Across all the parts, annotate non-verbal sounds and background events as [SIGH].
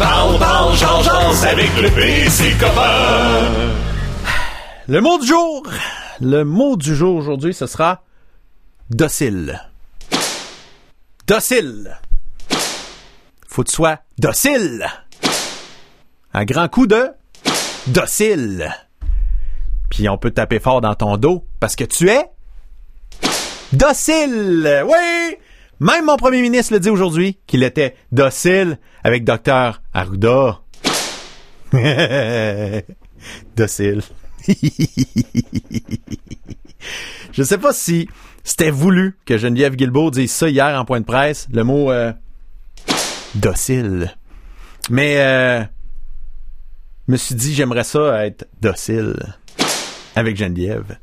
Parle, parle, avec le. Le mot du jour, le mot du jour aujourd'hui, ce sera docile. Docile. Faut que tu sois docile. Un grand coup de docile. Puis on peut taper fort dans ton dos parce que tu es docile. Oui! Même mon premier ministre le dit aujourd'hui qu'il était docile avec docteur Arruda. [LAUGHS] docile. [LAUGHS] Je sais pas si c'était voulu que Geneviève Guilbeault dise ça hier en point de presse, le mot euh, docile. Mais euh, me suis dit j'aimerais ça être docile avec Geneviève.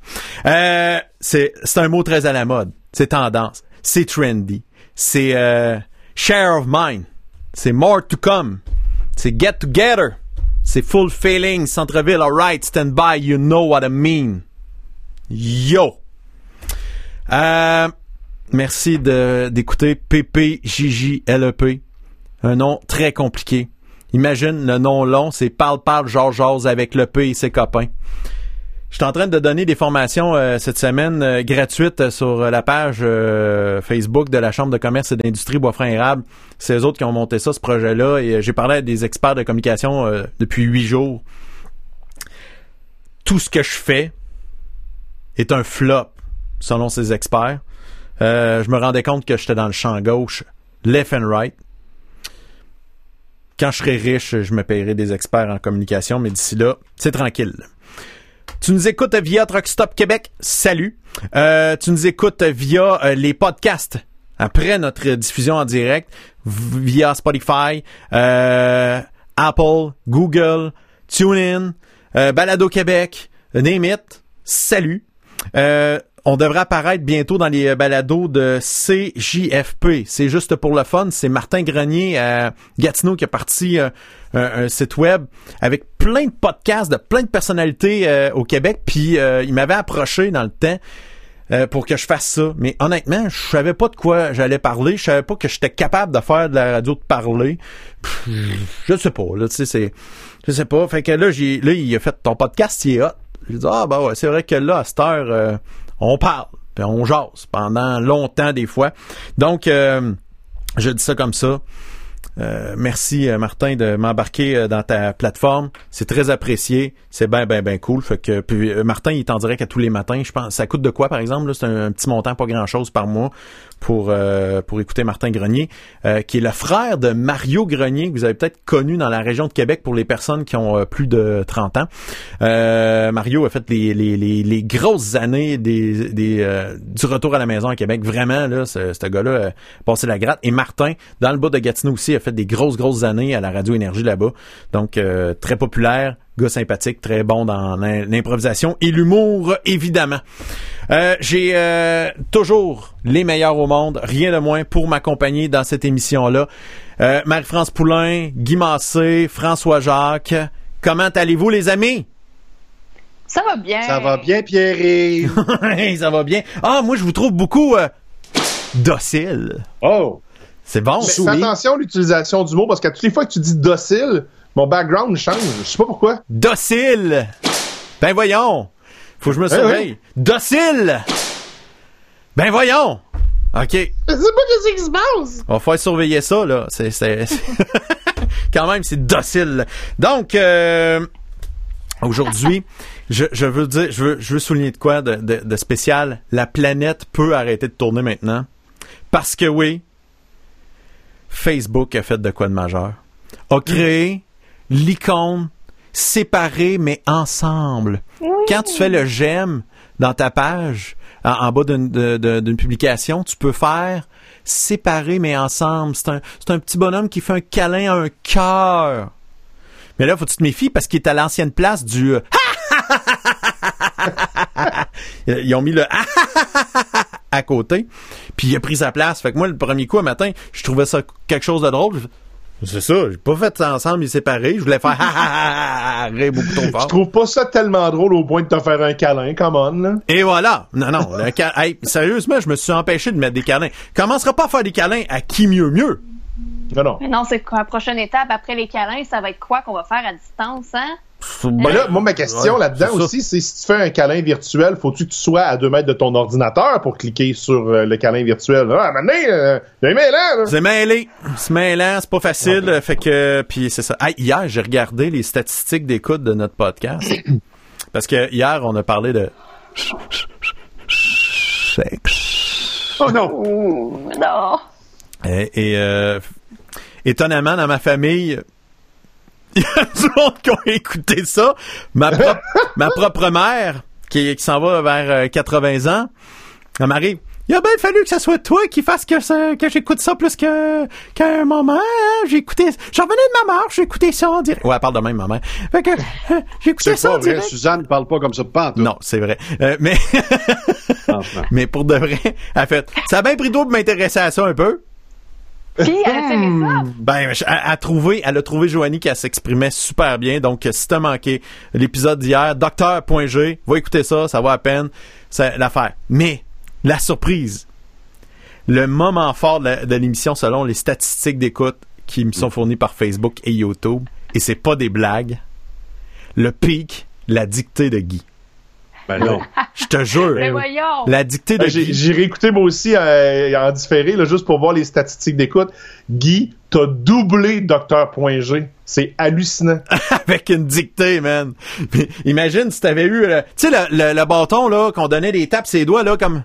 Euh, c'est un mot très à la mode, c'est tendance, c'est trendy, c'est euh, share of mind, c'est more to come, c'est get together. C'est full feeling, centre-ville, alright, stand by, you know what I mean. Yo! Euh, merci d'écouter PPJJLEP. Un nom très compliqué. Imagine le nom long, c'est Parle Parle Georges avec le P et ses copains. Je suis en train de donner des formations euh, cette semaine euh, gratuites sur la page euh, Facebook de la Chambre de commerce et d'industrie Boisfranc Érable. C'est eux autres qui ont monté ça, ce projet-là. Et j'ai parlé à des experts de communication depuis huit jours. Tout ce que je fais est un flop, selon ces experts. je me rendais compte que j'étais dans le champ gauche, left and right. Quand je serai riche, je me paierai des experts en communication, mais d'ici là, c'est tranquille. Tu nous écoutes via Truck Stop Québec. Salut. Euh, tu nous écoutes via euh, les podcasts après notre diffusion en direct via Spotify, euh, Apple, Google, TuneIn, Balado Québec, name it. Salut. On devrait apparaître bientôt dans les balados de CJFP. C'est juste pour le fun. C'est Martin Grenier à Gatineau qui a parti un, site web avec plein de podcasts de plein de personnalités euh, au Québec. Puis euh, il m'avait approché dans le temps. Euh, pour que je fasse ça. Mais honnêtement, je savais pas de quoi j'allais parler. Je savais pas que j'étais capable de faire de la radio de parler. je sais pas, là, tu sais, c'est. Je sais pas. Fait que là, j'ai. Là, il a fait ton podcast, il est hot. J'ai dit Ah bah ouais, c'est vrai que là, à cette heure, on parle. Puis on jase pendant longtemps des fois. Donc je dis ça comme ça. Euh, merci euh, Martin de m'embarquer euh, dans ta plateforme. C'est très apprécié. C'est bien, bien, bien cool. Fait que puis, Martin, il est en direct à tous les matins. Je pense. Ça coûte de quoi, par exemple? C'est un, petit montant, pas grand chose par mois pour pour écouter Martin Grenier, qui est le frère de Mario Grenier, que vous avez peut-être connu dans la région de Québec pour les personnes qui ont plus de 30 ans. Mario a fait les, les, les, grosses années des, des du retour à la maison à Québec. Vraiment, là, ce, ce gars-là a passé la gratte. Et Martin, dans le bas de Gatineau aussi, a fait des grosses, grosses années à la radio énergie là-bas. Donc, euh, très populaire, gars sympathique, très bon dans l'improvisation et l'humour, évidemment. Euh, j'ai euh, toujours les meilleurs au monde, rien de moins pour m'accompagner dans cette émission-là. Marie-France Poulain, Guy Massé, François Jacques. Comment allez-vous, les amis? Ça va bien. Ça va bien, Pierre. [LAUGHS] ça va bien. Ah, moi, je vous trouve beaucoup docile. Oh! C'est bon. Mais fais attention à l'utilisation du mot parce qu'à toutes les fois que tu dis docile, mon background change. Je sais pas pourquoi. Docile. Ben voyons. Faut que je me surveille. Docile. Ben voyons. OK. Je sais pas qu'est-ce qui se passe. On va faire surveiller ça, là. C'est, [LAUGHS] Quand même, c'est docile. Donc, euh, aujourd'hui, je, je, veux dire, je veux, je veux souligner de quoi de, de, de spécial. La planète peut arrêter de tourner maintenant. Parce que oui, Facebook a fait de quoi de majeur? A créé l'icône séparée mais ensemble. Quand tu fais le j'aime dans ta page, en, bas d'une publication, tu peux faire séparé mais ensemble. C'est un, un petit bonhomme qui fait un câlin à un cœur. Mais là, faut que tu te méfies parce qu'il est à l'ancienne place du euh, [LAUGHS] [LAUGHS] Ils ont mis le [LAUGHS] à côté. Puis il a pris sa place. Fait que moi, le premier coup, un matin, je trouvais ça quelque chose de drôle. C'est ça, j'ai pas fait ça ensemble et séparés. Je voulais faire [LAUGHS] ha beaucoup trop fort. Je trouve pas ça tellement drôle au point de te faire un câlin, come on, là? Et voilà. Non, non. hey, sérieusement, je me suis empêché de mettre des câlins. Commencera pas à faire des câlins à qui mieux mieux? Non, non. Mais non, c'est quoi? La prochaine étape après les câlins? Ça va être quoi qu'on va faire à distance, hein? Mais là, moi, ma question Ouais, là-dedans c'est aussi, c'est si tu fais un câlin virtuel, faut-tu que tu sois à deux mètres de ton ordinateur pour cliquer sur euh, le câlin virtuel? Ah, maintenant, euh, j'ai aimé là, là. C'est mêlé. C'est mêlant, c'est pas facile. Fait que, puis c'est ça. Hier, j'ai regardé les statistiques d'écoute de notre podcast. [COUGHS] Parce que hier, on a parlé de sexe. Oh non! Ouh, non. Et, et, euh, étonnamment, dans ma famille, il y a du monde qui ont écouté ça. Ma, propre- [LAUGHS] ma propre mère, qui, qui s'en va vers euh, 80 ans, elle m'arrive. Il a bien fallu que ce soit toi qui fasse que, ça- que j'écoute ça plus que qu'un moment. hein. J'ai écouté. J'en revenais de ma marche, j'ai écouté ça en direct. Ouais, elle parle de même, ma mère. Fait que euh, j'ai écouté ça pas en vrai, direct. Suzanne ne parle pas comme ça pas en. Non, c'est vrai. Euh, mais [LAUGHS] mais pour de vrai, a fait. Ça a bien pris d'eau de m'intéresser à ça un peu. Puis, elle a aimé ça. Ben, elle a trouvé, elle a trouvé Joanie qui elle s'exprimait super bien. Donc, si t'as manqué l'épisode d'hier, docteur.g, va écouter ça, ça va à peine, c'est l'affaire. Mais, la surprise, le moment fort de l'émission selon les statistiques d'écoute qui me sont fournies par Facebook et YouTube, et c'est pas des blagues, le pic, la dictée de Guy. Ben non. [LAUGHS] Je te jure, Mais voyons. la dictée de Euh, J'ai réécouté moi aussi euh, en différé, là, juste pour voir les statistiques d'écoute. Guy, t'as doublé Docteur.g. C'est hallucinant. [LAUGHS] avec une dictée, man. Puis, imagine si t'avais eu, euh, tu sais, le, le- le bâton, là, qu'on donnait des tapes ses doigts, là, comme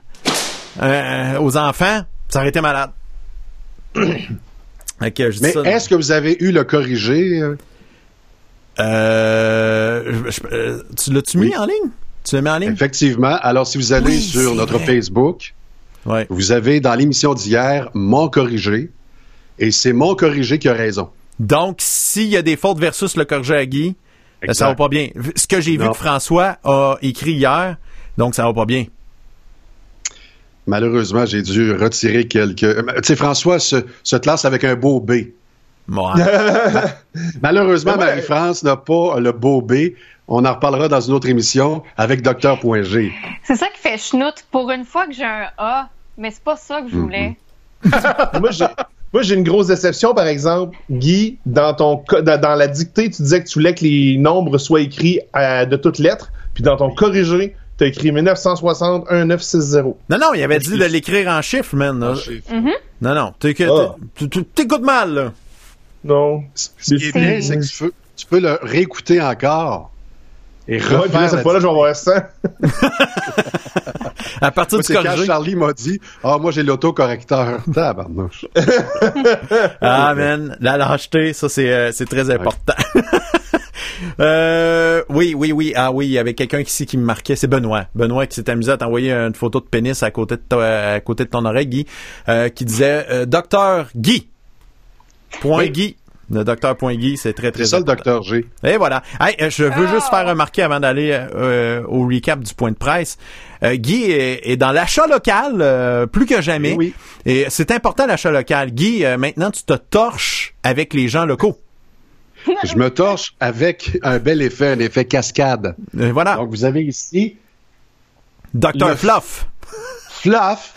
euh, aux enfants, ça aurait été malade. [COUGHS] Que je dis Mais est-ce que vous avez eu le corrigé? euh? Je- je- tu l'as-tu mis en ligne? Tu l'as mis en ligne? Effectivement. Alors, si vous allez Oui, sur notre vrai. Facebook, Ouais. vous avez dans l'émission d'hier mon corrigé. Et c'est mon corrigé qui a raison. Donc, s'il y a des fautes versus le corrigé à Guy, euh, Exact. ça va pas bien. Ce que j'ai vu que François a écrit hier, donc ça va pas bien. Malheureusement, j'ai dû retirer quelques. euh, Tu sais, François se, se classe avec un beau B. [LAUGHS] Malheureusement. Marie-France n'a pas le beau B. On en reparlera dans une autre émission avec Docteur.g. C'est ça qui fait schnout. Pour une fois que j'ai un A, mais c'est pas ça que je voulais. [LAUGHS] moi, j'ai, moi, j'ai une grosse déception, par exemple. Guy, dans ton dans, dans la dictée, tu disais que tu voulais que les nombres soient écrits euh, de toutes lettres, puis dans ton corrigé, t'as écrit 1960 1960. non, non, il avait dit de l'écrire en chiffres, man. là. Non, non, t'es- t'es- Ah. t'écoutes mal, là. Non. Ce qui est bien, c'est que tu peux, tu peux le réécouter encore et Ouais, puis là, refaire. cette fois-là, je vais avoir 100. [LAUGHS] À partir Moi, du quand. Charlie m'a dit Ah, moi, j'ai l'autocorrecteur. Tabarnouche. [LAUGHS] Ah, man, la lâcheté, ça, c'est, euh, c'est très important. [LAUGHS] Euh, oui, oui, oui. Ah oui, il y avait quelqu'un ici qui me marquait. C'est Benoît. Benoît qui s'est amusé à t'envoyer une photo de pénis à côté de, ta- à côté de ton oreille, Guy, euh, qui disait euh, Docteur Guy. Point Oui. Guy. Le docteur Point Guy, c'est très, très C'est ça le docteur G. Et voilà. Hey, euh, je veux juste faire remarquer avant d'aller euh, au recap du point de presse. euh, Guy est, est dans l'achat local euh, plus que jamais. Oui. Et c'est important l'achat local. Guy, euh, maintenant tu te torches avec les gens locaux. [LAUGHS] Je me torche avec un bel effet, un effet cascade. Euh, voilà. Donc, vous avez ici Docteur Fluff. Fluff.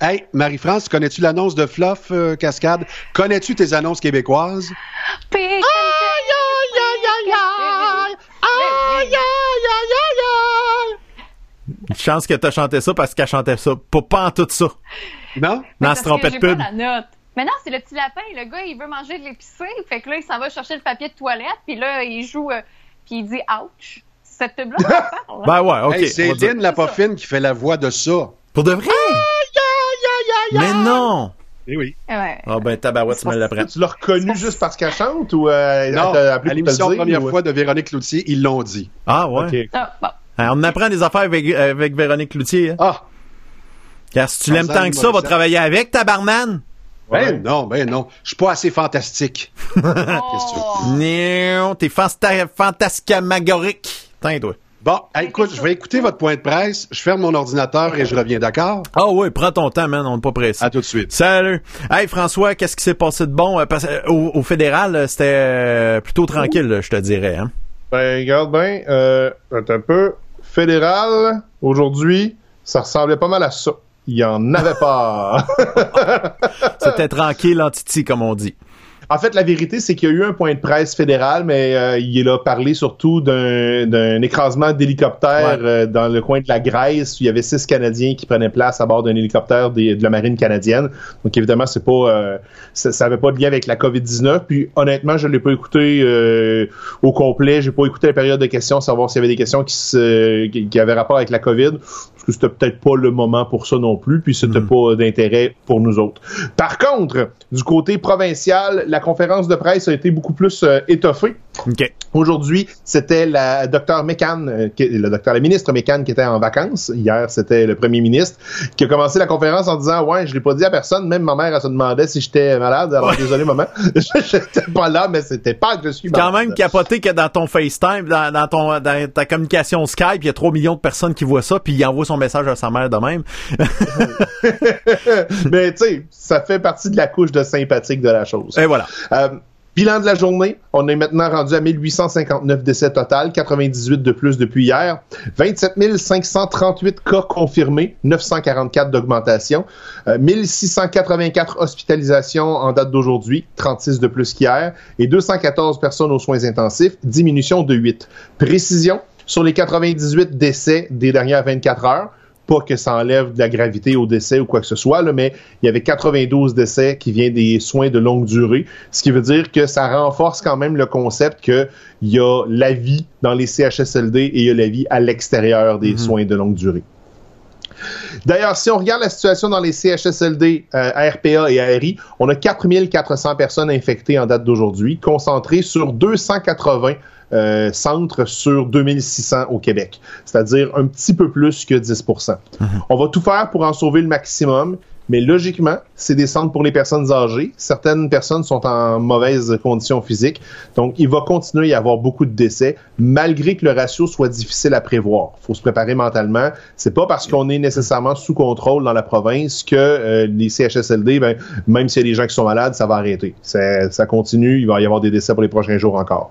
Hey, Marie-France, connais-tu l'annonce de Fluff euh, Cascade? Connais-tu tes annonces québécoises? Puis, Une chance que t'as chanté ça parce qu'elle chantait ça. Pas, pas en tout ça. Non? Dans ce trompette j'ai pub. pas la note. Mais non, c'est le petit lapin. Le gars, il veut manger de l'épicé. Fait que là, il s'en va chercher le papier de toilette. Puis là, il joue. euh, puis il dit ouch. Cette pub-là, [LAUGHS] hein? Ben ouais, ok. Hey, c'est va dire. Lynn la Poffine qui fait la voix de ça. Pour de vrai? Mais non! Eh oui. Ouais. Ah ben tabarouette, tu me l'apprends. Tu l'as reconnu juste parce qu'elle chante ou euh, Non, elle t'a appelé à l'émission dire, première ou- fois de Véronique Cloutier, ils l'ont dit. Ah ouais. Ah, bon. Hein, on apprend des affaires avec, avec Véronique Cloutier. Hein? Ah! Car si tu l'aimes tant que ça, va travailler avec ta barman. Ouais. Ben non, ben non. Je suis pas assez fantastique. [LAUGHS] Oh. Non, t'es fanta- fantascamagorique. Tiens, toi. Bon, écoute, je vais écouter votre point de presse. Je ferme mon ordinateur et je reviens, d'accord? Ah oui, prends ton temps, man, on n'est pas pressé. À tout de suite. Salut. Hey François, qu'est-ce qui s'est passé de bon? Euh, parce- euh, au, au fédéral, euh, c'était plutôt tranquille, je te dirais. Hein? Ben, regarde bien, euh, un peu. Fédéral, aujourd'hui, ça ressemblait pas mal à ça. il y en avait pas. [LAUGHS] C'était tranquille en titi, comme on dit. En fait, la vérité, c'est qu'il y a eu un point de presse fédéral, mais euh, il a parlé surtout d'un, d'un écrasement d'hélicoptère Ouais. euh, dans le coin de la Grèce. où Il y avait six Canadiens qui prenaient place à bord d'un hélicoptère des- de la marine canadienne. Donc évidemment, c'est pas, euh, ça, ça avait pas de lien avec la COVID-19. Puis honnêtement, je l'ai pas écouté euh, au complet. J'ai pas écouté la période de questions, savoir s'il y avait des questions qui, se, qui, qui avaient rapport avec la COVID. C'était peut-être pas le moment pour ça non plus. Puis c'était pas d'intérêt pour nous autres. Par contre, du côté provincial, la conférence de presse a été beaucoup plus euh, étoffée. Aujourd'hui, c'était la docteur Mécan, euh, le docteur, la ministre Mécan qui était en vacances. Hier, c'était le premier ministre qui a commencé la conférence en disant ouais, je l'ai pas dit à personne. Même ma mère, elle se demandait si j'étais malade. Alors Ouais. désolé maman, [LAUGHS] j'étais pas là, mais c'était pas que je suis Quand malade. même capoté que dans ton FaceTime, dans, dans ton dans ta communication Skype, il y a 3 millions de personnes qui voient ça, puis il envoie son message à sa mère de même. [LAUGHS] mais tu sais, ça fait partie de la couche de sympathique de la chose. Et voilà. Euh, bilan de la journée, on est maintenant rendu à 1859 décès total, 98 de plus depuis hier, 27 538 cas confirmés, 944 d'augmentation, euh, 1684 hospitalisations en date d'aujourd'hui, 36 de plus qu'hier, et 214 personnes aux soins intensifs, diminution de 8. Précision, sur les 98 décès des dernières 24 heures, pas que ça enlève de la gravité au décès ou quoi que ce soit, là, mais il y avait 92 décès qui viennent des soins de longue durée, ce qui veut dire que ça renforce quand même le concept que il y a la vie dans les CHSLD et il y a la vie à l'extérieur des soins de longue durée. D'ailleurs, si on regarde la situation dans les CHSLD, euh, RPA et ARI, on a 4400 personnes infectées en date d'aujourd'hui, concentrées sur 280 euh, centres sur 2600 au Québec, c'est-à-dire un petit peu plus que 10% On va tout faire pour en sauver le maximum, mais logiquement, c'est des centres pour les personnes âgées. Certaines personnes sont en mauvaise condition physique, donc il va continuer à y avoir beaucoup de décès, malgré que le ratio soit difficile à prévoir. faut se préparer mentalement. C'est pas parce qu'on est nécessairement sous contrôle dans la province que euh, les CHSLD, ben, même s'il y a des gens qui sont malades, ça va arrêter. Ça, ça continue, il va y avoir des décès pour les prochains jours encore.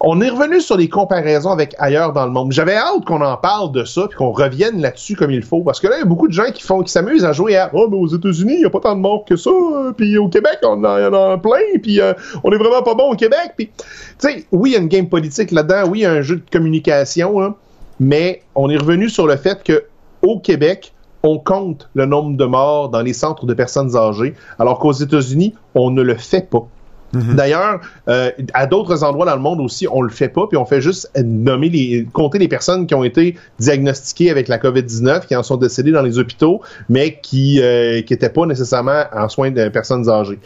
On est revenu sur les comparaisons avec ailleurs dans le monde. J'avais hâte qu'on en parle de ça puis qu'on revienne là-dessus comme il faut parce que là il y a beaucoup de gens qui s'amusent à jouer à oh mais aux États-Unis il y a pas tant de morts que ça puis au Québec on en, y en a plein puis euh, on est vraiment pas bon au Québec puis tu sais oui il y a une game politique là-dedans oui il y a un jeu de communication hein, mais on est revenu sur le fait que au Québec on compte le nombre de morts dans les centres de personnes âgées alors qu'aux États-Unis on ne le fait pas. D'ailleurs, euh, à d'autres endroits dans le monde aussi, on le fait pas, puis on fait juste nommer les, compter les personnes qui ont été diagnostiquées avec la COVID-19, qui en sont décédées dans les hôpitaux, mais qui euh, qui pas nécessairement en soins de personnes âgées.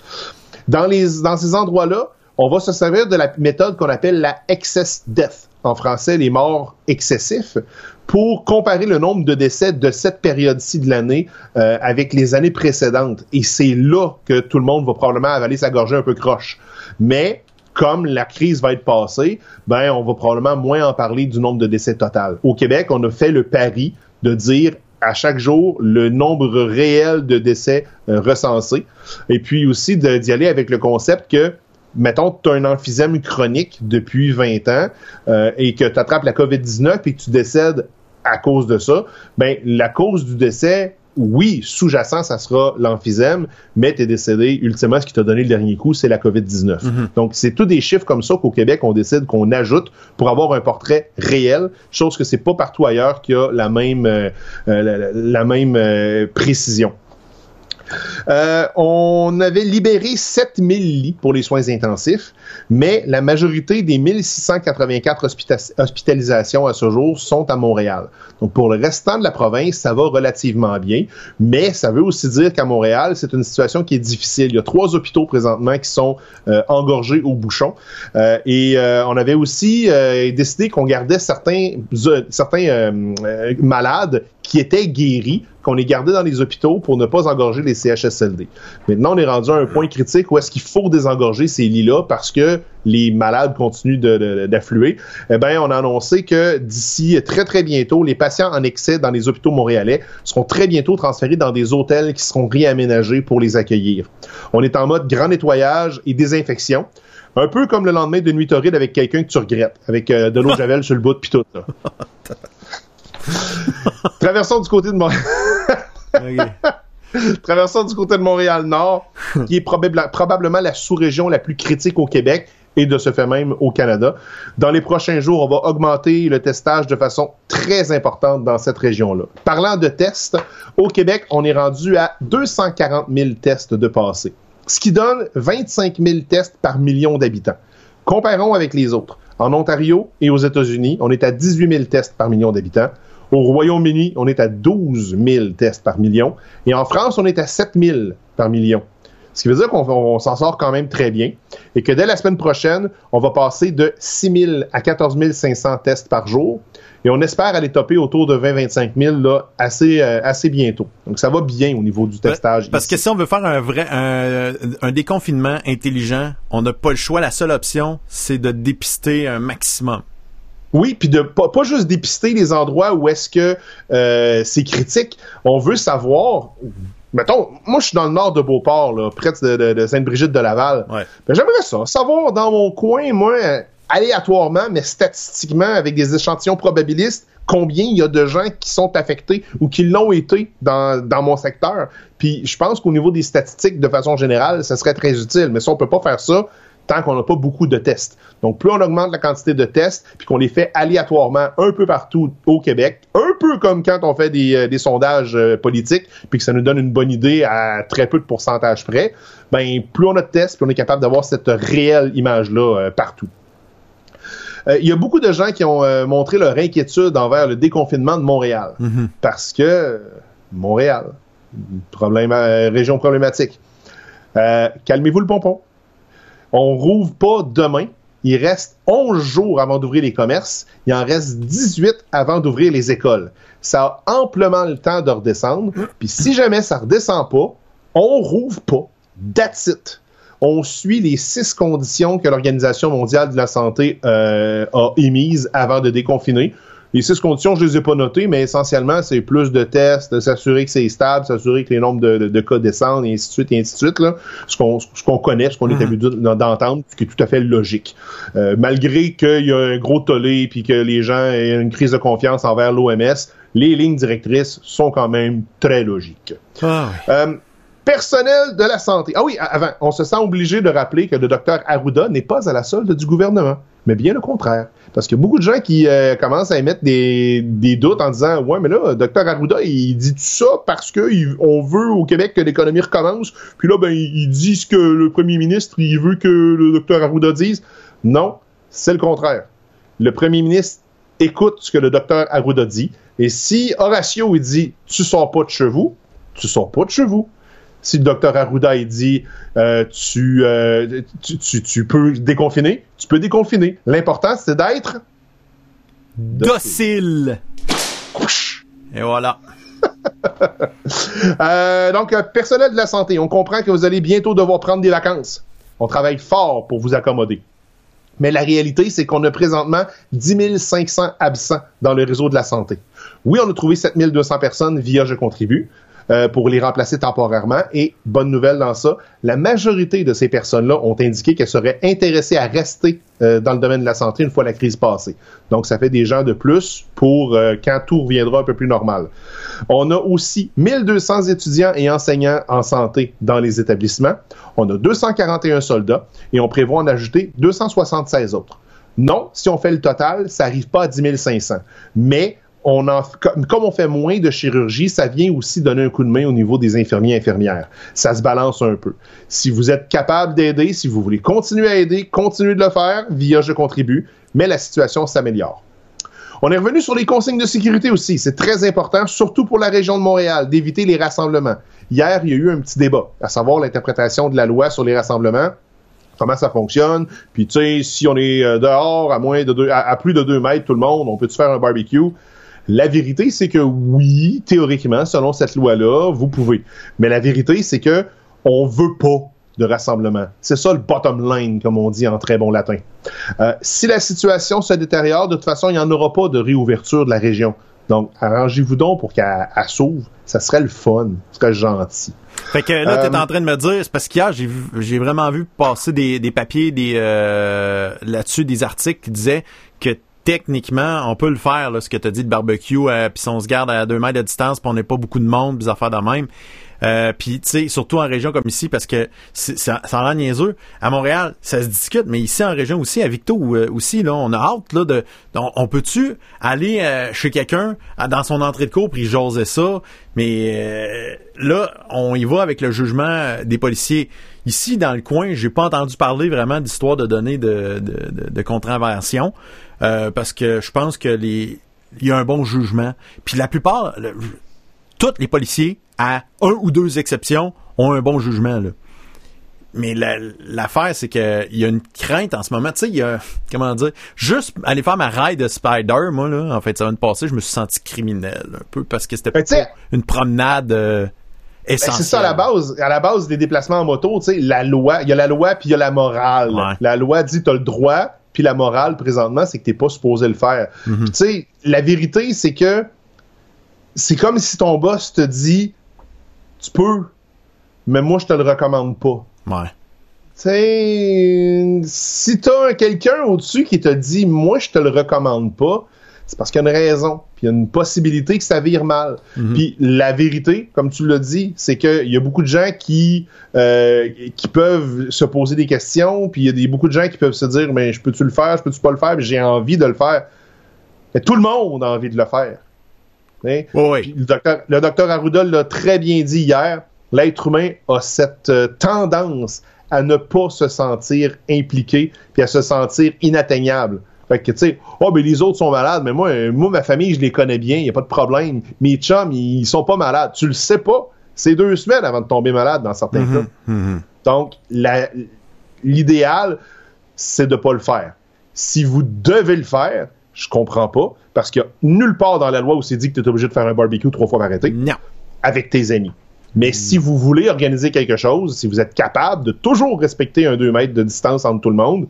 Dans les dans ces endroits-là, on va se servir de la méthode qu'on appelle la excess death, en français les morts excessifs, pour comparer le nombre de décès de cette période-ci de l'année euh, avec les années précédentes. Et c'est là que tout le monde va probablement avaler sa gorgée un peu croche. Mais comme la crise va être passée, ben on va probablement moins en parler du nombre de décès total. Au Québec, on a fait le pari de dire à chaque jour le nombre réel de décès euh, recensés, et puis aussi d'y aller avec le concept que mettons, tu as un emphysème chronique depuis 20 ans euh, et que tu attrapes la COVID-19 et que tu décèdes à cause de ça, ben la cause du décès, oui, sous-jacent, ça sera l'emphysème, mais tu es décédé, ultimement, ce qui t'a donné le dernier coup, c'est la COVID-19. Donc, c'est tous des chiffres comme ça qu'au Québec, on décide qu'on ajoute pour avoir un portrait réel, chose que c'est pas partout ailleurs qu'il y a la même, euh, euh, la, la- la même euh, précision. Euh, on avait libéré 7000 lits pour les soins intensifs, mais la majorité des 1684 hospita- hospitalisations à ce jour sont à Montréal. Donc pour le restant de la province, ça va relativement bien, mais ça veut aussi dire qu'à Montréal, c'est une situation qui est difficile. Il y a trois hôpitaux présentement qui sont euh, engorgés au bouchon, Euh, et on avait aussi décidé qu'on gardait certains malades qui étaient guéris, qu'on les gardait dans les hôpitaux pour ne pas engorger les CHSLD. Maintenant, on est rendu à un point critique où est-ce qu'il faut désengorger ces lits-là parce que les malades continuent de- de- d'affluer. Eh bien, on a annoncé que d'ici très, très bientôt, les patients en excès dans les hôpitaux montréalais seront très bientôt transférés dans des hôtels qui seront réaménagés pour les accueillir. On est en mode grand nettoyage et désinfection. Un peu comme le lendemain de nuit torride avec quelqu'un que tu regrettes, avec euh, de l'eau de javel sur le bout puis tout. [LAUGHS] Traversons du côté de Montréal. [LAUGHS] Traversant du côté de Montréal-Nord, [LAUGHS] qui est probablement la sous-région la plus critique au Québec et de ce fait même au Canada. Dans les prochains jours, on va augmenter le testage de façon très importante dans cette région-là. Parlant de tests, au Québec, on est rendu à 240 000 tests de passé, ce qui donne 25 000 tests par million d'habitants. Comparons avec les autres. En Ontario et aux États-Unis, on est à 18 000 tests par million d'habitants. Au Royaume-Uni, on est à 12 000 tests par million. Et en France, on est à 7 000 par million. Ce qui veut dire qu'on s'en sort quand même très bien et que dès la semaine prochaine, on va passer de 6 000 à 14 500 tests par jour et on espère aller topper autour de 20-25 000 là, assez, euh, assez bientôt. Donc ça va bien au niveau du testage. Parce que si on veut faire un vrai un, un déconfinement intelligent, on n'a pas le choix. La seule option, c'est de dépister un maximum. Oui, puis de pas, pas, juste dépister les endroits où est-ce que euh, c'est critique. On veut savoir. Mettons, moi je suis dans le nord de Beauport, là, près de, de, Sainte-Brigitte de Laval. Ouais. Ben, j'aimerais ça, savoir dans mon coin, moi, aléatoirement, mais statistiquement, avec des échantillons probabilistes, combien il y a de gens qui sont affectés ou qui l'ont été dans, dans mon secteur. Puis je pense qu'au niveau des statistiques, de façon générale, ça serait très utile. Mais ça, on peut pas faire ça tant qu'on n'a pas beaucoup de tests. Donc, plus on augmente la quantité de tests, puis qu'on les fait aléatoirement un peu partout au Québec, un peu comme quand on fait des, euh, des sondages euh, politiques, puis que ça nous donne une bonne idée à très peu de pourcentage près, ben plus on a de tests, plus on est capable d'avoir cette réelle image-là euh, partout. Il y a beaucoup de gens qui ont montré leur inquiétude envers le déconfinement de Montréal. Mm-hmm. Parce que Montréal, problème, région problématique. Calmez-vous le pompon. On rouvre pas demain. Il reste 11 jours avant d'ouvrir les commerces. Il en reste 18 avant d'ouvrir les écoles. Ça a amplement le temps de redescendre. Puis si jamais ça redescend pas, on rouvre pas. That's it. On suit les six conditions que l'Organisation mondiale de la santé euh, a émises avant de déconfiner. Les six conditions, je les ai pas notées, mais essentiellement, c'est plus de tests, s'assurer que c'est stable, s'assurer que les nombres de, de, cas descendent, et ainsi de suite, et ainsi de suite. Là. Ce qu'on ce qu'on connaît, ce qu'on est mhm. habitué d'entendre, ce qui est tout à fait logique. Euh, malgré qu'il y a un gros tollé, puis que les gens aient une crise de confiance envers l'OMS, les lignes directrices sont quand même très logiques. Ah. Euh, personnel de la santé. Ah oui, avant, on se sent obligé de rappeler que le docteur Arruda n'est pas à la solde du gouvernement, mais bien le contraire. Parce qu'il y a beaucoup de gens qui euh, commencent à émettre des, doutes en disant Ouais, mais là, docteur Arruda, il dit tout ça parce qu'on veut au Québec que l'économie recommence. Puis là, ben, il dit ce que le premier ministre, il veut que le docteur Arruda dise. Non, c'est le contraire. Le premier ministre écoute ce que le docteur Arruda dit. Et si Horatio, il dit Tu sors pas de chez vous, tu sors pas de chez si le docteur Arruda il dit euh, euh, tu, tu, tu, peux déconfiner, tu peux déconfiner. L'important, c'est d'être docile. Et voilà. [LAUGHS] euh, donc, personnel de la santé, on comprend que vous allez bientôt devoir prendre des vacances. On travaille fort pour vous accommoder. Mais la réalité, c'est qu'on a présentement 10 500 absents dans le réseau de la santé. Oui, on a trouvé 7 200 personnes via Je contribue. Euh, pour les remplacer temporairement. Et bonne nouvelle dans ça, la majorité de ces personnes-là ont indiqué qu'elles seraient intéressées à rester euh, dans le domaine de la santé une fois la crise passée. Donc, ça fait des gens de plus pour euh, quand tout reviendra un peu plus normal. On a aussi 1200 étudiants et enseignants en santé dans les établissements. On a 241 soldats et on prévoit en ajouter 276 autres. Non, si on fait le total, ça n'arrive pas à 10 500. Mais on comme on fait moins de chirurgie, ça vient aussi donner un coup de main au niveau des infirmiers et infirmières. Ça se balance un peu. Si vous êtes capable d'aider, si vous voulez continuer à aider, continuez de le faire via Je contribue, mais la situation s'améliore. On est revenu sur les consignes de sécurité aussi. C'est très important, surtout pour la région de Montréal, d'éviter les rassemblements. Hier, il y a eu un petit débat, à savoir l'interprétation de la loi sur les rassemblements comment ça fonctionne? Puis tu sais, si on est euh, dehors à moins de deux, à, plus de deux mètres, tout le monde, on peut-tu faire un barbecue? La vérité, c'est que oui, théoriquement, selon cette loi-là, vous pouvez. Mais la vérité, c'est que on veut pas de rassemblement. C'est ça le bottom line, comme on dit en très bon latin. Euh, si la situation se détériore, de toute façon, il n'y en aura pas de réouverture de la région. Donc, arrangez-vous donc pour qu'elle s'ouvre. Ça serait le fun. Ce serait gentil. Fait que là, t'es euh, en train de me dire, c'est parce qu'hier, j'ai j'ai vraiment vu passer des, papiers des euh, là-dessus, des articles qui disaient que techniquement, on peut le faire, ce que tu as dit de barbecue, euh, puis on se garde à deux mètres de distance, puis on n'est pas beaucoup de monde, des affaires de même. Euh, puis tu sais, surtout en région comme ici, parce que ça, ça rend niaiseux. À Montréal, ça se discute, mais ici en région aussi, à Victo euh, aussi, là, on a hâte de. On, peut-tu aller chez quelqu'un dans son entrée de cours puis jaser ça, mais là, on y va avec le jugement des policiers. Ici, dans le coin, j'ai pas entendu parler vraiment d'histoire de données de, de, de, euh, parce que je pense que les il y a un bon jugement. Puis la plupart, le- tous les policiers, à un ou deux exceptions, ont un bon jugement. Là. Mais la- l'affaire, c'est que il y a une crainte en ce moment. Tu sais, il y a, comment dire, juste aller faire ma ride de Spider, moi, là, en fait, ça va passer, je me suis senti criminel, un peu, parce que c'était Ben, une promenade euh, Ben, essentielle. c'est ça à la base. À la base des déplacements en moto, tu sais, la loi, il y a la loi puis il y a la morale. Ouais. La loi dit t'as le droit, puis la morale présentement, c'est que t'es pas supposé le faire. Mhm. Tu sais, la vérité, c'est que c'est comme si ton boss te dit tu peux, mais moi je te le recommande pas. Ouais. Tu sais, si t'as quelqu'un au-dessus qui te dit moi je te le recommande pas, c'est parce qu'il y a une raison, puis il y a une possibilité que ça vire mal. Puis la vérité, comme tu l'as dit, c'est qu'il y a beaucoup de gens qui euh, qui peuvent se poser des questions, puis il y a beaucoup de gens qui peuvent se dire mais je peux-tu le faire, je peux-tu pas le faire, j'ai envie de le faire. Mais tout le monde a envie de le faire. Hein? Le docteur, le docteur Arruda l'a très bien dit hier. L'être humain a cette euh, tendance à ne pas se sentir impliqué puis à se sentir inatteignable. Fait que, tu sais, oh, ben les autres sont malades, mais moi, euh, moi, ma famille, je les connais bien, il n'y a pas de problème. Mes chums, ils sont pas malades. Tu le sais pas. C'est deux semaines avant de tomber malade dans certains cas. Mhm. Donc, l'idéal, c'est de pas le faire. Si vous devez le faire, je comprends pas, parce qu'il y a nulle part dans la loi où c'est dit que tu es obligé de faire un barbecue trois fois par été Non. avec tes amis. Mais si vous voulez organiser quelque chose, si vous êtes capable de toujours respecter un 2 mètres de distance entre tout le monde,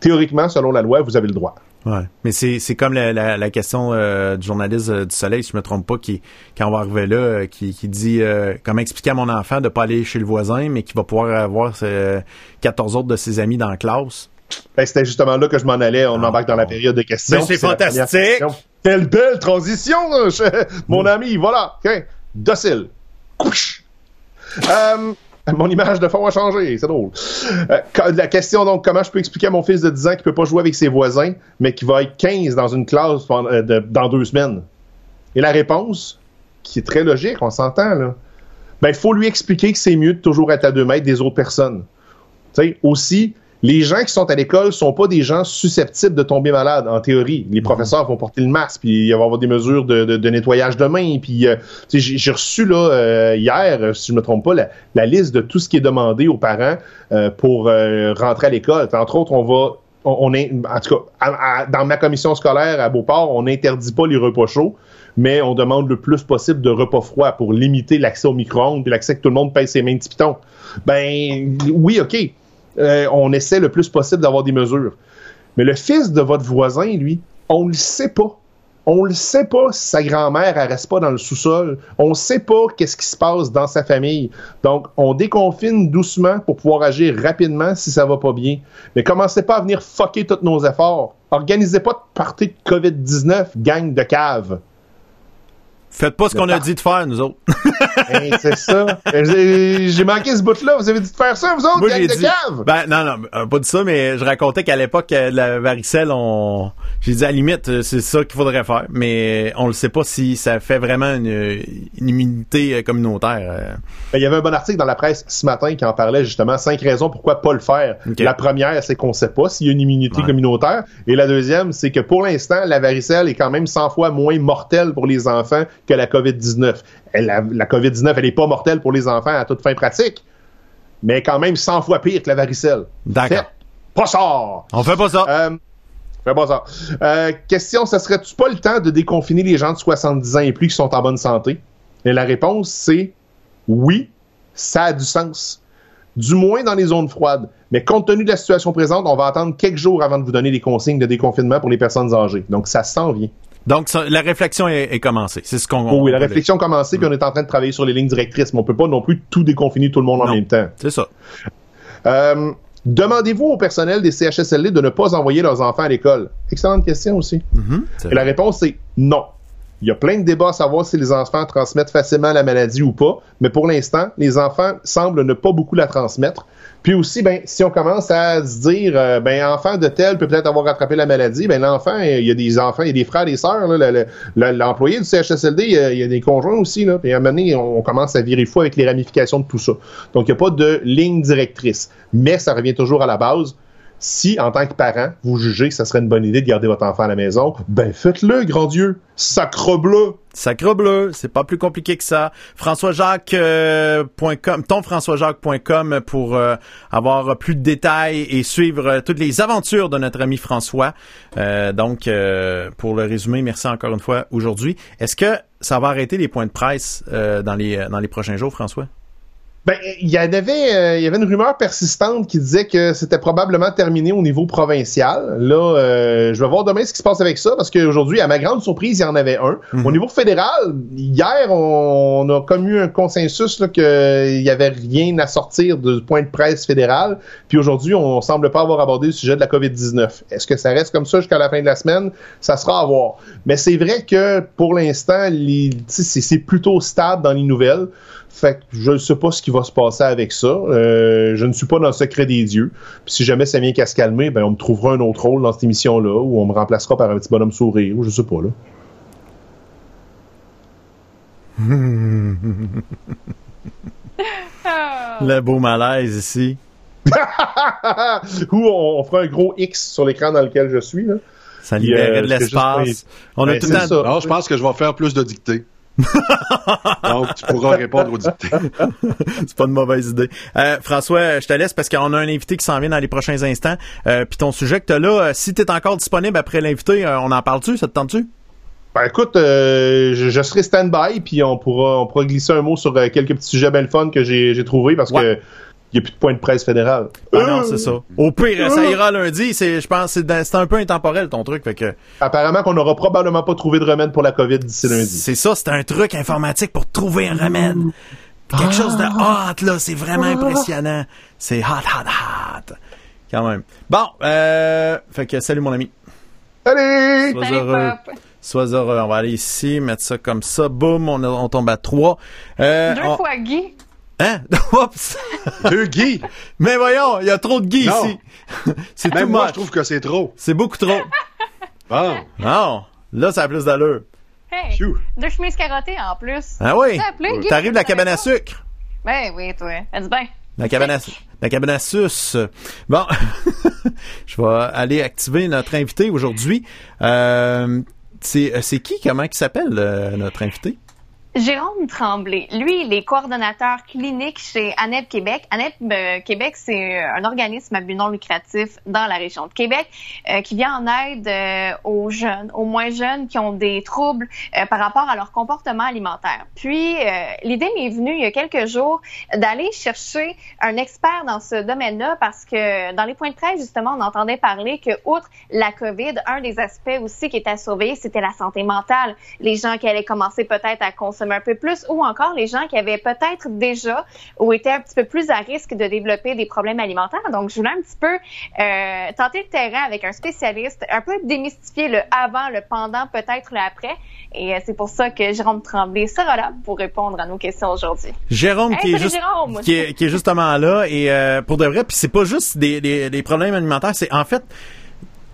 théoriquement, selon la loi, vous avez le droit. Ouais. Mais c'est, c'est comme la, la, la question euh, du journaliste euh, du Soleil, si je me trompe pas, qui, quand on va arriver là, euh, qui, qui dit euh, comment expliquer à mon enfant de pas aller chez le voisin, mais qui va pouvoir avoir euh, 14 autres de ses amis dans la classe? Ben, C'était justement là que je m'en allais. On Ah, embarque dans la période de questions. Ben, c'est la première fantastique. Quelle belle transition, mon Mm. ami. Voilà. OK. Docile. Couche. Euh, [LAUGHS] mon image de fond a changé, c'est drôle. Euh, la question donc, comment je peux expliquer à mon fils de 10 ans qui peut pas jouer avec ses voisins, mais qui va être 15 dans une classe euh, dans deux semaines? Et la réponse, qui est très logique, on s'entend, là. Ben, il faut lui expliquer que c'est mieux de toujours être à deux mètres des autres personnes. Tu sais, aussi, les gens qui sont à l'école sont pas des gens susceptibles de tomber malades, en théorie. Les professeurs vont porter le masque, puis il va y avoir des mesures de, de- de nettoyage de mains. Puis, euh, j'ai reçu là euh, hier, si je me trompe pas, la, la liste de tout ce qui est demandé aux parents euh, pour rentrer à l'école. Entre autres, on va, on, est, en tout cas, à- à- dans ma commission scolaire à Beauport, on n'interdit pas les repas chauds. Mais on demande le plus possible de repas froids pour limiter l'accès au micro-ondes et l'accès que tout le monde pèse ses mains de. Ben oui, ok. Euh, on essaie le plus possible d'avoir des mesures. Mais le fils de votre voisin, lui, on le sait pas. On le sait pas si sa grand-mère elle reste pas dans le sous-sol. On sait pas qu'est-ce qui se passe dans sa famille. Donc, on déconfine doucement pour pouvoir agir rapidement si ça va pas bien. Mais commencez pas à venir fucker tous nos efforts. Organisez pas de partie de COVID-19, gang de cave. Faites pas ce qu'on a dit de faire, nous autres. Hein, [LAUGHS] c'est ça. J'ai j'ai manqué ce bout-là. Vous avez dit de faire ça, vous autres, Moi, gang de dit. cave? Ben, non, non, euh, pas dit ça, mais je racontais qu'à l'époque, euh, la varicelle, on. J'ai dit à la limite, euh, c'est ça qu'il faudrait faire, mais on le sait pas si ça fait vraiment une, une immunité communautaire. Ben, Il y avait un bon article dans la presse ce matin qui en parlait justement cinq raisons pourquoi pas le faire. La première, c'est qu'on sait pas s'il y a une immunité Ouais. communautaire. Et la deuxième, c'est que pour l'instant, la varicelle est quand même 100 fois moins mortelle pour les enfants que la COVID-19. Elle, La, la COVID-19, elle est pas mortelle pour les enfants à toute fin pratique, mais quand même 100 fois pire que la varicelle. D'accord. Pas ça! On fait pas ça. Euh, fais pas ça. Euh, question, ça serait-tu pas le temps de déconfiner les gens de 70 ans et plus qui sont en bonne santé? Et la réponse, c'est oui, ça a du sens. Du moins dans les zones froides. Mais compte tenu de la situation présente, on va attendre quelques jours avant de vous donner les consignes de déconfinement pour les personnes âgées. Donc, ça s'en vient. Donc, ça- la réflexion est, est commencée. C'est ce qu'on. Oui, la réflexion a commencé, puis on est en train de travailler sur les lignes directrices, mais on peut pas non plus tout déconfiner tout le monde en même temps. C'est ça. Euh, Demandez-vous au personnel des CHSLD de ne pas envoyer leurs enfants à l'école? Excellente question aussi. C'est Et la réponse est non. Il y a plein de débats à savoir si les enfants transmettent facilement la maladie ou pas, mais pour l'instant, les enfants semblent ne pas beaucoup la transmettre. Puis aussi, ben, si on commence à se dire, euh, ben, enfant de tel peut peut-être avoir rattrapé la maladie, ben, l'enfant, il y a des enfants, il y a des frères, des sœurs, l'employé du CHSLD, il y, a, il y a des conjoints aussi, là. Puis à un moment donné, on commence à virer fou avec les ramifications de tout ça. Donc, il n'y a pas de ligne directrice. Mais ça revient toujours à la base. Si, en tant que parent, vous jugez que ça serait une bonne idée de garder votre enfant à la maison, ben faites-le, grand Dieu. Sacre bleu. Sacre bleu, c'est pas plus compliqué que ça. FrançoisJacques.com, tonfrançoisjacques.com pour euh, avoir plus de détails et suivre euh, toutes les aventures de notre ami François. Euh, donc, euh, pour le résumé, merci encore une fois aujourd'hui. Est-ce que ça va arrêter les points de presse euh, dans les prochains jours, François? Ben, il y en avait, euh, il y avait une rumeur persistante qui disait que c'était probablement terminé au niveau provincial. Là, euh, je vais voir demain ce qui se passe avec ça parce qu'aujourd'hui, à ma grande surprise, il y en avait un. Au niveau fédéral, hier, on, a comme eu un consensus là, qu'il y avait rien à sortir du point de presse fédéral. Puis aujourd'hui, on semble pas avoir abordé le sujet de la COVID-19. Est-ce que ça reste comme ça jusqu'à la fin de la semaine? Ça sera à voir. Mais c'est vrai que pour l'instant, c'est plutôt stable dans les nouvelles. Fait que je ne sais pas ce qui va se passer avec ça. Euh, je ne suis pas dans le secret des dieux. Puis si jamais ça vient qu'à se calmer, ben on me trouvera un autre rôle dans cette émission-là, ou on me remplacera par un petit bonhomme sourire, ou je sais pas là. [LAUGHS] Le beau malaise ici. [LAUGHS] ou on, on fera un gros X sur l'écran dans lequel je suis. Là. Ça libérait euh, de c'est l'espace. juste On a Ben, tout le temps. je pense que je vais faire plus de dictées. [LAUGHS] Donc, tu pourras répondre aux dictées. [LAUGHS] C'est pas une mauvaise idée. Euh, François, je te laisse parce qu'on a un invité qui s'en vient dans les prochains instants. Euh, Puis ton sujet que tu as là, euh, si tu es encore disponible après l'invité, on en parle-tu? Ça te tente-tu? Ben écoute, euh, je, je serai stand-by, puis on pourra, on pourra glisser un mot sur quelques petits sujets bien fun que j'ai trouvés parce Ouais. que il n'y a plus de point de presse fédéral. Ah non, c'est ça. Au pire, ça ira lundi. C'est, je pense, c'est un peu intemporel ton truc. Fait que Apparemment qu'on n'aura probablement pas trouvé de remède pour la COVID d'ici lundi. c'est ça, c'est un truc informatique pour trouver un remède. Quelque chose de hot là, c'est vraiment impressionnant. C'est hot, hot, hot. Quand même. Bon, euh, fait que salut mon ami. Allez! Sois Salut, heureux. Pop. Sois heureux. On va aller ici, mettre ça comme ça. Boum, on, on tombe à trois. Euh, Deux on- fois Guy. Hein? [LAUGHS] Oups! Deux Guy! Mais voyons, il y a trop de Guy Non. ici. [LAUGHS] c'est Même tout moi, much. je trouve que c'est trop. C'est beaucoup trop. [LAUGHS] Bon. Non. Là, ça a plus d'allure. Hey, Phew. deux chemises carottées en plus. Ah oui. Guy? T'arrives de la cabane à sucre. Ben oui, toi. Elle dit ben. La cabane à, la cabane à suce. Bon. Je vais aller activer notre invité aujourd'hui. Euh, c'est, c'est qui, comment qui s'appelle, euh, notre invité? Jérôme Tremblay, lui, il est coordonnateur clinique chez ANEB Québec. ANEB euh, Québec, c'est un organisme à but non lucratif dans la région de Québec euh, qui vient en aide euh, aux jeunes, aux moins jeunes qui ont des troubles euh, par rapport à leur comportement alimentaire. Puis, euh, l'idée m'est venue il y a quelques jours d'aller chercher un expert dans ce domaine-là parce que dans les points de presse, justement, on entendait parler que, outre la COVID, un des aspects aussi qui était à surveiller, c'était la santé mentale. Les gens qui allaient commencer peut-être à consommer un peu plus ou encore les gens qui avaient peut-être déjà ou étaient un petit peu plus à risque de développer des problèmes alimentaires. Donc, je voulais un petit peu euh, tenter le terrain avec un spécialiste, un peu démystifier le avant, le pendant, peut-être le après. Et euh, c'est pour ça que Jérôme Tremblay sera là pour répondre à nos questions aujourd'hui. Jérôme Hey, qui, est salut, juste, Jérôme! qui, est, qui est justement là et euh, pour de vrai puis c'est pas juste des, des, des problèmes alimentaires c'est en fait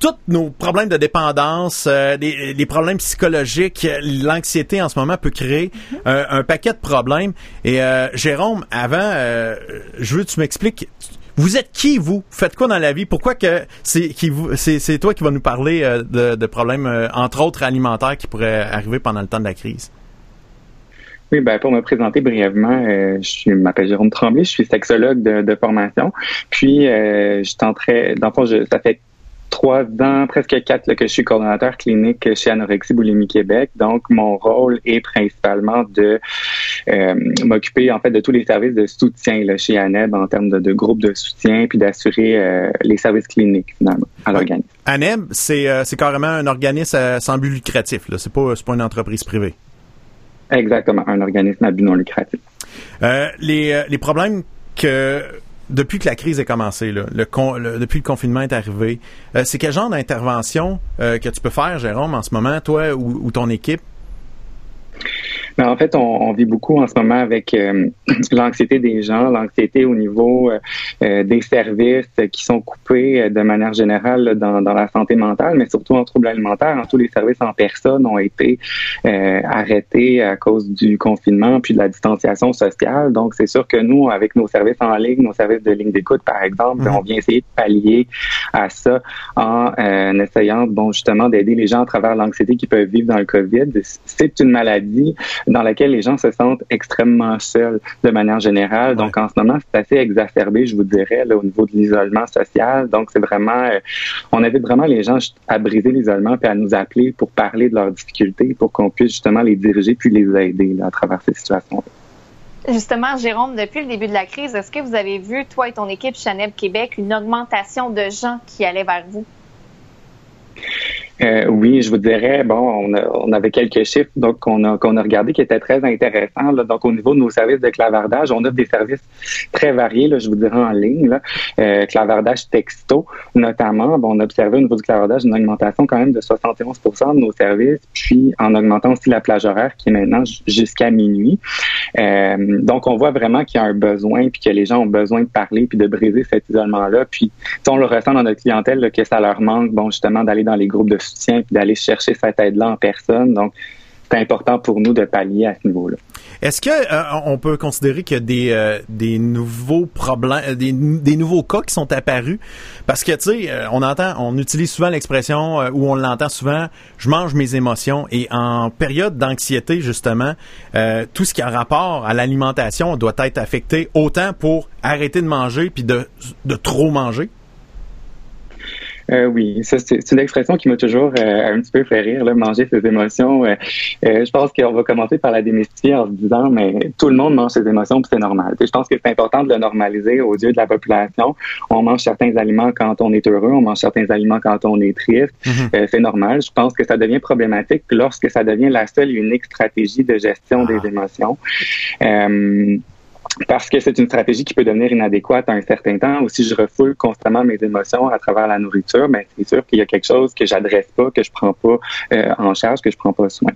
tous nos problèmes de dépendance, euh, les, les problèmes psychologiques, l'anxiété en ce moment peut créer euh, un paquet de problèmes. Et euh, Jérôme, avant, euh, je veux que tu m'expliques, vous êtes qui vous? Faites quoi dans la vie? Pourquoi que c'est qui vous c'est c'est toi qui va nous parler euh, de, de problèmes euh, entre autres alimentaires qui pourraient arriver pendant le temps de la crise? Oui, ben pour me présenter brièvement, euh, je suis- je m'appelle Jérôme Tremblay, je suis sexologue de, de formation. Puis euh, je tenterais, dans le fond, je, ça fait trois ans, presque quatre, là, que je suis coordonnateur clinique chez Anorexie Boulimie Québec. Donc, mon rôle est principalement de euh, m'occuper en fait de tous les services de soutien là, chez ANEB en termes de, de groupe de soutien, puis d'assurer euh, les services cliniques finalement à l'organisme. ANEB, c'est euh, c'est carrément un organisme sans but lucratif. C'est pas pas une entreprise privée. Exactement, un organisme à but non lucratif. Les, les problèmes que depuis que la crise est commencée, là, le, con- le- depuis le confinement est arrivé, euh, c'est quel genre d'intervention euh, que tu peux faire, Jérôme, en ce moment, toi ou ton équipe? Mais en fait, on, on vit beaucoup en ce moment avec euh, [CLEARS THROAT] l'anxiété des gens, l'anxiété au niveau euh, euh, des services qui sont coupés de manière générale dans, dans la santé mentale, mais surtout en troubles alimentaires. Hein, tous les services en personne ont été euh, arrêtés à cause du confinement puis de la distanciation sociale. Donc, c'est sûr que nous, avec nos services en ligne, nos services de ligne d'écoute, par exemple, Mhm. on vient essayer de pallier à ça en essayant, bon, justement, d'aider les gens à travers l'anxiété qu'ils peuvent vivre dans le COVID. C'est une maladie dans laquelle les gens se sentent extrêmement seuls de manière générale. Donc, en ce moment, c'est assez exacerbé, je vous dirais, là, au niveau de l'isolement social. Donc, c'est vraiment, euh, on invite vraiment les gens à briser l'isolement puis à nous appeler pour parler de leurs difficultés, pour qu'on puisse justement les diriger puis les aider là, à travers ces situations. Justement, Jérôme, depuis le début de la crise, est-ce que vous avez vu, toi et ton équipe Chanel Québec, une augmentation de gens qui allaient vers vous? Euh, oui, je vous dirais, bon, on, a- on avait quelques chiffres donc qu'on a, qu'on a regardé qui étaient très intéressants. Là. Donc, au niveau de nos services de clavardage, on offre des services très variés, là, je vous dirais en ligne. Là. Euh, clavardage texto, notamment. Bon, on a observé au niveau du clavardage une augmentation quand même de 71% de nos services, puis en augmentant aussi la plage horaire qui est maintenant jusqu'à minuit. Euh, donc, on voit vraiment qu'il y a un besoin, puis que les gens ont besoin de parler, puis de briser cet isolement-là. Puis, on le ressent dans notre clientèle là, que ça leur manque, bon, justement, d'aller dans les groupes de soutien, puis d'aller chercher cette aide-là en personne. Donc, c'est important pour nous de pallier à ce niveau-là. Est-ce que euh, on peut considérer qu'il y a des, euh, des nouveaux problèmes, euh, des, des nouveaux cas qui sont apparus? Parce que, tu sais, on entend, on utilise souvent l'expression, euh, ou on l'entend souvent, je mange mes émotions. Et en période d'anxiété, justement, tout ce qui a rapport à l'alimentation doit être affecté autant pour arrêter de manger puis de, de trop manger? Euh, oui, ça c'est une expression qui m'a toujours euh, un petit peu fait rire, là, manger ses émotions. Euh, euh, je pense qu'on va commencer par la démystifier en se disant, mais tout le monde mange ses émotions, puis c'est normal. Je pense que c'est important de le normaliser aux yeux de la population. On mange certains aliments quand on est heureux, on mange certains aliments quand on est triste. Euh, c'est normal. Je pense que ça devient problématique lorsque ça devient la seule et unique stratégie de gestion des émotions. Parce que c'est une stratégie qui peut devenir inadéquate à un certain temps. Ou si je refoule constamment mes émotions à travers la nourriture, ben c'est sûr qu'il y a quelque chose que j'adresse pas, que je prends pas euh, en charge, que je prends pas soin.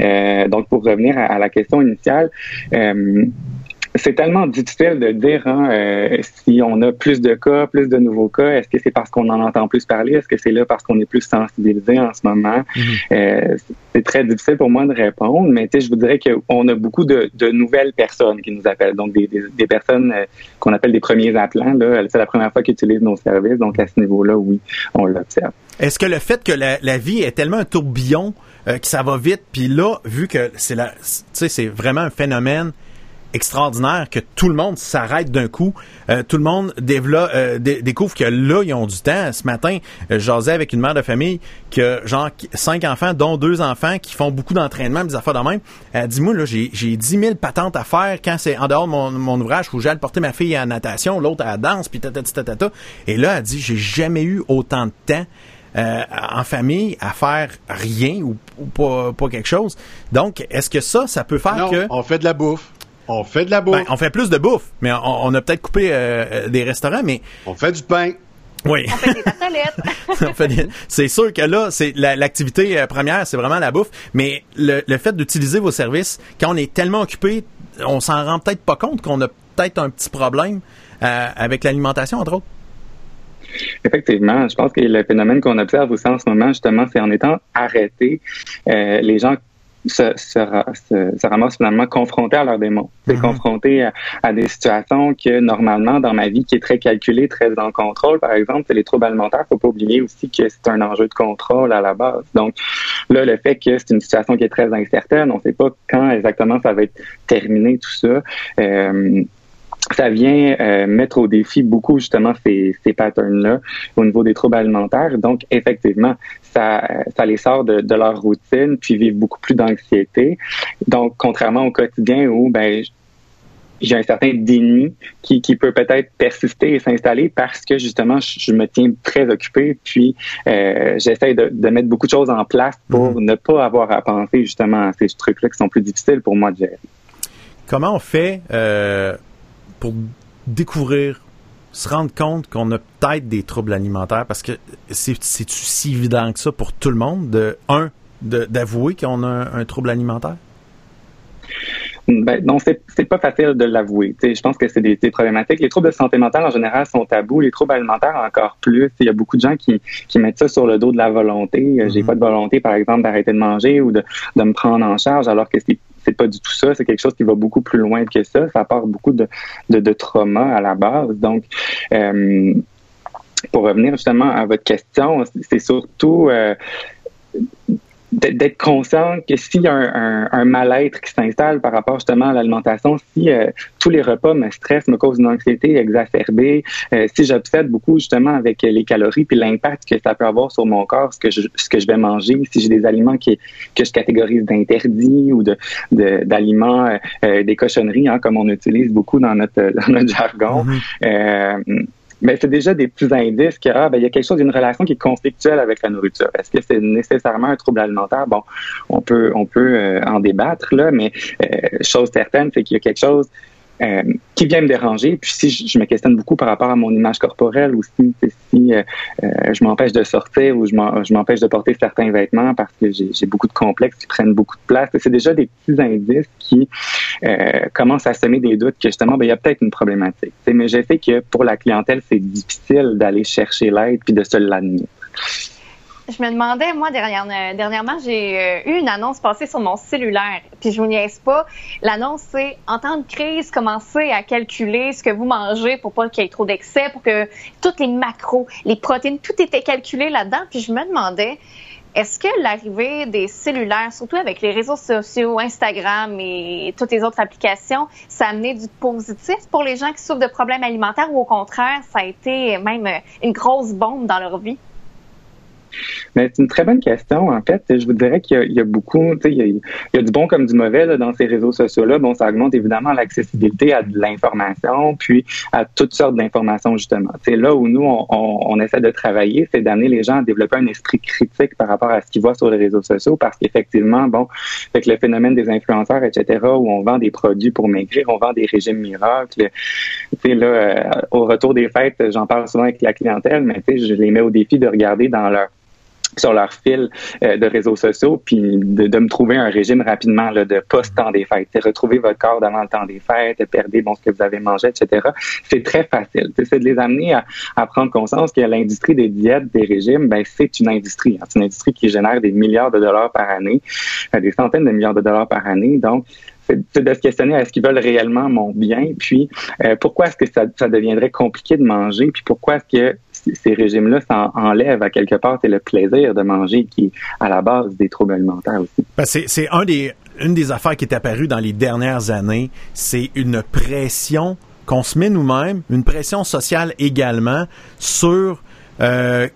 Euh, donc pour revenir à, à la question initiale. Euh, c'est tellement difficile de dire hein, euh, si on a plus de cas, plus de nouveaux cas. Est-ce que c'est parce qu'on en entend plus parler? Est-ce que c'est là parce qu'on est plus sensibilisé en ce moment? Euh, c'est très difficile pour moi de répondre, mais je vous dirais qu'on a beaucoup de, de nouvelles personnes qui nous appellent, donc des, des, des personnes euh, qu'on appelle des premiers appelants. C'est la première fois qu'ils utilisent nos services, donc à ce niveau-là, oui, on l'observe. Est-ce que le fait que la, la vie est tellement un tourbillon euh, que ça va vite, puis là, vu que c'est la, tu sais, c'est vraiment un phénomène extraordinaire que tout le monde s'arrête d'un coup, euh, tout le monde développe, euh, dé- découvre que là ils ont du temps. Ce matin, euh, je jasais avec une mère de famille qui a genre cinq enfants, dont deux enfants qui font beaucoup d'entraînement, des affaires de même. Elle dit moi là j'ai j'ai 10 000 patentes à faire quand c'est en dehors de mon, mon ouvrage où j'aille porter ma fille à la natation, l'autre à la danse, puis tatata. Et là elle dit j'ai jamais eu autant de temps. euh, en famille à faire rien ou, ou pas, pas quelque chose. Donc, est-ce que ça, ça peut faire Non, que... on fait de la bouffe. On fait de la bouffe. Ben, on fait plus de bouffe, mais on, on a peut-être coupé euh, euh, des restaurants, mais On fait du pain. oui. On fait des tartelettes. [LAUGHS] On fait des- c'est sûr que là, c'est la- l'activité euh, première, c'est vraiment la bouffe, mais le, le fait d'utiliser vos services, quand on est tellement occupé, on s'en rend peut-être pas compte qu'on a peut-être un petit problème euh, avec l'alimentation, entre autres. Effectivement, je pense que le phénomène qu'on observe aussi en ce moment, justement, c'est en étant arrêtés, euh, les gens se, se, se- se ramassent finalement confrontés à leurs démons. C'est Mhm. confrontés à, à des situations que normalement dans ma vie qui est très calculée, très en contrôle, par exemple, c'est les troubles alimentaires. Faut pas oublier aussi que c'est un enjeu de contrôle à la base. Donc là, le fait que c'est une situation qui est très incertaine, on ne sait pas quand exactement ça va être terminé tout ça. Euh, ça vient euh, mettre au défi beaucoup justement ces, ces patterns-là au niveau des troubles alimentaires. Donc, effectivement, ça, ça les sort de, de leur routine, puis vivent beaucoup plus d'anxiété. Donc, contrairement au quotidien où ben j'ai un certain déni qui, qui peut peut-être persister et s'installer parce que justement je, je me tiens très occupé puis euh, j'essaie de, de mettre beaucoup de choses en place pour ne pas avoir à penser justement à ces trucs-là qui sont plus difficiles pour moi de gérer. Comment on fait euh, pour découvrir se rendre compte qu'on a peut-être des troubles alimentaires parce que c'est si évident que ça pour tout le monde de un d'avouer qu'on a un, trouble alimentaire? Ben, non, c'est, pas facile de l'avouer. je pense que c'est des, problématiques. Les troubles de santé mentale, en général, sont tabous. Les troubles alimentaires, encore plus. Il y a beaucoup de gens qui, qui mettent ça sur le dos de la volonté. J'ai mm-hmm. pas de volonté, par exemple, d'arrêter de manger ou de, de me prendre en charge, alors que c'est c'est pas du tout ça. C'est quelque chose qui va beaucoup plus loin que ça. Ça apporte beaucoup de, de, de trauma à la base. Donc, euh, pour revenir justement à votre question, c'est surtout euh, d'être conscient que s'il y a un, un, mal-être qui s'installe par rapport justement à l'alimentation, si euh, tous les repas me stressent, me causent une anxiété exacerbée, euh, si j'obsède beaucoup justement avec les calories puis l'impact que ça peut avoir sur mon corps, ce que je, ce que je vais manger, si j'ai des aliments qui, que je catégorise d'interdits ou de d'aliments, euh, des cochonneries, hein, comme on utilise beaucoup dans notre, dans notre jargon. Mm-hmm mais c'est déjà des petits indices qu'il ah, ben, y a quelque chose, d'une relation qui est conflictuelle avec la nourriture. Est-ce que c'est nécessairement un trouble alimentaire? Bon, on peut, on peut euh, en débattre, là, mais euh, chose certaine, c'est qu'il y a quelque chose euh, qui vient me déranger. Puis si je, me questionne beaucoup par rapport à mon image corporelle ou si, si euh, euh, je m'empêche de sortir ou je m'empêche de porter certains vêtements parce que j'ai beaucoup de complexes qui prennent beaucoup de place, c'est déjà des petits indices qui commencent à semer des doutes que justement, ben, il y a peut-être une problématique. mais je sais que pour la clientèle, c'est difficile d'aller chercher l'aide puis de se l'admettre. Je me demandais, moi, dernièrement, j'ai euh, eu une annonce passée sur mon cellulaire. Puis je vous niaise pas. L'annonce, c'est en temps de crise, commencez à calculer ce que vous mangez pour pas qu'il y ait trop d'excès, pour que toutes les macros, les protéines, tout était calculé là-dedans. Puis je me demandais, est-ce que l'arrivée des cellulaires, surtout avec les réseaux sociaux, Instagram et toutes les autres applications, ça a amené du positif pour les gens qui souffrent de problèmes alimentaires ou au contraire, ça a été même une grosse bombe dans leur vie? Mais c'est une très bonne question. En fait, je vous dirais qu'il y, a beaucoup, tu sais, il, y a, du bon comme du mauvais dans ces réseaux sociaux-là. Bon, ça augmente évidemment l'accessibilité à de l'information, puis à toutes sortes d'informations justement. C'est là où nous on, essaie de travailler, c'est d'amener les gens à développer un esprit critique par rapport à ce qu'ils voient sur les réseaux sociaux, parce qu'effectivement, bon, avec le phénomène des influenceurs, etc., où on vend des produits pour maigrir, on vend des régimes miracles. Là, euh, au retour des fêtes, j'en parle souvent avec la clientèle, mais je les mets au défi de regarder dans leur sur leur fil euh, de réseaux sociaux, puis de, me trouver un régime rapidement là, de post-temps des fêtes. Retrouver votre corps devant le temps des fêtes, perdre bon, ce que vous avez mangé, etc. C'est très facile. C'est de les amener à, prendre conscience que l'industrie des diètes, des régimes, ben, c'est une industrie. Hein. C'est une industrie qui génère des milliards de dollars par année, euh, des centaines de milliards de dollars par année. Donc, c'est de se questionner est-ce qu'ils veulent réellement mon bien, puis euh, pourquoi est-ce que ça, ça, deviendrait compliqué de manger, puis pourquoi est-ce que ces régimes-là enlèvent à quelque part c'est le plaisir de manger qui est à la base des troubles alimentaires aussi. Ben, c'est une des affaires qui est apparue dans les dernières années, c'est une pression qu'on se met nous-mêmes, une pression sociale également sur... Euh,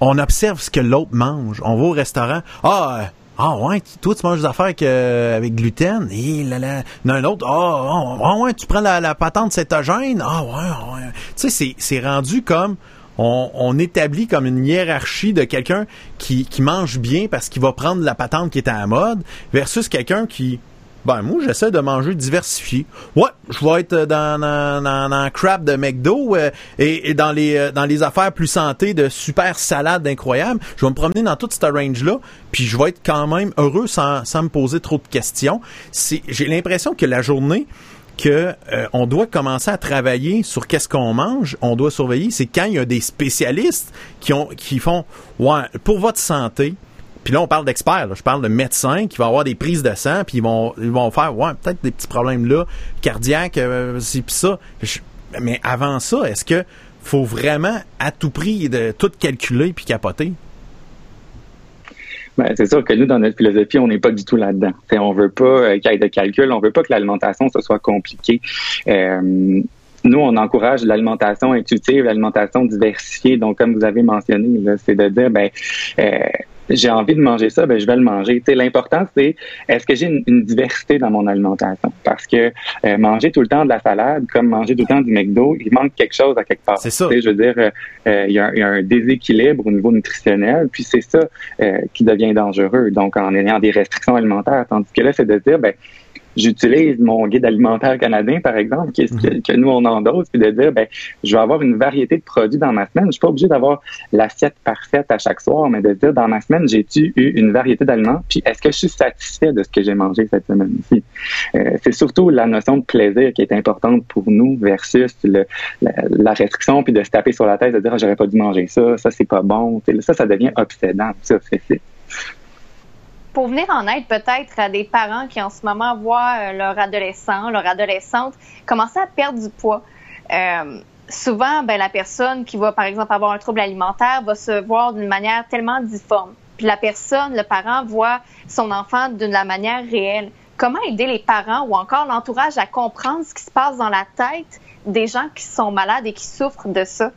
on observe ce que l'autre mange. On va au restaurant. Ah, ah ouais, toi tu manges des affaires avec, gluten? Et là là. Un autre, ah, ah ouais, tu prends la, la patente cétogène? Ah ouais, ouais. Tu sais, c'est rendu comme on, établit comme une hiérarchie de quelqu'un qui, mange bien parce qu'il va prendre la patente qui est à la mode versus quelqu'un qui ben moi j'essaie de manger diversifié. Ouais, je vais être dans dans, dans, crap de McDo euh, et, dans les euh, dans les affaires plus santé de super salade incroyable. Je vais me promener dans toute cette range là, puis je vais être quand même heureux sans, sans me poser trop de questions. C'est j'ai l'impression que la journée que euh, on doit commencer à travailler sur qu'est-ce qu'on mange, on doit surveiller, c'est quand il y a des spécialistes qui ont qui font ouais, pour votre santé. Puis là on parle d'experts, je parle de médecins qui vont avoir des prises de sang puis ils vont faire ouais, peut-être des petits problèmes là cardiaques euh, c'est puis ça. mais avant ça, est-ce que faut vraiment à tout prix de tout calculer puis capoter? Ben, c'est sûr que nous, dans notre philosophie, on n'est pas du tout là-dedans. On veut pas euh, qu'il y ait de calcul, on veut pas que l'alimentation ce soit compliqué. Euh, nous, on encourage l'alimentation intuitive, l'alimentation diversifiée. Donc, comme vous avez mentionné, c'est de dire, ben, euh, j'ai envie de manger ça, ben je vais le manger. l'important c'est est-ce que j'ai une, diversité dans mon alimentation? Parce que euh, manger tout le temps de la salade, comme manger tout le temps du McDo, il manque quelque chose à quelque part. C'est ça. Je veux dire, euh, euh, il y, a, un déséquilibre au niveau nutritionnel, puis c'est ça qui devient dangereux. Donc en ayant des restrictions alimentaires, tandis que là c'est de dire ben j'utilise mon guide alimentaire canadien, par exemple, qui est, Mhm. que, que nous, on endosse, puis de dire, ben, je vais avoir une variété de produits dans ma semaine. Je suis pas obligé d'avoir l'assiette parfaite à chaque soir, mais de dire, dans ma semaine, j'ai-tu eu une variété d'aliments, puis est-ce que je suis satisfait de ce que j'ai mangé cette semaine-ci? Euh, c'est surtout la notion de plaisir qui est importante pour nous versus le, la, la restriction, puis de se taper sur la tête, de dire, ah, j'aurais pas dû manger ça, ça, c'est pas bon. Ça, ça devient obsédant. Ça, c'est, c'est- pour venir en aide peut-être à des parents qui en ce moment voient euh, leur adolescent, leur adolescente commencer à perdre du poids. Euh, souvent, ben, la personne qui va, par exemple, avoir un trouble alimentaire va se voir d'une manière tellement difforme. Puis la personne, le parent, voit son enfant d'une manière réelle. Comment aider les parents ou encore l'entourage à comprendre ce qui se passe dans la tête des gens qui sont malades et qui souffrent de ça?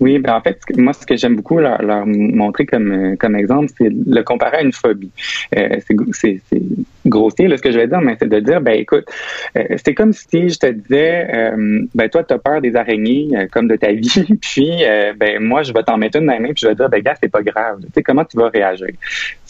Oui, ben en fait, moi, ce que j'aime beaucoup leur, leur montrer comme, euh, comme exemple, c'est le comparer à une phobie. Euh, c'est gr- c'est c'est grossier, là, ce que je vais dire, mais c'est de dire, ben écoute, euh, c'est comme si je te disais, euh, ben toi, tu as peur des araignées, euh, comme de ta vie, [LAUGHS] puis euh, ben moi, je vais t'en mettre une dans les mains, puis je vais te dire, ben gars, c'est pas grave. Tu sais, comment tu vas réagir?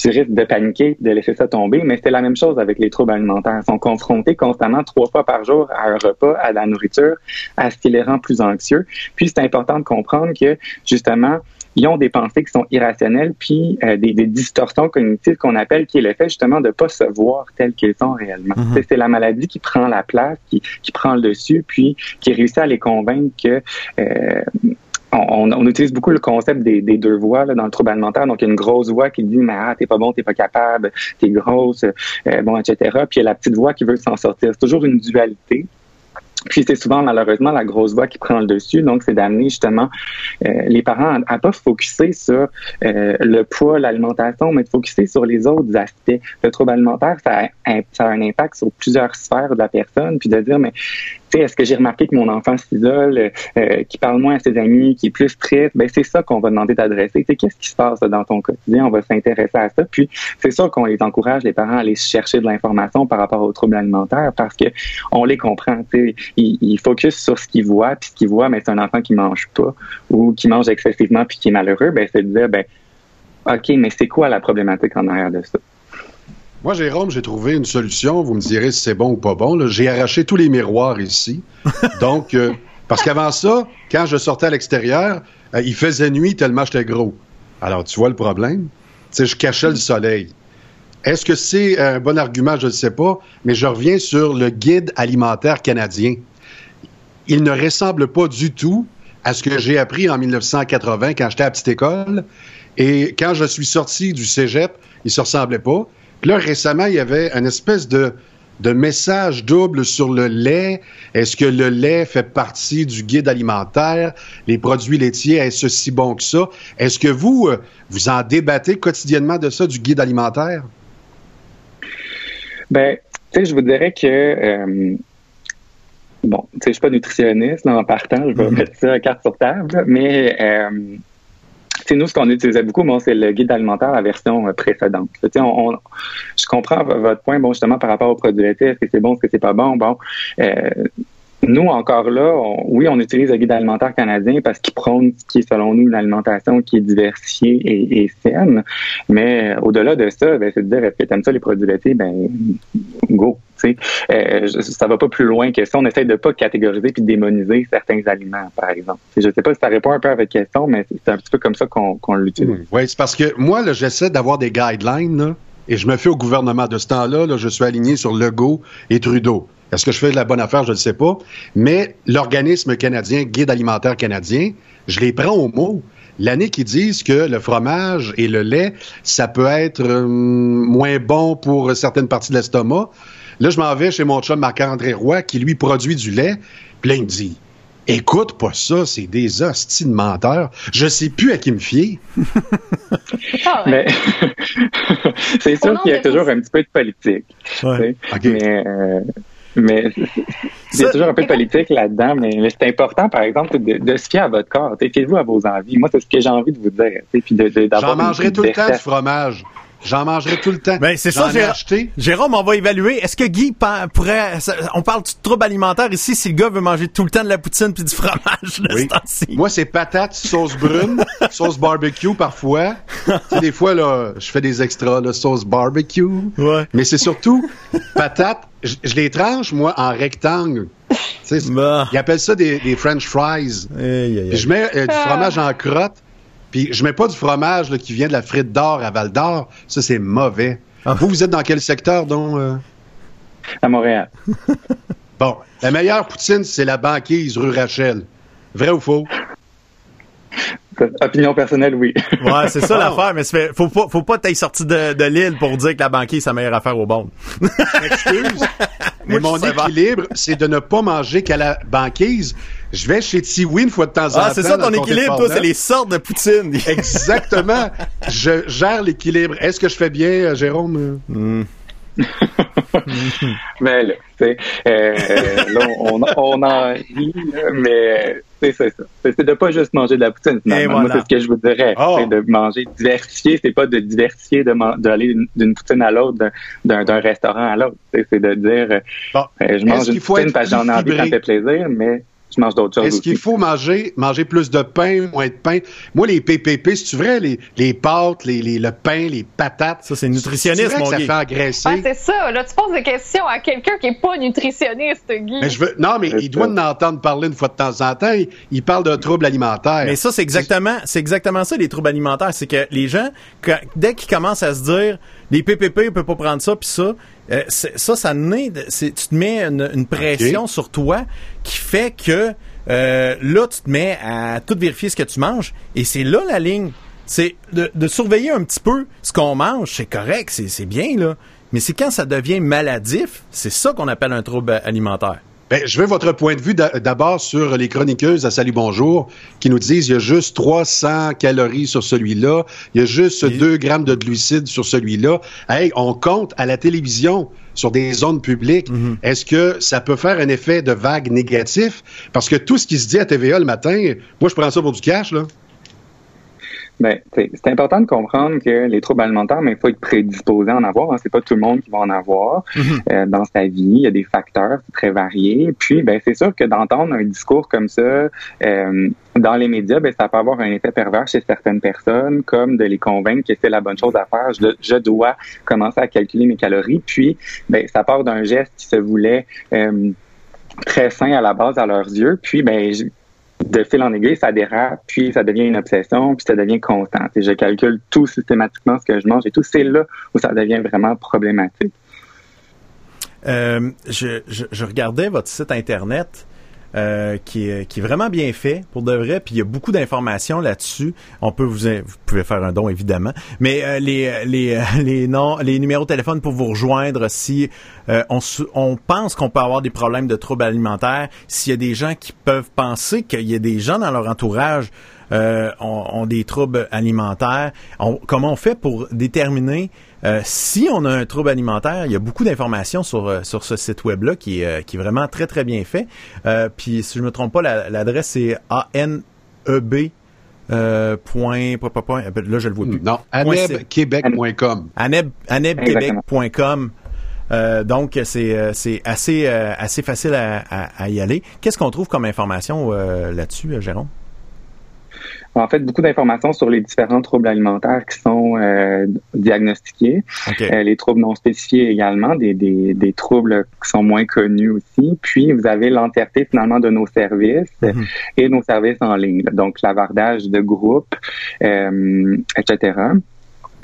Tu risques de paniquer, de laisser ça tomber, mais c'est la même chose avec les troubles alimentaires. Ils sont confrontés constamment trois fois par jour à un repas, à la nourriture, à ce qui les rend plus anxieux. Puis c'est important de comprendre que justement, ils ont des pensées qui sont irrationnelles, puis euh, des, des distorsions cognitives qu'on appelle, qui est le fait justement de pas se voir tels qu'ils sont réellement. Mhm. C'est- C'est la maladie qui prend la place, qui, qui prend le dessus, puis qui réussit à les convaincre que euh, on, utilise beaucoup le concept des, deux voix dans le trouble alimentaire. Donc, il y a une grosse voix qui dit mais ah, t'es pas bon, t'es pas capable, t'es grosse, euh, bon, etc. Puis il y a la petite voix qui veut s'en sortir. C'est toujours une dualité. Puis c'est souvent malheureusement la grosse voix qui prend le dessus. Donc c'est d'amener justement euh, les parents à, à pas focuser sur euh, le poids, l'alimentation, mais de focuser sur les autres aspects. Le trouble alimentaire, ça a, un- ça a un impact sur plusieurs sphères de la personne. Puis de dire mais est-ce que j'ai remarqué que mon enfant s'isole, euh, qui parle moins à ses amis, qui est plus triste? Ben, c'est ça qu'on va demander d'adresser. Qu'est-ce qui se passe dans ton quotidien? On va s'intéresser à ça. Puis, c'est sûr qu'on les encourage, les parents, à aller chercher de l'information par rapport aux troubles alimentaires parce que on les comprend. Tu sais, ils, ils focus sur ce qu'ils voient, puis ce qu'ils voient, mais c'est un enfant qui mange pas ou qui mange excessivement puis qui est malheureux. Ben, c'est de dire, ben, OK, mais c'est quoi la problématique en arrière de ça? Moi, Jérôme, j'ai trouvé une solution. Vous me direz si c'est bon ou pas bon. J'ai arraché tous les miroirs ici. [LAUGHS] Donc, euh, parce qu'avant ça, quand je sortais à l'extérieur, euh, il faisait nuit tellement j'étais gros. Alors, tu vois le problème? Tu sais, je cachais le soleil. Est-ce que c'est un bon argument? Je ne sais pas, mais je reviens sur le guide alimentaire canadien. Il ne ressemble pas du tout à ce que j'ai appris en 1980 quand j'étais à la petite école. Et quand je suis sorti du cégep, il ne se ressemblait pas. Puis là, récemment, il y avait une espèce de, de message double sur le lait. Est-ce que le lait fait partie du guide alimentaire? Les produits laitiers, est-ce si bon que ça? Est-ce que vous, euh, vous en débattez quotidiennement de ça, du guide alimentaire? Ben, tu sais, je vous dirais que euh, bon, tu sais, je suis pas nutritionniste là, en partant, je vais mettre ça carte sur table, mais euh, sais, nous, ce qu'on utilisait beaucoup, bon, c'est le guide alimentaire, la version euh, précédente. On, on- je comprends votre point, bon, justement, par rapport aux produits laitiers, est-ce que c'est bon, est-ce que c'est pas bon, bon. Euh, nous, encore là, on- oui, on utilise le guide alimentaire canadien parce qu'il prône ce qui est, selon nous, une alimentation qui est diversifiée et, et saine. Mais euh, au-delà de ça, ben, c'est de dire, est-ce que t'aimes ça, les produits laitiers? Ben, go. tu sais. Euh, ça va pas plus loin que ça. On essaie de pas catégoriser puis démoniser certains aliments, par exemple. Je sais pas si ça répond un peu à votre question, mais c'est un petit peu comme ça qu'on l'utilise. Oui, c'est parce que moi, j'essaie d'avoir des guidelines, là, et je me fais au gouvernement de ce temps-là. Là, je suis aligné sur Legault et Trudeau. Est-ce que je fais la bonne affaire? Je ne sais pas. Mais l'organisme canadien, Guide alimentaire canadien, je les prends au mot. L'année qu'ils disent que le fromage et le lait, ça peut être euh, moins bon pour certaines parties de l'estomac. Là, je m'en vais chez mon chum Marc-André Roy, qui lui produit du lait. Puis là, il me dit Écoute pas ça, c'est des hosties de menteurs. Je sais plus à qui me fier. [LAUGHS] Ah, ouais. Mais [LAUGHS] c'est sûr qu'il y a de toujours un petit peu de politique. Ouais. Mais, euh, mais il y a toujours un peu de politique là-dedans, mais, mais c'est important, par exemple, de, de se fier à votre corps. Fiez-vous à vos envies. Moi, c'est ce que j'ai envie de vous dire. Puis de, J'en mangerai tout le temps du fromage. J'en mangerai tout le temps. Ben, c'est ça, J'en ai j'ai acheté. Jérôme, on va évaluer. Est-ce que Guy pourrait, on parle de trouble alimentaire ici si le gars veut manger tout le temps de la poutine puis du fromage de Oui. ce temps-ci? Moi, c'est patates, sauce brune, [LAUGHS] sauce barbecue parfois. Tu sais, des fois, là, je fais des extras, là, sauce barbecue. Ouais. Mais c'est surtout patates. Je, je les tranche, moi, en rectangle. Tu sais, c'est- Bah. Ils appellent ça des, des French fries. Aïe, aïe, aïe. Puis je mets euh, du fromage en crotte. Puis je mets pas du fromage là, qui vient de la frite d'or à Val d'Or. Ça, c'est mauvais. Ah. Vous, vous êtes dans quel secteur, donc? euh? À Montréal. Bon, la meilleure poutine, c'est la banquise rue Rachel. Vrai ou faux? Opinion personnelle, oui. [LAUGHS] Ouais, c'est ça l'affaire, mais fait- faut pas, faut pas t'être sorti de, de l'île pour dire que la banquise, c'est la meilleure affaire au monde. [LAUGHS] Excuse. [LAUGHS] Mais Moi, mon équilibre, c'est de ne pas manger qu'à la banquise. Je vais chez Tiwi une fois de temps en temps. Ah, c'est ça ton équilibre, toi, c'est les sortes de poutine. Exactement. Je gère l'équilibre. Est-ce que je fais bien, euh, Jérôme? [LAUGHS] Mais là, tu sais, euh, là, on, on en rit, mais c'est ça. C'est de pas juste manger de la poutine, finalement. Moi, c'est ce que je vous dirais. Oh. C'est de manger diversifié. C'est pas de diversifier, d'aller d'une- d'une poutine à l'autre, d'un- restaurant à l'autre. C'est de dire, euh, Bon. euh, je mange une poutine parce que j'en ai envie, ça me fait plaisir, mais je mange d'autres choses Est-ce qu'il faut manger, manger plus de pain, moins de pain? Moi, les PPP, c'est vrai, les, les pâtes, les, les- le pain, les patates. Ça, c'est nutritionniste, mon que ça fait engraisser. Ah, c'est ça. Là, tu poses des questions à quelqu'un qui est pas nutritionniste, Guy. mais je veux, non, mais il doit en entendre parler une fois de temps en temps. Il, il parle d'un trouble alimentaire. Mais ça, c'est exactement, c'est exactement ça, les troubles alimentaires. C'est que les gens, quand- dès qu'ils commencent à se dire, les PPP, on peut pas prendre ça, puis ça, euh, ça, ça naît, tu te mets une, une pression sur toi qui fait que euh, là, tu te mets à tout vérifier ce que tu manges, et c'est là la ligne. C'est de, de surveiller un petit peu ce qu'on mange, c'est correct, c'est c'est bien, là. Mais c'est quand ça devient maladif, c'est ça qu'on appelle un trouble alimentaire. Ben, je veux votre point de vue d'a- d'abord sur les chroniqueuses à Salut Bonjour qui nous disent il y a juste 300 calories sur celui-là, il y a juste Et- 2 grammes de glucides sur celui-là. Hey, on compte à la télévision sur des zones publiques. Mhm. Est-ce que ça peut faire un effet de vague négatif? Parce que tout ce qui se dit à TVA le matin, moi, je prends ça pour du cash, là. Ben, c'est c'est important de comprendre que les troubles alimentaires, mais il faut être prédisposé à en avoir. Hein. C'est pas tout le monde qui va en avoir euh, dans sa vie. Il y a des facteurs très variés. Puis, ben, c'est sûr que d'entendre un discours comme ça euh, dans les médias, ben, ça peut avoir un effet pervers chez certaines personnes, comme de les convaincre que c'est la bonne chose à faire. Je, je dois commencer à calculer mes calories. Puis, ben, ça part d'un geste qui se voulait euh, très sain à la base à leurs yeux. Puis, ben, de fil en aiguille, ça dérape, puis ça devient une obsession, puis ça devient constant. Et je calcule tout systématiquement ce que je mange et tout. C'est là où ça devient vraiment problématique. Euh, je, je, je regardais votre site internet euh, qui, est, qui vraiment bien fait pour de vrai, puis il y a beaucoup d'informations là-dessus. On peut vous pouvez faire un don évidemment, mais euh, les les euh, [LAUGHS] les les numéros de téléphone pour vous rejoindre si on on pense qu'on peut avoir des problèmes de troubles alimentaires, s'il y a des gens qui peuvent penser qu'il y a des gens dans leur entourage euh, ont, ont des troubles alimentaires. On- comment on fait pour déterminer euh, si on a un trouble alimentaire? Il y a beaucoup d'informations sur, euh, sur ce site web-là qui, est, euh, qui est vraiment très, très bien fait. Euh, puis, si je me trompe pas, la- l'adresse c'est ANEB. Euh, point, point, point, point, là, je le vois plus. Non, anebquebec.com. Aneb, anebquebec.com. Euh, donc, c'est c'est assez, assez facile à, à- à y aller. Qu'est-ce qu'on trouve comme information là-dessus, Jérôme? En fait, beaucoup d'informations sur les différents troubles alimentaires qui sont euh, diagnostiqués. Euh, les troubles non spécifiés également, des, des, des troubles qui sont moins connus aussi. Puis, vous avez l'entièreté finalement de nos services Mhm. et nos services en ligne, donc l'avardage de groupes, euh, etc.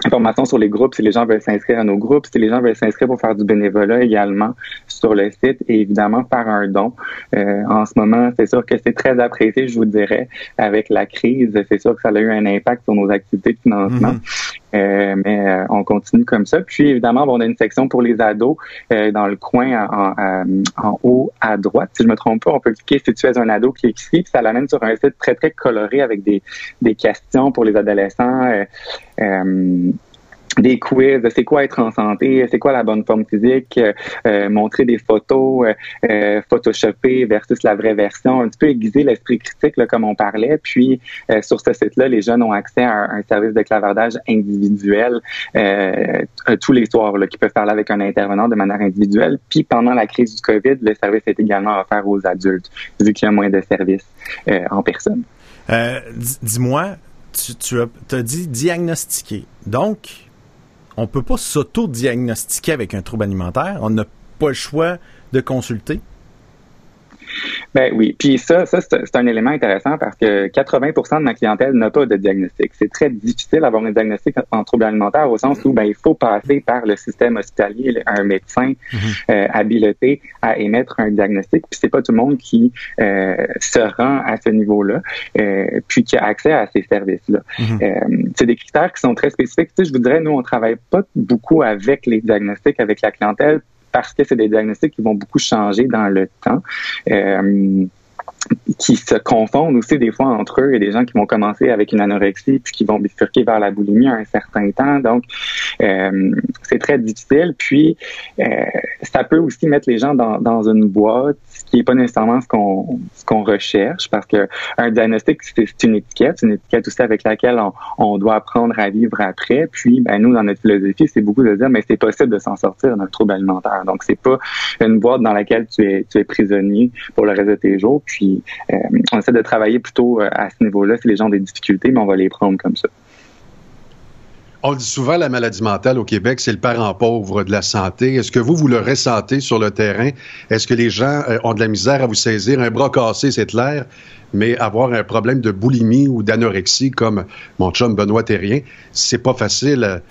Informations sur les groupes, si les gens veulent s'inscrire à nos groupes, si les gens veulent s'inscrire pour faire du bénévolat également sur le site et évidemment faire un don. Euh, en ce moment, c'est sûr que c'est très apprécié, je vous dirais, avec la crise. C'est sûr que ça a eu un impact sur nos activités de financement. Mhm. Euh, mais euh, on continue comme ça. Puis évidemment, bon, on a une section pour les ados euh, dans le coin en, en, en haut à droite. Si je me trompe pas, on peut cliquer si tu es un ado, clique ici, ça l'amène sur un site très très coloré avec des, des questions pour les adolescents. Euh, euh, des quiz, c'est quoi être en santé, c'est quoi la bonne forme physique, euh, euh, montrer des photos euh, photoshopées versus la vraie version, un petit peu aiguiser l'esprit critique là, comme on parlait. Puis sur ce site-là, les jeunes ont accès à un, service de clavardage individuel tous les soirs, qui peuvent parler avec un intervenant de manière individuelle. Puis pendant la crise du COVID, le service est également offert aux adultes, vu qu'il y a moins de services en personne. Dis-moi, tu, tu as, as dit diagnostiquer. Donc, on peut pas s'auto-diagnostiquer avec un trouble alimentaire. On n'a pas le choix de consulter. Ben oui, puis ça, ça c'est un élément intéressant parce que 80% de ma clientèle n'a pas de diagnostic. C'est très difficile d'avoir un diagnostic en trouble alimentaire au sens où ben il faut passer par le système hospitalier, un médecin mhm. euh, habilité à émettre un diagnostic. Puis c'est pas tout le monde qui euh, se rend à ce niveau-là, euh, puis qui a accès à ces services-là. Mhm. c'est des critères qui sont très spécifiques. Tu sais, je vous dirais, nous on travaille pas beaucoup avec les diagnostics avec la clientèle parce que c'est des diagnostics qui vont beaucoup changer dans le temps. Euh, qui se confondent aussi des fois entre eux. A des gens qui vont commencer avec une anorexie puis qui vont bifurquer vers la boulimie à un certain temps. Donc, euh, c'est très difficile. Puis, euh, ça peut aussi mettre les gens dans, dans une boîte, ce qui n'est pas nécessairement ce qu'on ce qu'on recherche, parce que un diagnostic c'est une étiquette, une étiquette aussi avec laquelle on, on, doit apprendre à vivre après. Puis, ben nous dans notre philosophie, c'est beaucoup de dire, mais c'est possible de s'en sortir d'un trouble alimentaire. Donc, c'est pas une boîte dans laquelle tu es tu es prisonnier pour le reste de tes jours. Puis euh, on essaie de travailler plutôt euh, à ce niveau-là si les gens ont des difficultés, mais on va les prendre comme ça. On dit souvent la maladie mentale au Québec, c'est le parent pauvre de la santé. Est-ce que vous, vous le ressentez sur le terrain? Est-ce que les gens euh, ont de la misère à vous saisir? Un bras cassé, c'est clair, mais avoir un problème de boulimie ou d'anorexie, comme mon chum Benoît Terrien, c'est pas facile.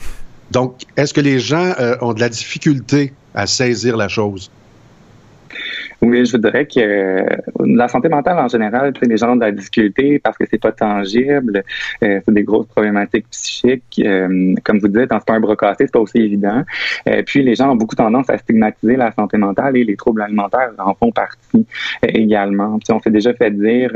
Donc, est-ce que les gens ont de la difficulté à saisir la chose? Oui, je voudrais que euh, la santé mentale en général, les gens ont de la difficulté parce que c'est pas tangible, euh, c'est des grosses problématiques psychiques. Euh, comme vous dites, c'est pas un bras cassé, c'est pas aussi évident. puis les gens ont beaucoup tendance à stigmatiser la santé mentale et les troubles alimentaires en font partie également. Puis on s'est déjà fait dire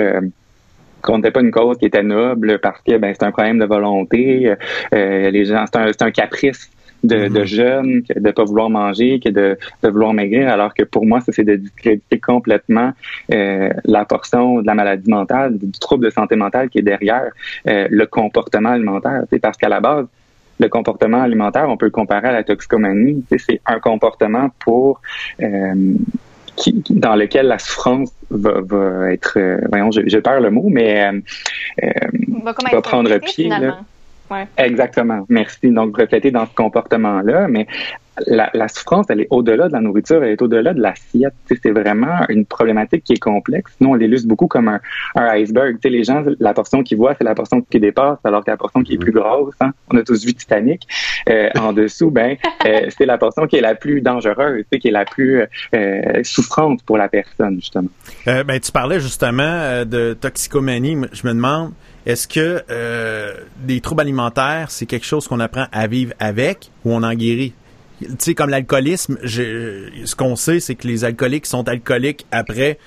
qu'on n'était pas une cause qui était noble parce que ben c'est un problème de volonté. les gens, c'est un, un caprice de, de mhm. jeunes, que de pas vouloir manger, que de, de vouloir maigrir, alors que pour moi, ça c'est de discréditer complètement euh, la portion de la maladie mentale, du trouble de santé mentale qui est derrière euh, le comportement alimentaire. Parce qu'à la base, le comportement alimentaire, on peut le comparer à la toxicomanie. C'est un comportement pour euh, qui, dans lequel la souffrance va, va être, euh, voyons, je, je, perds le mot, mais euh, va, va prendre pied. Là. Exactement. Merci. Donc, refléter dans ce comportement-là, mais la, souffrance, elle est au-delà de la nourriture, elle est au-delà de l'assiette. C'est vraiment une problématique qui est complexe. Nous, on l'illustre beaucoup comme un, iceberg. les gens, la portion qu'ils voient, c'est la portion qui dépasse, alors que la portion qui est plus grosse, hein, on a tous vu Titanic, euh, en dessous, ben, [LAUGHS] euh, c'est la portion qui est la plus dangereuse, qui est la plus euh, souffrante pour la personne, justement. ben, tu parlais justement de toxicomanie. Je me demande, est-ce que des troubles alimentaires, c'est quelque chose qu'on apprend à vivre avec ou on en guérit? tu sais, comme l'alcoolisme, ce qu'on sait, c'est que les alcooliques sont alcooliques après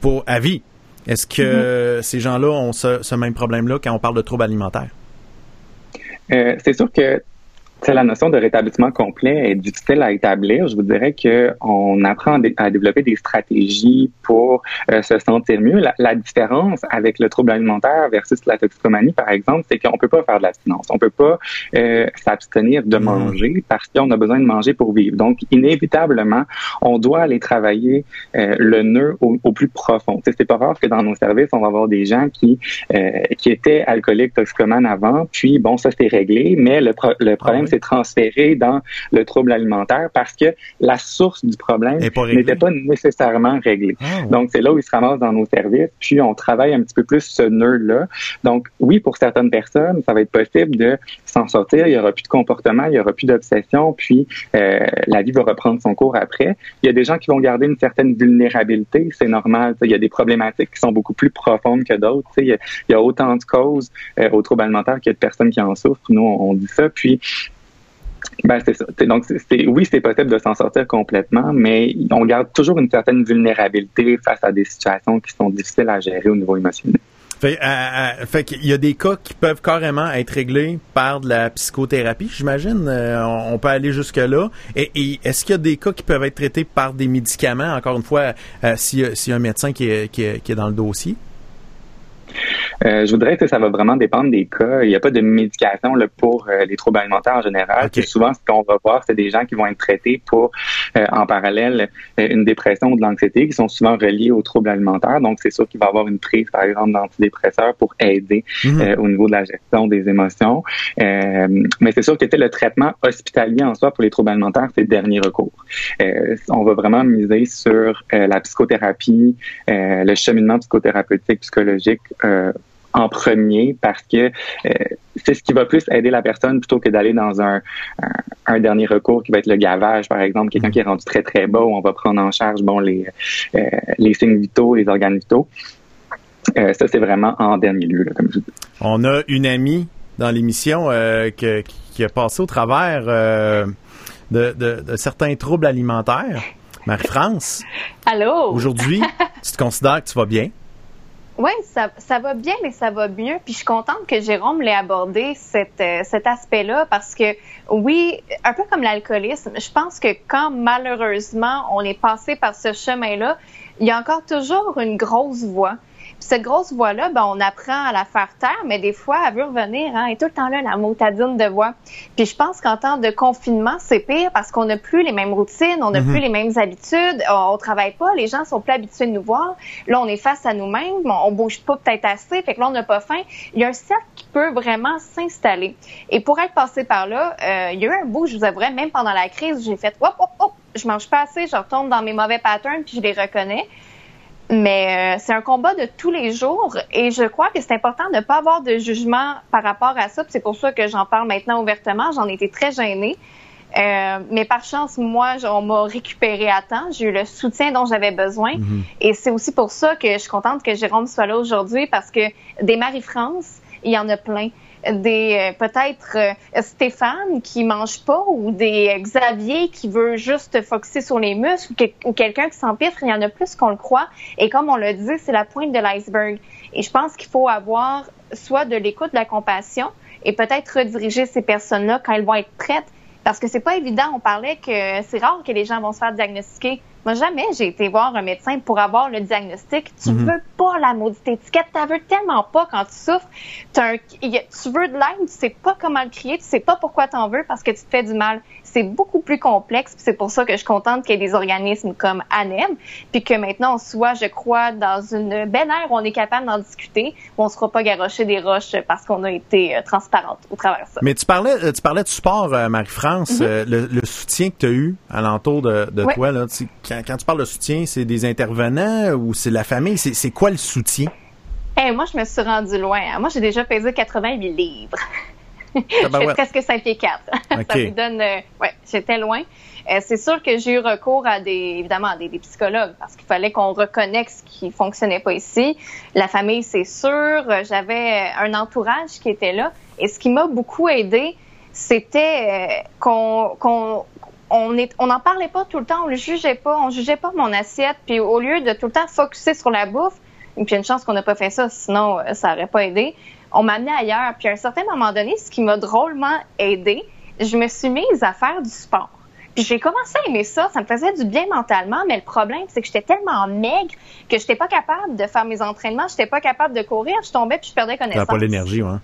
pour à vie. Est-ce que mm-hmm. ces gens-là ont ce, même problème-là quand on parle de troubles alimentaires? Euh, c'est sûr que la notion de rétablissement complet est difficile à établir. Je vous dirais que on apprend à développer des stratégies pour euh, se sentir mieux. La, différence avec le trouble alimentaire versus la toxicomanie, par exemple, c'est qu'on peut pas faire de l'abstinence. On peut pas euh, s'abstenir de manger parce qu'on a besoin de manger pour vivre. Donc, inévitablement, on doit aller travailler euh, le nœud au, plus profond. C'est pas rare que dans nos services, on va avoir des gens qui qui étaient alcooliques, toxicomanes avant, puis bon, ça c'est réglé, mais le, le problème, ah transféré dans le trouble alimentaire parce que la source du problème n'était pas nécessairement réglée. Ah, Donc, c'est là où il se ramasse dans nos services, puis on travaille un petit peu plus ce nœud-là. Donc, oui, pour certaines personnes, ça va être possible de s'en sortir, il y aura plus de comportement, il y aura plus d'obsession, puis euh, la vie va reprendre son cours après. Il y a des gens qui vont garder une certaine vulnérabilité, c'est normal. Il y a des problématiques qui sont beaucoup plus profondes que d'autres. Il, il, y a autant de causes euh, au trouble alimentaire qu'il y a de personnes qui en souffrent. Nous, on dit ça. Puis, ben, c'est ça. Donc, oui, c'est possible de s'en sortir complètement, mais on garde toujours une certaine vulnérabilité face à des situations qui sont difficiles à gérer au niveau émotionnel. Fait, euh, euh, qu'il y a des cas qui peuvent carrément être réglés par de la psychothérapie, j'imagine. Euh, on, peut aller jusque-là. Et, est-ce qu'il y a des cas qui peuvent être traités par des médicaments, encore une fois, euh, s'il s'il y a un médecin qui est- qui est dans le dossier? Euh, je voudrais que ça va vraiment dépendre des cas. Il n'y a pas de médication là, pour euh, les troubles alimentaires en général. Souvent, ce qu'on va voir, c'est des gens qui vont être traités pour, euh, en parallèle, euh, une dépression ou de l'anxiété, qui sont souvent reliés aux troubles alimentaires. Donc, c'est sûr qu'il va y avoir une prise, par exemple, d'antidépresseurs pour aider Mhm. euh, au niveau de la gestion des émotions. Euh, mais c'est sûr que le traitement hospitalier en soi pour les troubles alimentaires, c'est le dernier recours. Euh, on va vraiment miser sur euh, la psychothérapie, euh, le cheminement psychothérapeutique, psychologique euh, en premier parce que euh, c'est ce qui va plus aider la personne plutôt que d'aller dans un, un, un dernier recours qui va être le gavage, par exemple, quelqu'un qui est rendu très très bas où on va prendre en charge bon les euh, les signes vitaux, les organes vitaux. Euh, ça, c'est vraiment en dernier lieu, là, comme je dis. On a une amie dans l'émission euh, que- qui a passé au travers euh, de, de- de certains troubles alimentaires. Marie-France, Allô? aujourd'hui, tu te considères que tu vas bien? Oui, ça, ça va bien, mais ça va mieux. Puis je suis contente que Jérôme l'ait abordé cet, euh, cet aspect-là parce que oui, un peu comme l'alcoolisme, je pense que quand malheureusement on est passé par ce chemin-là, il y a encore toujours une grosse voix. Cette grosse voix-là, ben, on apprend à la faire taire, mais des fois, elle veut revenir. Hein, et tout le temps là, la motadine de voix. Puis je pense qu'en temps de confinement, c'est pire parce qu'on n'a plus les mêmes routines, on n'a Mhm. plus les mêmes habitudes, on, on travaille pas, les gens sont plus habitués de nous voir. Là, on est face à nous-mêmes, on, on bouge pas peut-être assez, fait que là, on n'a pas faim. Il y a un cercle qui peut vraiment s'installer. Et pour être passé par là, euh, il y a eu un bout, je vous avouerai, même pendant la crise, j'ai fait hop, hop, hop, je mange pas assez, je retombe dans mes mauvais patterns, puis je les reconnais. Mais euh, c'est un combat de tous les jours et je crois que c'est important de ne pas avoir de jugement par rapport à ça. C'est pour ça que j'en parle maintenant ouvertement. J'en étais très gênée. Euh, mais par chance, moi, on m'a récupéré à temps. J'ai eu le soutien dont j'avais besoin. Et c'est aussi pour ça que je suis contente que Jérôme soit là aujourd'hui parce que des Marie-France, il y en a plein. Des euh, peut-être euh, Stéphane qui mange pas ou des euh, Xavier qui veut juste focuser sur les muscles ou, que- ou quelqu'un qui s'empiffre, il y en a plus qu'on le croit. Et comme on le dit, c'est la pointe de l'iceberg. Et je pense qu'il faut avoir soit de l'écoute, de la compassion et peut-être rediriger ces personnes-là quand elles vont être prêtes parce que c'est pas évident. On parlait que c'est rare que les gens vont se faire diagnostiquer. Moi, jamais j'ai été voir un médecin pour avoir le diagnostic. Tu Mhm. veux pas la maudite étiquette. Tu veux tellement pas quand tu souffres. Un- tu veux de l'aide, tu sais pas comment le crier, tu sais pas pourquoi t'en veux parce que tu te fais du mal. C'est beaucoup plus complexe. C'est pour ça que je suis contente qu'il y ait des organismes comme ANEM, puis que maintenant on soit, je crois, dans une belle ère où on est capable d'en discuter, où on ne sera pas garoché des roches parce qu'on a été euh, transparente au travers de ça. Mais tu parlais, euh, tu parlais de support, euh, Marie-France, euh, le, le soutien que tu as eu alentour de, de toi. Là, Tu quand, quand tu parles de soutien, c'est des intervenants ou c'est la famille? C'est quoi le soutien? Hey, moi, je me suis rendue loin. hein. Moi, j'ai déjà pesé 88 livres. [LAUGHS] je fais Tabarouette. presque 5 pieds 4. Ok. Ça vous donne... euh, ouais, j'étais loin. Euh, c'est sûr que j'ai eu recours à des, évidemment, à des, des psychologues parce qu'il fallait qu'on reconnecte ce qui fonctionnait pas ici. La famille, c'est sûr. Euh, J'avais euh, un entourage qui était là. Et ce qui m'a beaucoup aidé, c'était euh, qu'on, qu'on, on est, on n'en parlait pas tout le temps, on le jugeait pas, on jugeait pas mon assiette, puis au lieu de tout le temps focuser sur la bouffe, et puis une chance qu'on n'a pas fait ça, sinon ça aurait pas aidé. On m'a amené ailleurs, puis à un certain moment donné, ce qui m'a drôlement aidé, je me suis mise à faire du sport. Puis j'ai commencé à aimer ça, ça me faisait du bien mentalement, mais le problème c'est que j'étais tellement maigre que j'étais pas capable de faire mes entraînements, j'étais pas capable de courir, je tombais puis je perdais connaissance. pas l'énergie, ouais.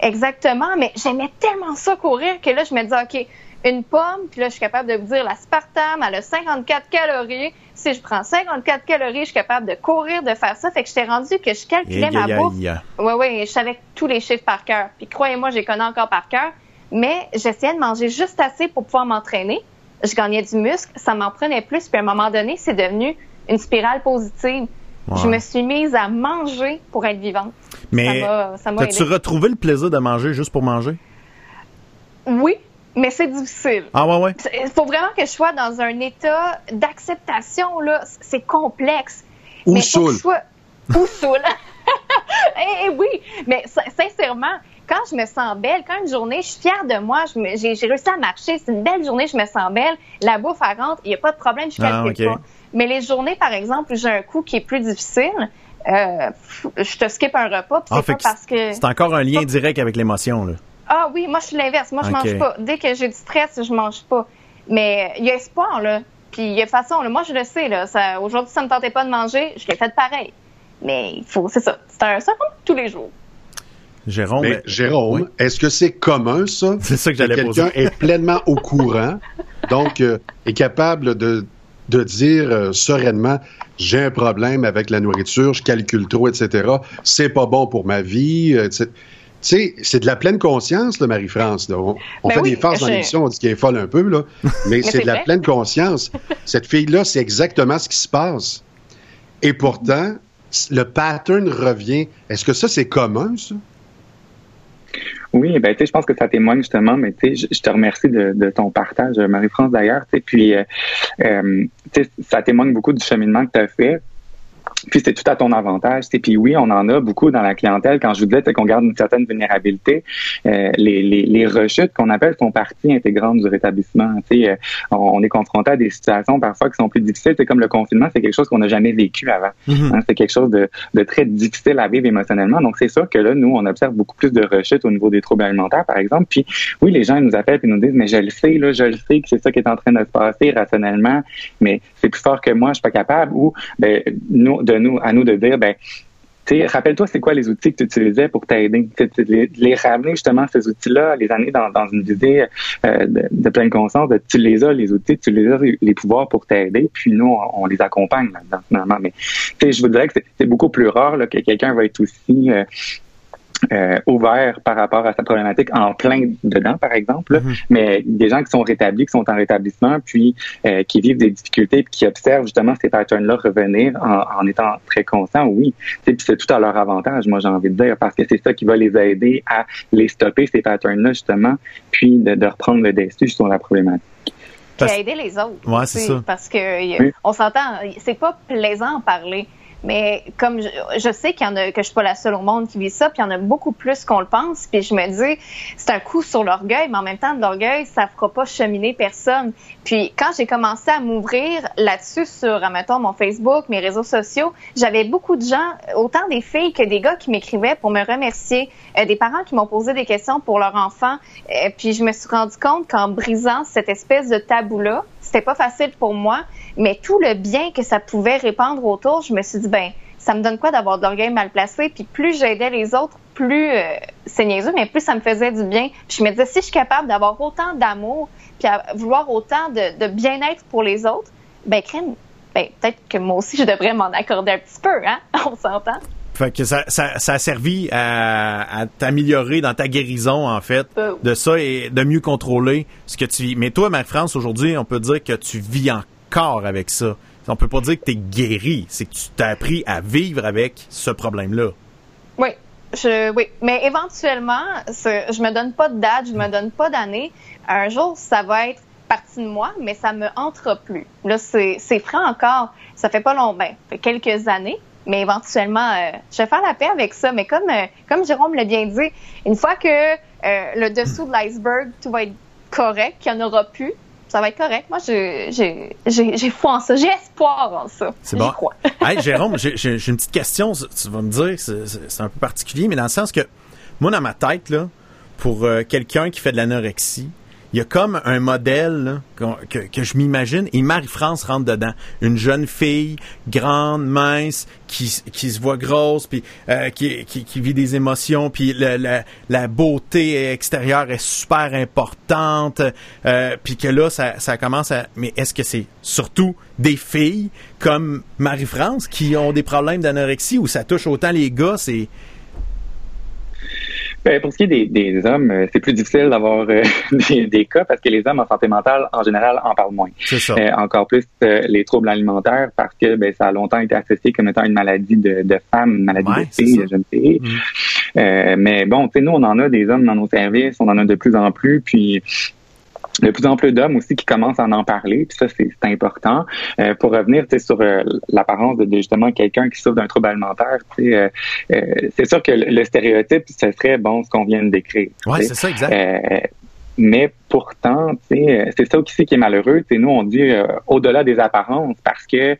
Exactement, mais j'aimais tellement ça courir que là, je me disais, OK, une pomme, puis là, je suis capable de vous dire, la Spartam, elle a 54 calories. Si je prends 54 calories, je suis capable de courir, de faire ça. Fait que j'étais rendu que je calculais ma bouffe. Oui, oui, je savais tous les chiffres par cœur. Puis croyez-moi, je les connais encore par cœur. Mais j'essayais de manger juste assez pour pouvoir m'entraîner. Je gagnais du muscle, ça m'en prenait plus. Puis à un moment donné, c'est devenu une spirale positive. Je me suis mise à manger pour être vivante. Mais ça m'a ça m'a t'as-tu aidé. retrouvé le plaisir de manger juste pour manger? Oui, mais c'est difficile. Ah ouais, ouais. Il faut vraiment que je sois dans un état d'acceptation, là. C'est complexe. Ou mais faut que saoul. je sois... Ou saoul. [LAUGHS] eh, eh oui, mais sin- sincèrement, quand je me sens belle, quand une journée, je suis fière de moi, j'ai réussi à marcher, c'est une belle journée, je me sens belle, la bouffe, elle rentre, il n'y a pas de problème, je Ah, calcule ok. pas. Mais les journées, par exemple, où j'ai un coup qui est plus difficile, euh, je te skip un repas, puis Ah, c'est fait pas que parce que... C'est encore un lien direct avec l'émotion, là. Ah oui, moi je suis l'inverse. Moi je Ok. mange pas. Dès que j'ai du stress, je mange pas. Mais il y a espoir là. Puis il y a façon. Là. Moi je le sais là. Ça, aujourd'hui ça me tentait pas de manger, je l'ai fait pareil. Mais il faut, c'est ça. C'est un, peu tous les jours. Jérôme. Mais euh, Jérôme, oui. est-ce que c'est commun, ça? [LAUGHS] C'est ça que j'allais quelqu'un poser. est pleinement au courant, donc euh, est capable de, de dire euh, sereinement j'ai un problème avec la nourriture, je calcule trop, etc. C'est pas bon pour ma vie. etc. Tu sais, c'est de la pleine conscience, là, Marie-France. là. On, on Ben fait oui, des farces dans l'émission, on dit qu'elle est folle un peu, là. [LAUGHS] Mais, c'est c'est de la pleine conscience. Cette fille-là, c'est exactement ce qui se passe. Et pourtant, le pattern revient. Est-ce que ça, c'est commun, ça? Oui, ben tu sais, je pense que ça témoigne justement, mais tu sais, je, je te remercie de, de ton partage, Marie-France d'ailleurs, tu sais, puis euh, euh, tu sais, ça témoigne beaucoup du cheminement que tu as fait. Puis c'est tout à ton avantage. sais. Puis oui, on en a beaucoup dans la clientèle. Quand je vous disais qu'on garde une certaine vulnérabilité, euh, les, les, les rechutes qu'on appelle font partie intégrante du rétablissement. Euh, on, est confronté à des situations parfois qui sont plus difficiles. C'est comme le confinement, c'est quelque chose qu'on n'a jamais vécu avant. Mhm. Hein, c'est quelque chose de, de très difficile à vivre émotionnellement. Donc, c'est sûr que là, nous, on observe beaucoup plus de rechutes au niveau des troubles alimentaires, par exemple. Puis, oui, les gens ils nous appellent et nous disent, mais je le sais, là, je le sais que c'est ça qui est en train de se passer rationnellement, mais c'est plus fort que moi, je suis pas capable. Ou, ben, nous, à nous de dire, ben, rappelle-toi, c'est quoi les outils que tu utilisais pour t'aider? Les, les ramener justement ces outils-là, les amener dans, une visée euh, de, pleine conscience, tu les as, les outils, tu les as, les pouvoirs pour t'aider, puis nous, on, les accompagne là-dedans, finalement. Mais je vous dirais que c'est- beaucoup plus rare que quelqu'un va être aussi euh, euh, ouvert par rapport à sa problématique en plein dedans, par exemple. là. Mhm. Mais des gens qui sont rétablis, qui sont en rétablissement, puis euh, qui vivent des difficultés, puis qui observent justement ces patterns-là revenir en, en étant très conscients, oui. Tu sais, Puis c'est tout à leur avantage, moi j'ai envie de dire, parce que c'est ça qui va les aider à les stopper, ces patterns-là, justement, puis de, de reprendre le dessus sur la problématique. Puis à aider les autres. Ouais, c'est ça. Parce que Oui. on s'entend, c'est pas plaisant en parler. Mais comme je, je sais qu'il y en a, que je suis pas la seule au monde qui vit ça, puis il y en a beaucoup plus qu'on le pense. Puis je me dis, c'est un coup sur l'orgueil, mais en même temps, l'orgueil, ça fera pas cheminer personne. Puis quand j'ai commencé à m'ouvrir là-dessus sur, admettons, mon Facebook, mes réseaux sociaux, j'avais beaucoup de gens, autant des filles que des gars qui m'écrivaient pour me remercier, euh, des parents qui m'ont posé des questions pour leur enfant. Euh, puis je me suis rendu compte qu'en brisant cette espèce de tabou-là, c'était pas facile pour moi, mais tout le bien que ça pouvait répandre autour, je me suis dit, ben, ça me donne quoi d'avoir de l'orgueil mal placé? Puis plus j'aidais les autres, plus, euh, c'est niaiseux, mais plus ça me faisait du bien. Puis je me disais, si je suis capable d'avoir autant d'amour, puis à vouloir autant de, de bien-être pour les autres, ben, crème, ben, peut-être que moi aussi, je devrais m'en accorder un petit peu, hein? [LAUGHS] On s'entend? Fait que ça, ça, ça a servi à, à t'améliorer dans ta guérison, en fait, Euh, de ça et de mieux contrôler ce que tu vis. Mais toi, Marie-France, aujourd'hui, on peut dire que tu vis encore avec ça. On peut pas dire que tu es guéri, c'est que tu t'as appris à vivre avec ce problème-là. Oui, je, oui. Mais éventuellement, je me donne pas de date, je me donne pas d'année. Un jour, ça va être partie de moi, mais ça me entre plus. Là, c'est frais encore. Ça fait pas long, ben, ça fait quelques années. Mais éventuellement, euh, je vais faire la paix avec ça. Mais comme, euh, comme Jérôme l'a bien dit, une fois que euh, le dessous de l'iceberg, tout va être correct, qu'il n'y en aura plus, ça va être correct. Moi, j'ai foi en ça. J'ai espoir en ça. C'est bon. crois. [LAUGHS] hey, Jérôme, j'ai une petite question. Tu vas me dire, c'est- un peu particulier, mais dans le sens que, moi, dans ma tête, là, pour euh, quelqu'un qui fait de l'anorexie, il y a comme un modèle là, que, que je m'imagine, et Marie-France rentre dedans. Une jeune fille, grande, mince, qui, qui se voit grosse, puis euh, qui, qui, qui vit des émotions, puis le- la, la beauté extérieure est super importante, euh, puis que là, ça, ça commence à... Mais est-ce que c'est surtout des filles comme Marie-France qui ont des problèmes d'anorexie, ou ça touche autant les gars, c'est... Ben, pour ce qui est des, des hommes, euh, c'est plus difficile d'avoir euh, [LAUGHS] des, des cas parce que les hommes en santé mentale, en général, en parlent moins. C'est ça. Euh, encore plus euh, les troubles alimentaires parce que ben, ça a longtemps été associé comme étant une maladie de, de femme, une maladie Ouais, de fille, ça. de jeune fille. Mm. Euh, mais bon, tu sais, nous, on en a des hommes dans nos services, on en a de plus en plus, puis de plus en plus d'hommes aussi qui commencent à en parler, puis ça, c'est c'est important. Euh, pour revenir tu sais, sur euh, l'apparence de, de, justement quelqu'un qui souffre d'un trouble alimentaire, tu sais, euh, euh, c'est sûr que le, le stéréotype, ce serait, bon, ce qu'on vient de décrire. Sais. c'est ça, exact. Euh, mais pourtant, c'est ça aussi qui est malheureux. T'sais, nous, on dit au-delà des apparences, parce que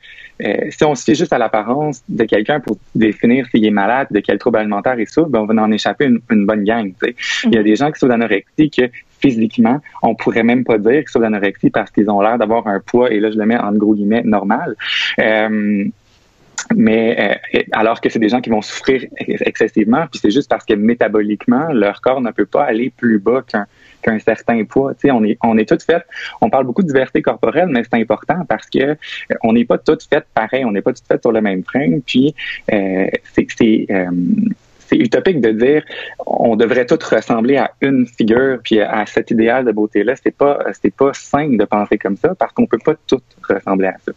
si on se fie juste à l'apparence de quelqu'un pour définir s'il est malade, de quel trouble alimentaire il souffre, ben, on va en échapper une, une bonne gang. Il y a des gens qui sont d'anorexie que physiquement, on pourrait même pas dire qu'ils sont d'anorexie parce qu'ils ont l'air d'avoir un poids, et là je le mets en gros guillemets, normal. Euh, mais euh, alors que c'est des gens qui vont souffrir excessivement, puis c'est juste parce que métaboliquement, leur corps ne peut pas aller plus bas qu'un certain poids. Tu sais, on est on est toutes faites. On parle beaucoup de diversité corporelle, mais c'est important parce que euh, on n'est pas toutes faites pareil. On n'est pas toutes faites sur le même frame. Puis euh, c'est c'est utopique de dire on devrait toutes ressembler à une figure puis à cet idéal de beauté là c'est pas c'est pas sain de penser comme ça parce qu'on peut pas toutes ressembler à ça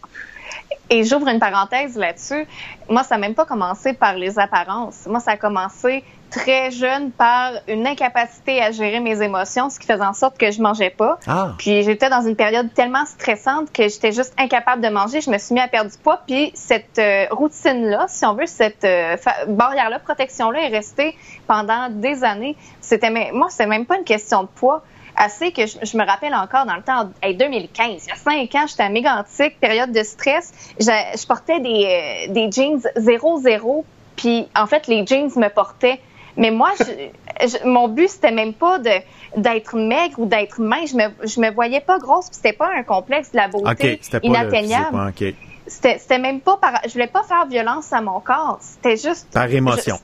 et j'ouvre une parenthèse là-dessus. Moi, ça n'a même pas commencé par les apparences. Moi, ça a commencé très jeune par une incapacité à gérer mes émotions, ce qui faisait en sorte que je mangeais pas. Ah. Puis j'étais dans une période tellement stressante que j'étais juste incapable de manger. Je me suis mis à perdre du poids. Puis cette euh, routine-là, si on veut, cette euh, barrière-là, protection-là est restée pendant des années. C'était moi, c'est même pas une question de poids assez que je, me rappelle encore dans le temps, hey, 2015, il y a cinq ans, j'étais à mégantique, période de stress. Je, je portais des, euh, des jeans 0-0, puis en fait, les jeans me portaient. Mais moi, je, mon but, c'était même pas de d'être maigre ou d'être mince. Je me, je me voyais pas grosse, puis c'était pas un complexe de la beauté inatteignable. C'était même pas par... Je voulais pas faire violence à mon corps. C'était juste... Par émotion.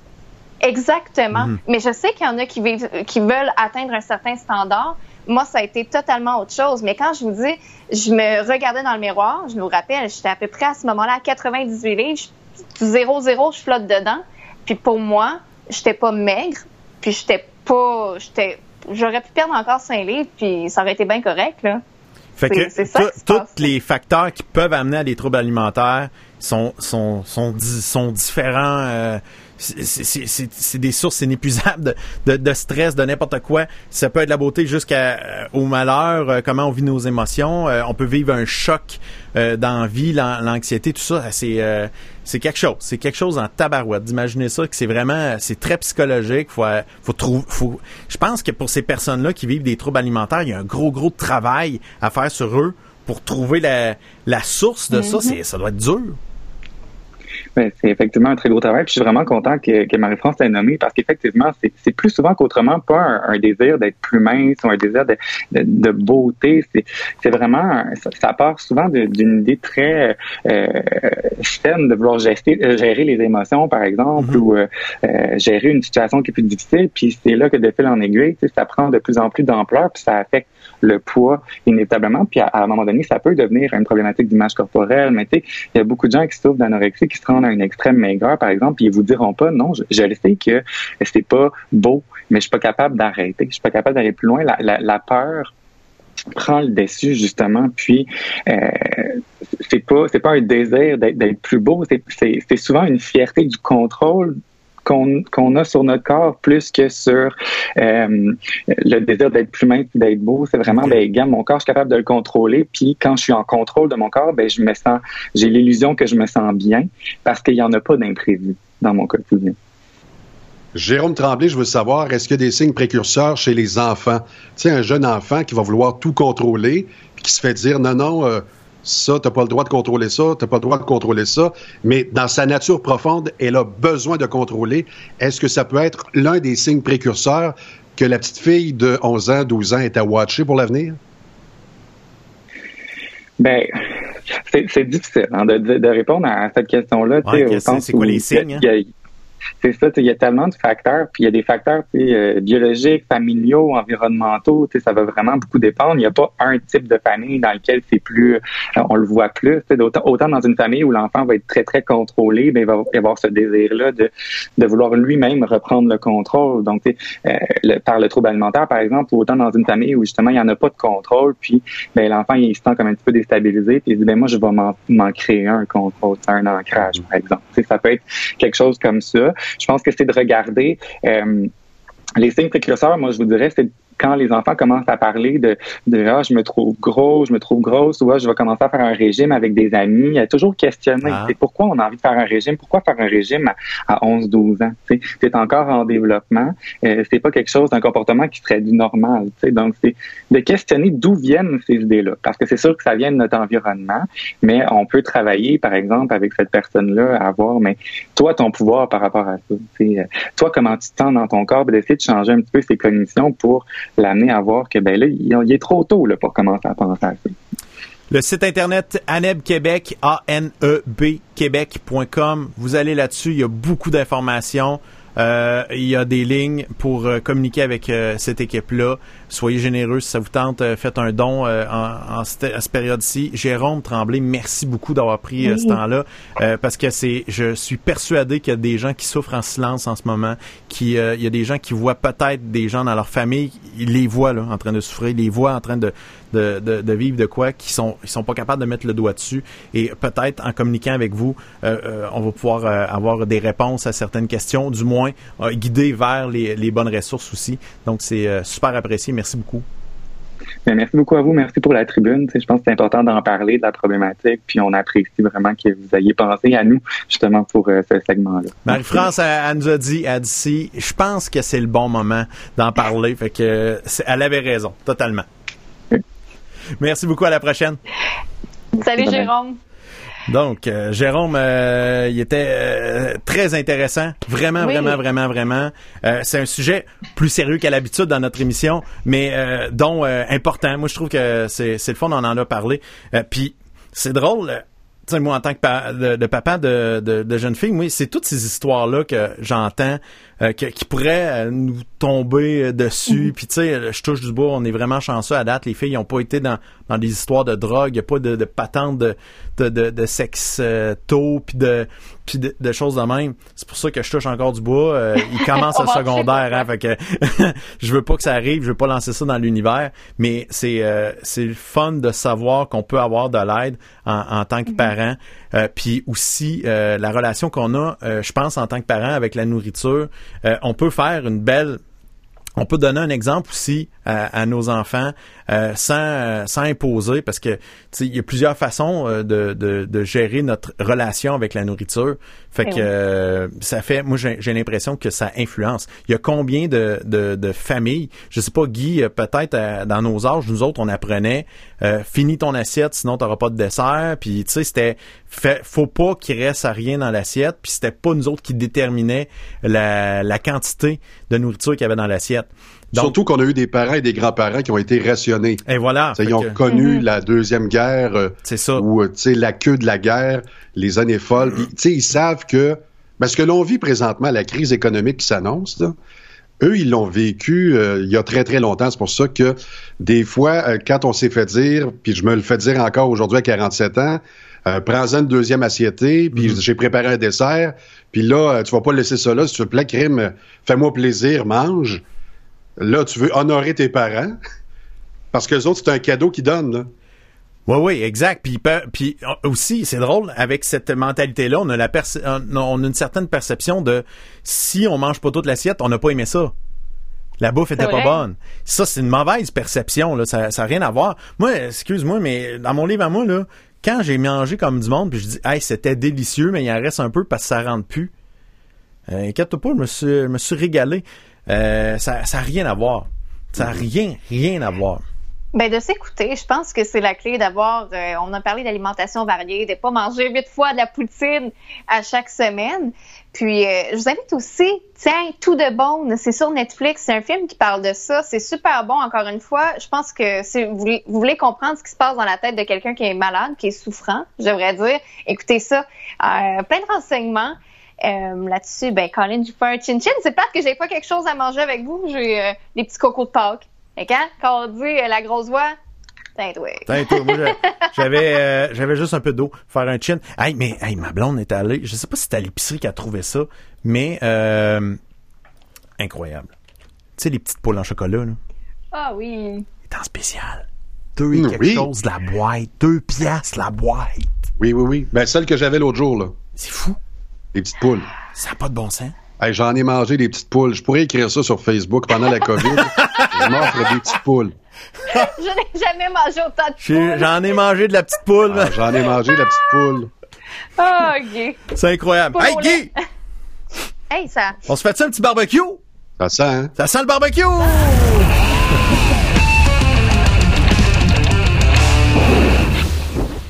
Exactement. Mhm. Mais je sais qu'il y en a qui, qui veulent atteindre un certain standard. Moi, ça a été totalement autre chose. Mais quand je vous dis, je me regardais dans le miroir, je vous rappelle, j'étais à peu près à ce moment-là à 98 livres, 0-0, je flotte dedans. Puis pour moi, j'étais pas maigre, puis j'étais pas, j'étais, j'aurais pu perdre encore 5 livres, puis ça aurait été bien correct, là. Fait que tous les facteurs qui peuvent amener à des troubles alimentaires sont, sont, sont, sont différents. Euh, c'est des sources inépuisables de, de, stress, de n'importe quoi. Ça peut être la beauté jusqu'au euh, malheur, euh, comment on vit nos émotions. Euh, on peut vivre un choc dans la vie, l'anxiété, tout ça. C'est c'est quelque chose. C'est quelque chose en tabarouette. D'imaginer ça, que c'est vraiment, c'est très psychologique. Faut, faut trouver, faut. Je pense que pour ces personnes-là qui vivent des troubles alimentaires, il y a un gros, gros travail à faire sur eux pour trouver la, la source de ça. Mm-hmm. C'est, ça doit être dur. Ben, c'est effectivement un très gros travail. Puis je suis vraiment content que, que Marie-France l'ait nommé parce qu'effectivement, c'est plus souvent qu'autrement pas un, désir d'être plus mince ou un désir de, de, beauté. C'est vraiment, ça, part souvent d'une idée très euh, saine de vouloir gérer, euh, gérer, les émotions, par exemple, mm-hmm. ou euh, euh, gérer une situation qui est plus difficile. Puis c'est là que de fil en aiguille, ça prend de plus en plus d'ampleur, puis ça affecte le poids inévitablement. Puis à, un moment donné, ça peut devenir une problématique d'image corporelle. Mais tu sais, il y a beaucoup de gens qui souffrent d'anorexie, qui se rendent à une extrême maigreur, par exemple, puis ils vous diront pas, non, je, le sais que c'est pas beau, mais je suis pas capable d'arrêter. Je suis pas capable d'aller plus loin. La, peur prend le dessus justement puis euh, c'est pas c'est pas un désir d'être plus beau c'est souvent une fierté du contrôle qu'on a sur notre corps plus que sur euh, le désir d'être plus mince d'être beau. C'est vraiment, ben, gars, mon corps, je suis capable de le contrôler. Puis quand je suis en contrôle de mon corps, ben, je me sens, j'ai l'illusion que je me sens bien parce qu'il n'y en a pas d'imprévu dans mon quotidien. Jérôme Tremblay, je veux savoir, est-ce qu'il y a des signes précurseurs chez les enfants? Tu sais, un jeune enfant qui va vouloir tout contrôler, qui se fait dire, non, non, euh, ça, t'as pas le droit de contrôler ça, t'as pas le droit de contrôler ça, mais dans sa nature profonde, elle a besoin de contrôler. Est-ce que ça peut être l'un des signes précurseurs que la petite fille de 11 ans, 12 ans est à watcher pour l'avenir? Ben, c'est difficile hein, de, répondre à cette question-là. c'est? Quoi les signes? Hein? C'est ça, il y a tellement de facteurs, puis il y a des facteurs euh, biologiques, familiaux, environnementaux, ça va vraiment beaucoup dépendre. Il n'y a pas un type de famille dans lequel c'est plus, euh, on le voit plus. Autant, autant dans une famille où l'enfant va être très, très contrôlé, ben, il va avoir ce désir-là de, de vouloir lui-même reprendre le contrôle. Donc, euh, le, par le trouble alimentaire, par exemple, ou autant dans une famille où justement il n'y en a pas de contrôle, puis ben, l'enfant il se sent comme un petit peu déstabilisé, puis il dit ben moi je vais m'en créer un contrôle, un ancrage, par exemple. ça peut être quelque chose comme ça. Je pense que c'est de regarder euh, les signes précurseurs. Moi, je vous dirais, c'est quand les enfants commencent à parler de, de ah, je me trouve gros, je me trouve grosse, ou ah, je vais commencer à faire un régime avec des amis, il y a toujours questionner Ah. pourquoi on a envie de faire un régime, pourquoi faire un régime à, à 11, 12 ans? Tu es encore en développement, euh, c'est pas quelque chose d'un comportement qui serait du normal. tu sais. Donc, c'est de questionner d'où viennent ces idées-là. Parce que c'est sûr que ça vient de notre environnement, mais on peut travailler, par exemple, avec cette personne-là à voir, mais toi, ton pouvoir par rapport à ça. tu sais, euh, toi, comment tu te sens dans ton corps, d'essayer de changer un petit peu ses cognitions pour l'amener à voir que, ben là, il est trop tôt là, pour commencer à penser à ça. Le site internet ANEB Québec, A-N-E-B Québec.com. Vous allez là-dessus, il y a beaucoup d'informations. Euh, il y a des lignes pour euh, communiquer avec euh, cette équipe-là. Soyez généreux si ça vous tente. euh, faites un don euh, en, en cette, à cette période-ci. Jérôme Tremblay, merci beaucoup d'avoir pris ce temps-là euh, parce que c'est, je suis persuadé qu'il y a des gens qui souffrent en silence en ce moment. Qui, euh, il y a des gens qui voient peut-être des gens dans leur famille, ils les voient là en train de souffrir, ils les voient en train de de, de, de vivre de quoi, qui sont ils sont pas capables de mettre le doigt dessus. Et peut-être en communiquant avec vous, euh, euh, on va pouvoir euh, avoir des réponses à certaines questions, du moins euh, guider vers les, les bonnes ressources aussi. Donc c'est super apprécié. Merci beaucoup. Mais merci beaucoup à vous. Merci pour la tribune. Tu sais, je pense que c'est important d'en parler de la problématique. Puis on apprécie vraiment que vous ayez pensé à nous justement pour euh, ce segment-là. Marie-France, elle, elle nous a dit, elle dit si, je pense que c'est le bon moment d'en parler. Fait que elle avait raison, totalement. [LAUGHS] Merci beaucoup, à la prochaine. Salut. Jérôme. Donc, euh, Jérôme, euh, il était euh, très intéressant. Vraiment, Oui. vraiment, vraiment, vraiment. C'est un sujet plus sérieux qu'à l'habitude dans notre émission, mais dont important. Moi, je trouve que c'est c'est le fun, on en a parlé. Puis, c'est drôle. Tu sais, moi, en tant que pa- de, de papa de, de, de jeune fille, moi, c'est toutes ces histoires-là que j'entends euh, que- qui pourraient euh, nous tomber euh, dessus. Puis, tu sais, je touche du bois, on est vraiment chanceux à date. Les filles n'ont pas été dans, dans des histoires de drogue, n'y a pas de, de patente de, de, de, de sexe euh, tôt, puis de, puis de, de choses de même. C'est pour ça que je touche encore du bois. Euh, [LAUGHS] il commence le secondaire, hein, fait que [LAUGHS] je veux pas que ça arrive, je veux pas lancer ça dans l'univers, mais c'est euh, c'est fun de savoir qu'on peut avoir de l'aide en, en tant que parent, Euh, puis aussi euh, la relation qu'on a, euh, je pense en tant que parent avec la nourriture, euh, on peut faire une belle on peut donner un exemple aussi à, à nos enfants euh, sans, euh, sans imposer parce que tu sais, il y a plusieurs façons euh, de, de, de gérer notre relation avec la nourriture. Fait Eh que oui. euh, ça fait, moi j'ai j'ai l'impression que ça influence. Il y a combien de, de, de familles, je sais pas Guy, peut-être dans nos âges, nous autres on apprenait euh, finis ton assiette sinon t'auras pas de dessert. Puis tu sais c'était fait, faut pas qu'il reste à rien dans l'assiette. Puis c'était pas nous autres qui déterminaient la, la quantité de nourriture qu'il y avait dans l'assiette. Donc, Surtout qu'on a eu des parents et des grands-parents qui ont été rationnés. et voilà. Ils ont que connu la Deuxième Guerre euh, C'est ça. ou euh, tu sais, la queue de la guerre, les années folles. Tu sais, ils savent que parce que l'on vit présentement, la crise économique qui s'annonce, là, eux, ils l'ont vécu euh, il y a très, très longtemps. C'est pour ça que des fois, euh, quand on s'est fait dire, puis je me le fais dire encore aujourd'hui à 47 ans, euh, prends-en une deuxième assiette, puis j'ai préparé un dessert, puis là, tu vas pas laisser ça là, si tu veux plaît, crime, fais-moi plaisir, mange. Là, tu veux honorer tes parents, parce que les autres, c'est un cadeau qu'ils donnent, là. Oui, oui, exact. Puis, pe- puis euh, aussi, c'est drôle, avec cette mentalité-là, on a la perce- on a on a une certaine perception de si on mange pas toute l'assiette, on n'a pas aimé ça. La bouffe était pas bonne. Ça, c'est une mauvaise perception. Là. Ça n'a rien à voir. Moi, excuse-moi, mais dans mon livre à moi, là, quand j'ai mangé comme du monde, puis je dis, hey, c'était délicieux, mais il en reste un peu parce que ça rentre plus. Euh, inquiète-toi pas, je me suis, je me suis régalé. Euh, ça n'a rien à voir. Ça n'a rien, rien à voir. Ben de s'écouter, je pense que c'est la clé d'avoir. euh, on a parlé d'alimentation variée, de pas manger huit fois de la poutine à chaque semaine. Puis euh, je vous invite aussi, tiens, tout de bon, c'est sur Netflix, c'est un film qui parle de ça, c'est super bon. Encore une fois, je pense que si vous voulez, vous voulez comprendre ce qui se passe dans la tête de quelqu'un qui est malade, qui est souffrant, je devrais dire, écoutez ça. Plein de renseignements. Euh, là-dessus, ben Colin, j'ai fait un chin-chin. C'est plate que j'ai pas quelque chose à manger avec vous. J'ai euh, des petits cocos de Pâques. Et quand, quand on dit euh, la grosse voix, je- [LAUGHS] j'avais, euh, j'avais juste un peu d'eau, faire un chin. Hey, mais, hey, ma blonde est allée, je sais pas si c'était à l'épicerie qu'elle a trouvé ça, mais, euh, incroyable. Tu sais, les petites poules en chocolat, là, Ah oui. est en spécial. Deux et Mm, quelque oui. chose, la boîte. Deux piastres, la boîte. Oui, oui, oui. Ben, celle que j'avais l'autre jour, là. C'est fou. Les petites poules. Ça n'a pas de bon sens. Hey, J'en ai mangé des petites poules. Je pourrais écrire ça sur Facebook pendant la COVID. [LAUGHS] je m'offre des petites poules. Je n'ai jamais mangé autant de poules. J'en ai mangé de la petite poule. Ah, J'en ai mangé la petite poule. Ah, ok. C'est incroyable. Pour Hey, Guy, Hey, ça. on se fait un petit barbecue? Ça sent, hein? Ça sent le barbecue! [LAUGHS]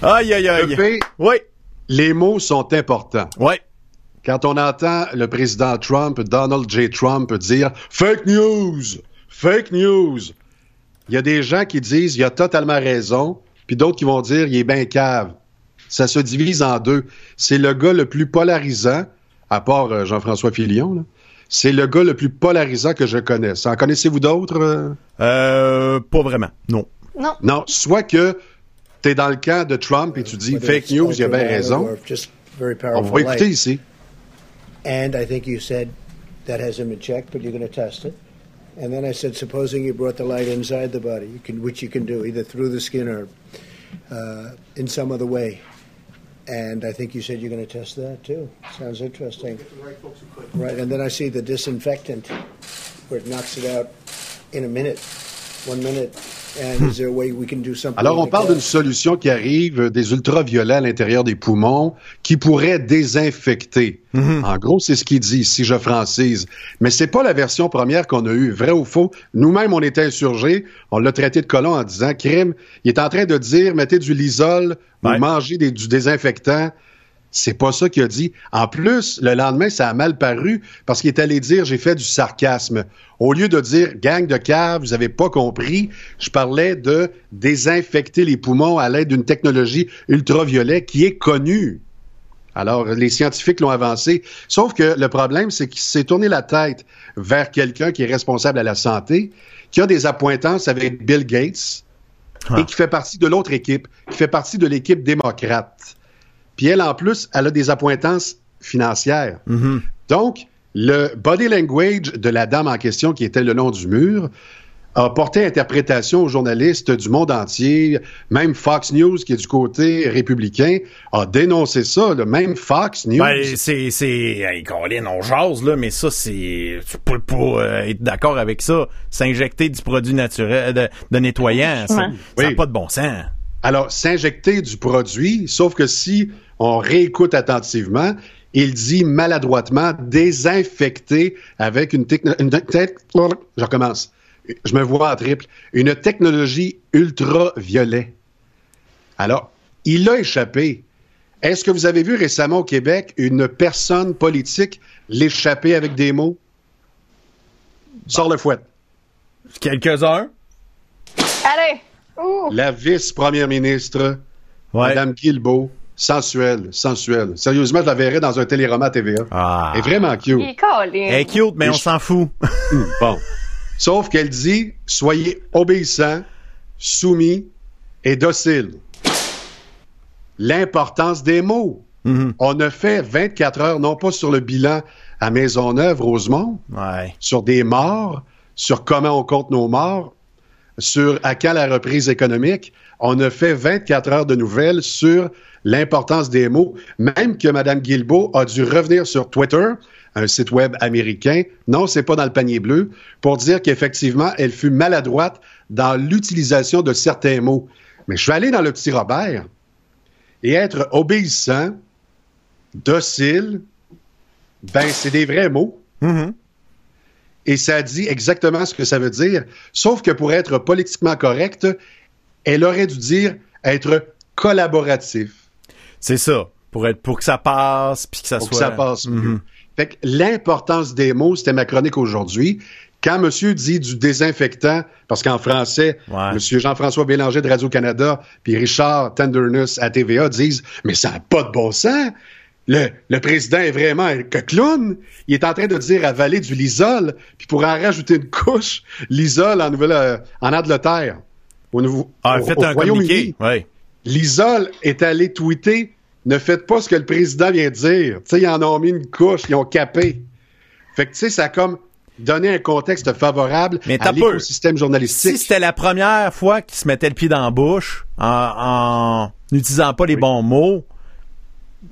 Aïe, aïe, aïe. Oui, les mots sont importants. oui. Quand on entend le président Trump, Donald J. Trump, dire fake news, fake news, il y a des gens qui disent il a totalement raison, puis d'autres qui vont dire il est bien cave. Ça se divise en deux. C'est le gars le plus polarisant, à part euh, Jean-François Filion, là. c'est le gars le plus polarisant que je connaisse. En connaissez-vous d'autres? euh? Euh, pas vraiment. Non. Non. Non, soit que tu es dans le camp de Trump et tu dis fake news, il a bien raison. or just very On powerful va écouter ici. And I think you said that has him in check, but you're going to test it. And then I said, supposing you brought the light inside the body, you can, which you can do either through the skin or uh, in some other way. And I think you said you're going to test that too. Sounds interesting. Right, and then I see the disinfectant where it knocks it out in a minute, one minute. And is there a way we can do something? Alors, on like parle d'une solution qui arrive euh, des ultraviolets à l'intérieur des poumons qui pourrait désinfecter. En gros, c'est ce qu'il dit, si je francise. Mais c'est pas la version première qu'on a eue. Vrai ou faux? Nous-mêmes, on était insurgés. On l'a traité de colon en disant, crime, il est en train de dire, mettez du lisol Ouais. ou mangez des- du désinfectant. C'est pas ça qu'il a dit. En plus, le lendemain, ça a mal paru parce qu'il est allé dire j'ai fait du sarcasme. Au lieu de dire gang de cave, vous avez pas compris, je parlais de désinfecter les poumons à l'aide d'une technologie ultraviolet qui est connue. Alors, les scientifiques l'ont avancé. Sauf que le problème, c'est qu'il s'est tourné la tête vers quelqu'un qui est responsable à la santé, qui a des appointances avec Bill Gates Ah. et qui fait partie de l'autre équipe, qui fait partie de l'équipe démocrate. Puis elle, en plus, elle a des appointances financières. Mhm. Donc, le body language de la dame en question qui était le long du mur a porté interprétation aux journalistes du monde entier. Même Fox News, qui est du côté républicain, a dénoncé ça. là. Même Fox News. Ben, c'est, c'est, hey, Colin, on jase, là, mais ça, c'est, tu peux pas euh, être d'accord avec ça. S'injecter du produit naturel, de, de nettoyant, Ouais. ça n'a Oui. pas de bon sens. Alors, s'injecter du produit, sauf que si on réécoute attentivement, il dit maladroitement désinfecter avec une technologie. Je recommence. Je me vois en triple. Une technologie ultraviolet. Alors, il a échappé. Est-ce que vous avez vu récemment au Québec une personne politique l'échapper avec des mots? Sors le fouet. Quelques-uns? Allez! Ouh! La vice-première ministre, Ouais. Madame Guilbeault, sensuelle, sensuelle. Sérieusement, je la verrais dans un téléroman à TVA. Ah. Elle est vraiment cute. Elle est cute, mais Et on je- s'en fout. [LAUGHS] Bon. Sauf qu'elle dit soyez obéissants, soumis et dociles. L'importance des mots. Mhm. On a fait 24 heures, non pas sur le bilan à Maisonneuve, Rosemont, Ouais. sur des morts, sur comment on compte nos morts, sur à quand la reprise économique? On a fait 24 heures de nouvelles sur l'importance des mots, même que Mme Guilbeault a dû revenir sur Twitter, un site web américain, non, c'est pas dans le panier bleu, pour dire qu'effectivement, elle fut maladroite dans l'utilisation de certains mots. Mais je vais aller dans le petit Robert et être obéissant, docile, ben, c'est des vrais mots Mhm. Et ça dit exactement ce que ça veut dire. Sauf que pour être politiquement correcte, elle aurait dû dire être collaboratif C'est ça. Pour être, pour que ça passe, puis que ça pour soit. que ça passe mieux. Mhm. Fait que l'importance des mots, c'était ma chronique aujourd'hui. Quand monsieur dit du désinfectant, parce qu'en français, Ouais. monsieur Jean-François Bélanger de Radio-Canada puis Richard Tenderness à TVA disent « Mais ça n'a pas de bon sens! Le, le président est vraiment un clown. Il est en train de dire avaler du lisol, puis pour en rajouter une couche, l'isol en, Nouvelle, euh, en Angleterre, au, nouveau, Ah, au- au un Royaume-Uni. Ouais. L'isol est allé tweeter ne faites pas ce que le président vient de dire. Tu sais, ils en ont mis une couche, ils ont capé. Fait que, tu sais, ça a comme donné un contexte favorable Mais à l'écosystème Si journalistique. c'était la première fois qu'il se mettait le pied dans la bouche en, en n'utilisant pas les bons mots,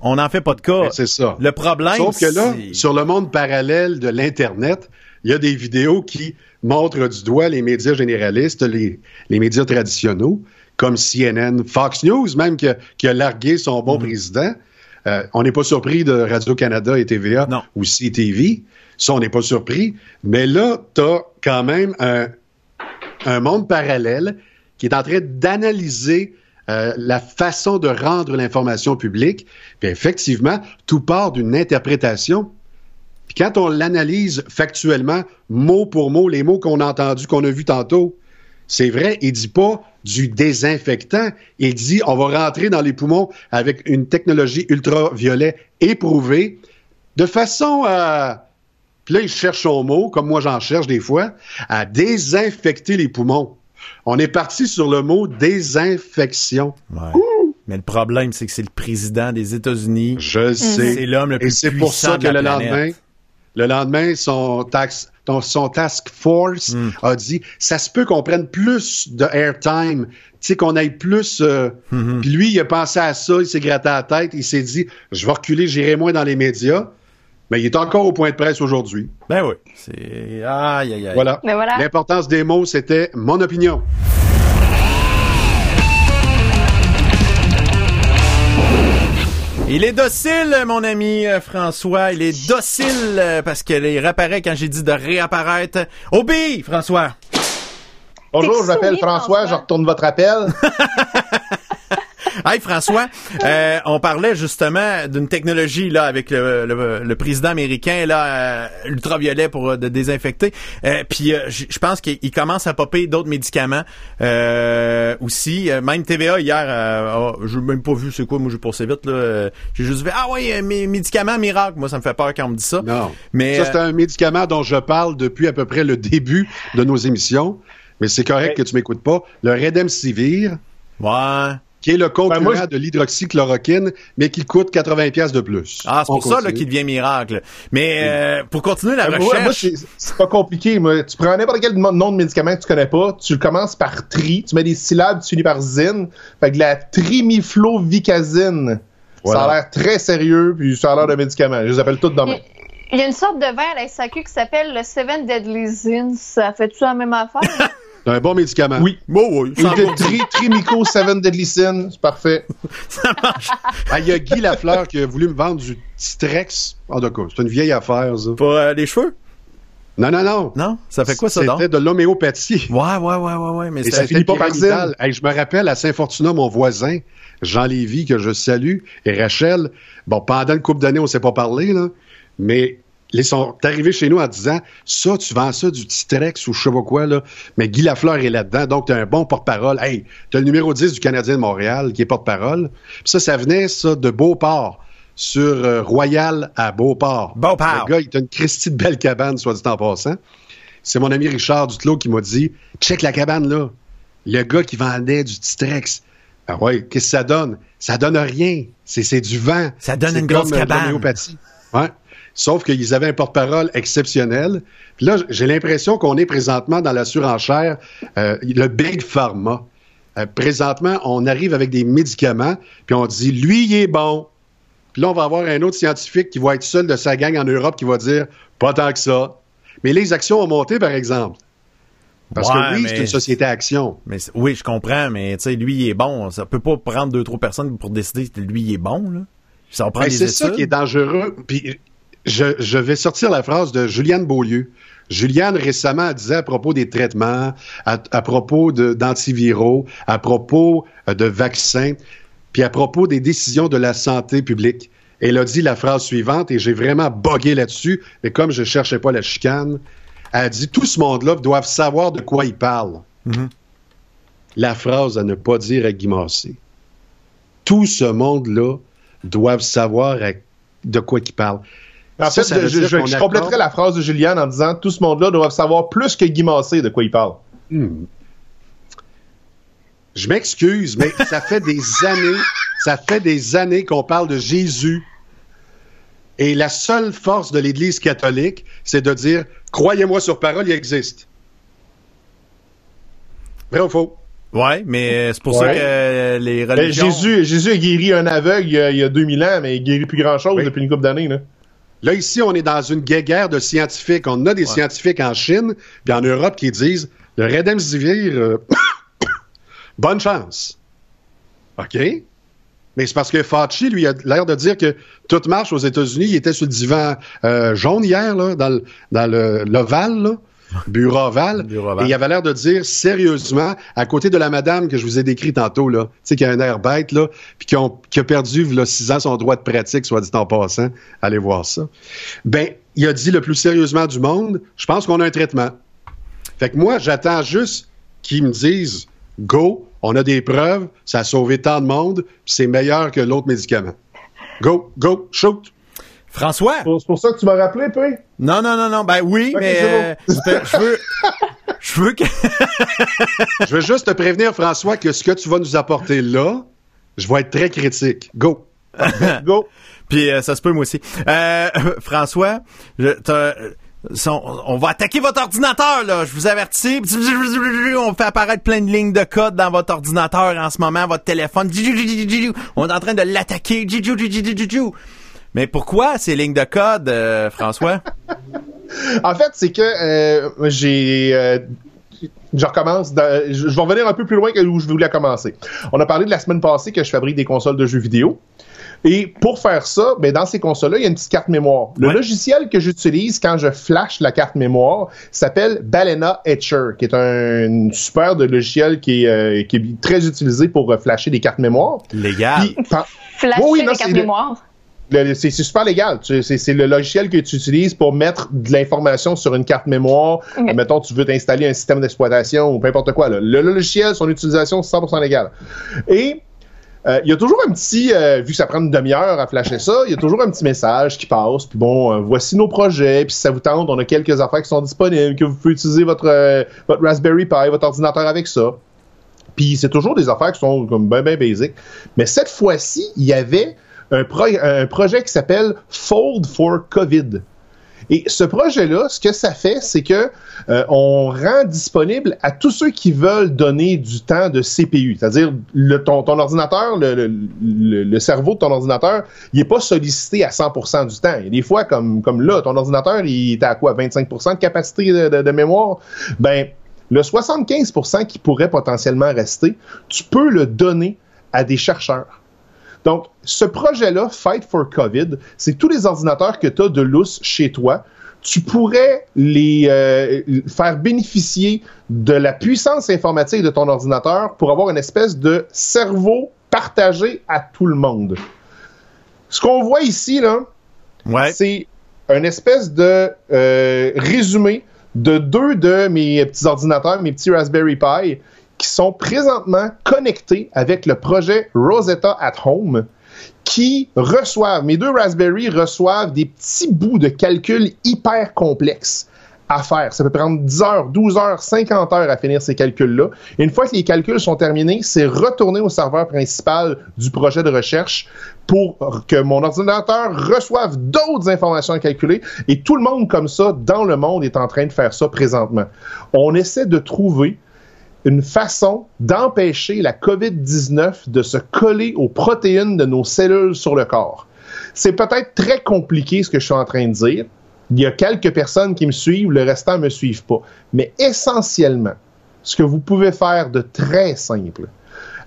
On n'en fait pas de cas. C'est ça. Le problème, Sauf que là, sur le monde parallèle de l'Internet, il y a des vidéos qui montrent du doigt les médias généralistes, les, les médias traditionnels, comme CNN, Fox News, même qui a, qui a largué son Mm-hmm. bon président. Euh, on n'est pas surpris de Radio-Canada et TVA Non. ou CTV. Ça, on n'est pas surpris. Mais là, tu as quand même un, un monde parallèle qui est en train d'analyser euh, la façon de rendre l'information publique. Puis effectivement, tout part d'une interprétation. Puis quand on l'analyse factuellement, mot pour mot, les mots qu'on a entendus, qu'on a vus tantôt, c'est vrai, il dit pas du désinfectant, il dit on va rentrer dans les poumons avec une technologie ultraviolet éprouvée de façon à puis là, il cherche son mot, comme moi j'en cherche des fois, à désinfecter les poumons. On est parti sur le mot désinfection. Ouais. Mais le problème, c'est que c'est le président des États-Unis. Je le sais. C'est l'homme le Et plus c'est pour ça que le planète. lendemain, le lendemain, son son task force Hmm. a dit, ça se peut qu'on prenne plus de airtime, tu sais, qu'on aille plus. euh, Hmm. Puis lui, il a pensé à ça, il s'est gratté la tête, il s'est dit, je vais reculer, j'irai moins dans les médias. Mais il est encore au point de presse aujourd'hui. Ben oui. C'est. Aïe, aïe, aïe. Voilà. Mais voilà. L'importance des mots, c'était mon opinion. Il est docile, mon ami François. Il est docile euh, parce qu'il réapparaît quand j'ai dit de réapparaître. Obi, François. Bonjour, je m'appelle François. je retourne votre appel. [LAUGHS] [LAUGHS] Hey François, euh, on parlait justement d'une technologie là avec le, le- le président américain là euh, ultraviolet pour euh, de désinfecter. Euh, Puis euh, je pense qu'il il commence à popper d'autres médicaments euh, aussi. Euh, même TVA hier, euh, oh, j'ai même pas vu c'est quoi. Moi j'ai passé vite là. J'ai juste vu ah oui mes médicaments miracle. Moi ça me fait peur quand on me dit ça. Non. Mais ça, c'est un médicament dont je parle depuis à peu près le début de nos émissions. Mais c'est correct que tu m'écoutes pas. Le Redemsivir, ouais. Qui est le concurrent Ben, moi, je- de l'hydroxychloroquine, mais qui coûte 80 pièces de plus. Ah, c'est pour ça là, continue. qu'il devient miracle. Mais euh, pour continuer la Euh, recherche. moi, moi, c'est c'est pas compliqué. Moi. Tu prends n'importe quel nom de médicament que tu connais pas, tu commences par tri, tu mets des syllabes, tu finis par zine. Fait que la trimiflovicazine, Voilà. ça a l'air très sérieux, puis ça a l'air de médicament. Je les appelle toutes dans Il il y a une sorte de vin à la SAQ qui s'appelle le Seven Deadly Sins. Ça fait-tu la même affaire? [LAUGHS] C'est un bon médicament. Oui. Bon, oui, Et de tri, Trimico 7 Deadlycin, c'est parfait. [LAUGHS] ça marche. Ah, il y a Guy Lafleur qui a voulu me vendre du Titrex. En tout cas, c'est une vieille affaire, ça. Pour euh, les cheveux? Non, non, non. Non? Ça fait quoi ça donc? C'était de l'homéopathie. Ouais, ouais, ouais, ouais, ouais. Mais Et c'est- ça finit pas par. Hey, je me rappelle à Saint-Fortuna, mon voisin, Jean Lévy, que je salue, et Rachel. Bon, pendant une couple d'années, on s'est pas parlé, là. Mais ils sont arrivés chez nous en disant Ça, tu vends ça du Titrex ou je sais pas quoi, là. Mais Guy Lafleur est là-dedans, donc tu as un bon porte-parole. Hey, tu as le numéro 10 du Canadien de Montréal qui est porte-parole. Puis ça, ça venait, ça, de Beauport, sur euh, Royal à Beauport. Beauport. Le gars, il a une Christie de belle cabane, soit dit en passant. C'est mon ami Richard Duclos qui m'a dit Check la cabane là. Le gars qui vendait du Titrex. Ah ouais, qu'est-ce que ça donne? Ça donne rien. C'est, c'est du vent. Ça donne une grosse comme, euh, cabane. Ouais. Sauf qu'ils avaient un porte-parole exceptionnel. Puis là, j'ai l'impression qu'on est présentement dans la surenchère, euh, le Big Pharma. Euh, présentement, on arrive avec des médicaments, puis on dit, lui, il est bon. Puis là, on va avoir un autre scientifique qui va être seul de sa gang en Europe qui va dire, pas tant que ça. Mais les actions ont monté, par exemple. Parce Ouais, que oui, mais- c'est une société à action. Mais oui, je comprends, mais tu sais, lui, il est bon. Ça peut pas prendre deux, trois personnes pour décider que lui, il est bon, là. Ça va prendre Ben, c'est ça qui est dangereux. Puis je, je vais sortir la phrase de Juliane Beaulieu. Juliane récemment disait à propos des traitements, à, à propos de- d'antiviraux, à propos euh, de vaccins, puis à propos des décisions de la santé publique. Elle a dit la phrase suivante, et j'ai vraiment bogué là-dessus, mais comme je cherchais pas la chicane, elle a dit tout ce monde-là doivent savoir de quoi ils parlent. Mhm. La phrase à ne pas dire à Guy Massé. Tout ce monde-là doivent savoir à- de quoi ils parlent. En Ça, fait, ça je, je- compléterai la phrase de Juliane en disant tout ce monde-là doit savoir plus que Guy Massé de quoi il parle. Hmm. Je m'excuse, mais [LAUGHS] ça fait des années, ça fait des années qu'on parle de Jésus. Et la seule force de l'Église catholique, c'est de dire croyez-moi sur parole, il existe. Vrai ou faux? Ouais, mais c'est pour ça que euh, les Ben, religions... Jésus, Jésus a guéri un aveugle il y a, il y a 2000 ans, mais il guérit plus grand-chose Oui. depuis une couple d'années. Là. Ici, on est dans une guerre de scientifiques. On a des scientifiques en Chine puis en Europe qui disent le Redemsivir, euh, [COUGHS] bonne chance. OK? Mais c'est parce que Fauci, lui, a l'air de dire que tout marche aux États-Unis. Il était sur le divan euh, jaune hier, là, dans le- dans le- l'ovale, là, bureau ovale. Bureau ovale. Et il avait l'air de dire sérieusement, à côté de la madame que je vous ai décrite tantôt, là, tu sais, qui a un air bête, là, puis qui, ont- qui a perdu, là, six ans, son droit de pratique, soit dit en passant. Allez voir ça. Ben, il a dit le plus sérieusement du monde, je pense qu'on a un traitement. Fait que moi, j'attends juste qu'ils me disent Go, on a des preuves, ça a sauvé tant de monde, puis c'est meilleur que l'autre médicament. Go, go, shoot. François? C'est pour ça que tu m'as rappelé, P. Non, non, non, non. Ben oui, mais c'est euh, je veux... Je veux que... [LAUGHS] Je veux juste te prévenir, François, que ce que tu vas nous apporter là, je vais être très critique. Go. [LAUGHS] Go. Puis euh, ça se peut moi aussi. Euh, [LAUGHS] François, je, son- on va attaquer votre ordinateur là. Je vous avertis. On fait apparaître plein de lignes de code dans votre ordinateur en ce moment, votre téléphone. On est en train de l'attaquer. Mais pourquoi ces lignes de code, euh, François? [LAUGHS] En fait, c'est que euh, j'ai. euh, je recommence. dans- je je vais revenir un peu plus loin que où je voulais commencer. On a parlé de la semaine passée que je fabrique des consoles de jeux vidéo. Et pour faire ça, ben dans ces consoles-là, il y a une petite carte mémoire. Le Ouais. logiciel que j'utilise quand je flash la carte mémoire s'appelle Balena Etcher, qui est un super de logiciel qui est, euh, qui est très utilisé pour flasher des cartes mémoire. Légal. Puis, par- Flasher Oui, oui, non, les cartes mémoire. C'est super légal. C'est le logiciel que tu utilises pour mettre de l'information sur une carte mémoire. Mettons, tu veux t'installer un système d'exploitation ou peu importe quoi. là. Le, logiciel, son utilisation, c'est 100% légal. Et euh, il y a toujours un petit, euh, vu que ça prend une demi-heure à flasher ça, il y a toujours un petit message qui passe. Puis bon, euh, voici nos projets. Puis si ça vous tente, on a quelques affaires qui sont disponibles, que vous pouvez utiliser votre, votre Raspberry Pi, votre ordinateur avec ça. Puis c'est toujours des affaires qui sont comme ben ben basic. Mais cette fois-ci, il y avait un, pro- un projet qui s'appelle Fold for COVID. Et ce projet-là, ce que ça fait, c'est que euh, on rend disponible à tous ceux qui veulent donner du temps de CPU, c'est-à-dire ton, ton ordinateur, le, le- le- le cerveau de ton ordinateur, il est pas sollicité à 100% du temps. A des fois, comme, comme là, ton ordinateur, il est à quoi, 25% de capacité de, de- de mémoire? Ben, le 75% qui pourrait potentiellement rester, tu peux le donner à des chercheurs. Donc, ce projet-là, Fight for COVID, c'est tous les ordinateurs que tu as de lousse chez toi. Tu pourrais les euh, faire bénéficier de la puissance informatique de ton ordinateur pour avoir une espèce de cerveau partagé à tout le monde. Ce qu'on voit ici, là, Ouais. c'est un espèce de euh, résumé de deux de mes petits ordinateurs, mes petits Raspberry Pi, qui sont présentement connectés avec le projet Rosetta at Home, qui reçoivent, mes deux Raspberry reçoivent des petits bouts de calcul hyper complexes à faire. Ça peut prendre 10 heures, 12 heures, 50 heures à finir ces calculs-là. Une fois que les calculs sont terminés, c'est retourner au serveur principal du projet de recherche pour que mon ordinateur reçoive d'autres informations à calculer. Et tout le monde comme ça, dans le monde, est en train de faire ça présentement. On essaie de trouver une façon d'empêcher la COVID-19 de se coller aux protéines de nos cellules sur le corps. C'est peut-être très compliqué ce que je suis en train de dire. Il y a quelques personnes qui me suivent, le restant ne me suivent pas. Mais essentiellement, ce que vous pouvez faire de très simple,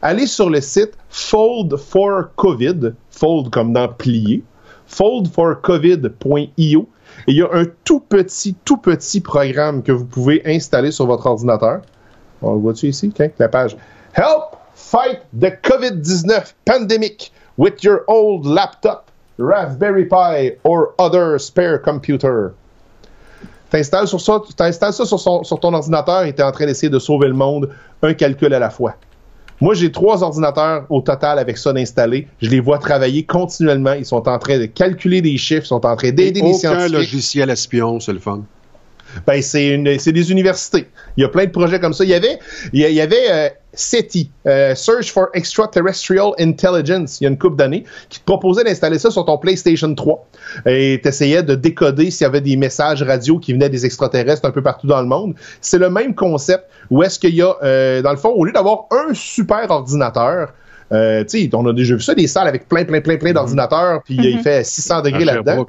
allez sur le site Fold for COVID, fold comme dans plier, foldforcovid.io, et il y a un tout petit, tout petit programme que vous pouvez installer sur votre ordinateur. On le voit-tu ici? OK, la page. Help fight the COVID-19 pandemic with your old laptop, Raspberry Pi or other spare computer. T'installes sur ça, t'installes ça sur, son- sur ton ordinateur et t'es en train d'essayer de sauver le monde un calcul à la fois. Moi, j'ai trois ordinateurs au total avec ça d'installer. Je les vois travailler continuellement. Ils sont en train de calculer des chiffres, ils sont en train d'aider les Aucun scientifiques. logiciel espion, c'est le fun. Ben, c'est des universités. Il y a plein de projets comme ça. Il y avait, il y avait euh, SETI, euh, Search for Extraterrestrial Intelligence, il y a une couple d'années, qui te proposait d'installer ça sur ton PlayStation 3. Et t'essayais de décoder s'il y avait des messages radio qui venaient des extraterrestres un peu partout dans le monde. C'est le même concept où est-ce qu'il y a, euh, dans le fond, au lieu d'avoir un super ordinateur, euh, tu sais, on a déjà vu ça, des salles avec plein, plein, plein, plein d'ordinateurs, puis il fait 600 degrés là-dedans.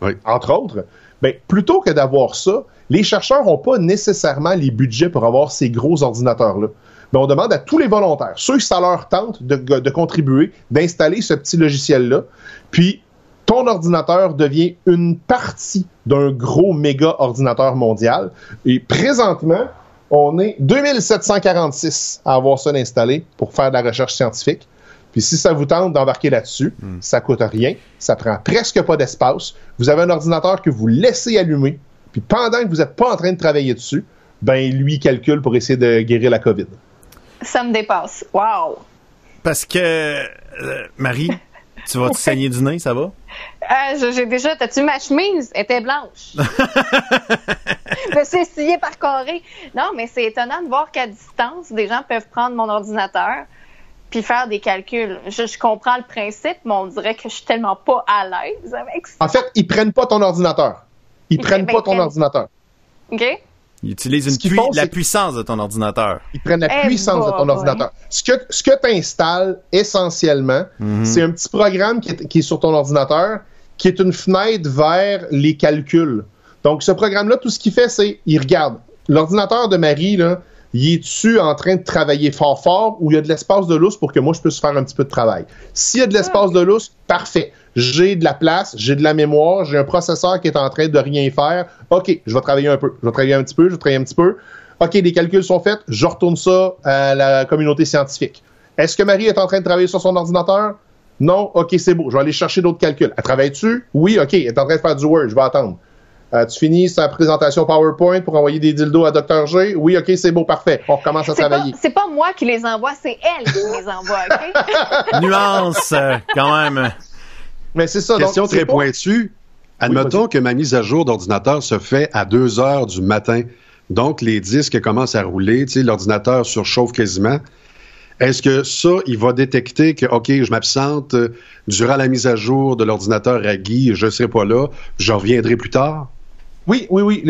Oui. entre autres. Ben, plutôt que d'avoir ça, les chercheurs n'ont pas nécessairement les budgets pour avoir ces gros ordinateurs-là. Ben, on demande à tous les volontaires, ceux que ça leur tente de, de contribuer, d'installer ce petit logiciel-là. Puis, ton ordinateur devient une partie d'un gros méga ordinateur mondial. Et présentement, on est 2746 à avoir ça installé pour faire de la recherche scientifique. Puis si ça vous tente d'embarquer là-dessus, ça coûte rien, ça prend presque pas d'espace. Vous avez un ordinateur que vous laissez allumer, puis pendant que vous n'êtes pas en train de travailler dessus, ben lui calcule pour essayer de guérir la COVID. Ça me dépasse. Wow! Parce que, euh, Marie, tu vas te [LAUGHS] saigner du nez, ça va? Euh, je- j'ai déjà, t'as-tu ma chemise? Elle était blanche. [LAUGHS] je me suis essuyée par carré. Non, mais c'est étonnant de voir qu'à distance, des gens peuvent prendre mon ordinateur puis faire des calculs. Je, je comprends le principe, mais on dirait que je suis tellement pas à l'aise avec ça. En fait, ils prennent pas ton ordinateur. Ils Ils prennent prennent- pas ton prennent- ordinateur. OK? Il utilise une Ce qu'ils pui- font, la puissance de ton ordinateur. Ils prennent la Eh puissance de ton ordinateur. Ce que, ce que tu installes essentiellement, c'est un petit programme qui est, qui est sur ton ordinateur qui est une fenêtre vers les calculs. Donc, ce programme-là, tout ce qu'il fait, c'est il regarde. L'ordinateur de Marie, là, il est-tu en train de travailler fort fort ou il y a de l'espace de lousse pour que moi je puisse faire un petit peu de travail? S'il y a de l'espace de lousse, parfait. J'ai de la place, j'ai de la mémoire, j'ai un processeur qui est en train de rien faire. OK, je vais travailler un peu. Je vais travailler un petit peu, je vais travailler un petit peu. OK, les calculs sont faits, je retourne ça à la communauté scientifique. Est-ce que Marie est en train de travailler sur son ordinateur? Non? OK, c'est beau. Je vais aller chercher d'autres calculs. Elle travaille-tu? Oui, OK. Elle est en train de faire du Word. Je vais attendre. Euh, tu finis sa présentation PowerPoint pour envoyer des dildos à Dr. G? Oui, OK, c'est beau, parfait. On recommence à travailler. c'est pas moi qui les envoie, c'est elle qui les envoie, OK? [LAUGHS] Nuance, euh, quand même. Mais c'est ça. Question donc, très pas- pointue. Admettons que ma mise à jour d'ordinateur se fait à 2 heures du matin. Donc, les disques commencent à rouler, l'ordinateur surchauffe quasiment. Est-ce que ça, il va détecter que, OK, je m'absente euh, durant la mise à jour de l'ordinateur à Guy, je ne serai pas là, je reviendrai plus tard? Oui, oui, oui.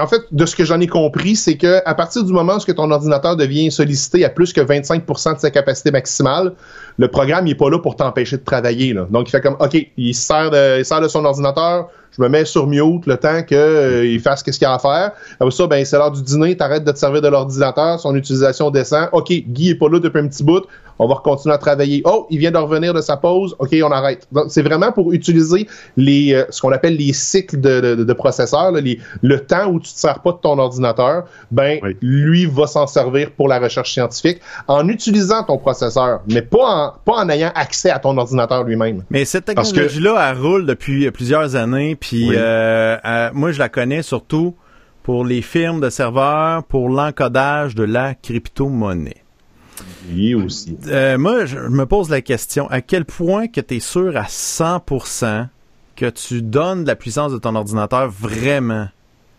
En fait, de ce que j'en ai compris, c'est que à partir du moment où ton ordinateur devient sollicité à plus que 25% de sa capacité maximale, le programme il est pas là pour t'empêcher de travailler. Donc, il fait comme, OK, il se sert de, il se sert de son ordinateur, je me mets sur mute le temps qu'il il fasse ce qu'il a à faire. Après ça, ben, c'est l'heure du dîner, t'arrêtes de te servir de l'ordinateur, son utilisation descend. OK, Guy est pas là depuis un petit bout, on va continuer à travailler. Oh, il vient de revenir de sa pause, OK, on arrête. Donc, c'est vraiment pour utiliser les, euh, ce qu'on appelle les cycles de, de, de processeurs, là, les- le temps où tu te sers pas de ton ordinateur, ben, Oui. lui va s'en servir pour la recherche scientifique en utilisant ton processeur, mais pas en, pas en ayant accès à ton ordinateur lui-même. Mais cette Parce que- technologie-là, elle roule depuis plusieurs années, puis Oui. euh, euh, moi, je la connais surtout pour les firmes de serveurs, pour l'encodage de la crypto-monnaie. Oui, aussi. Euh, moi, je me pose la question, à quel point que tu es sûr à 100% que tu donnes de la puissance de ton ordinateur vraiment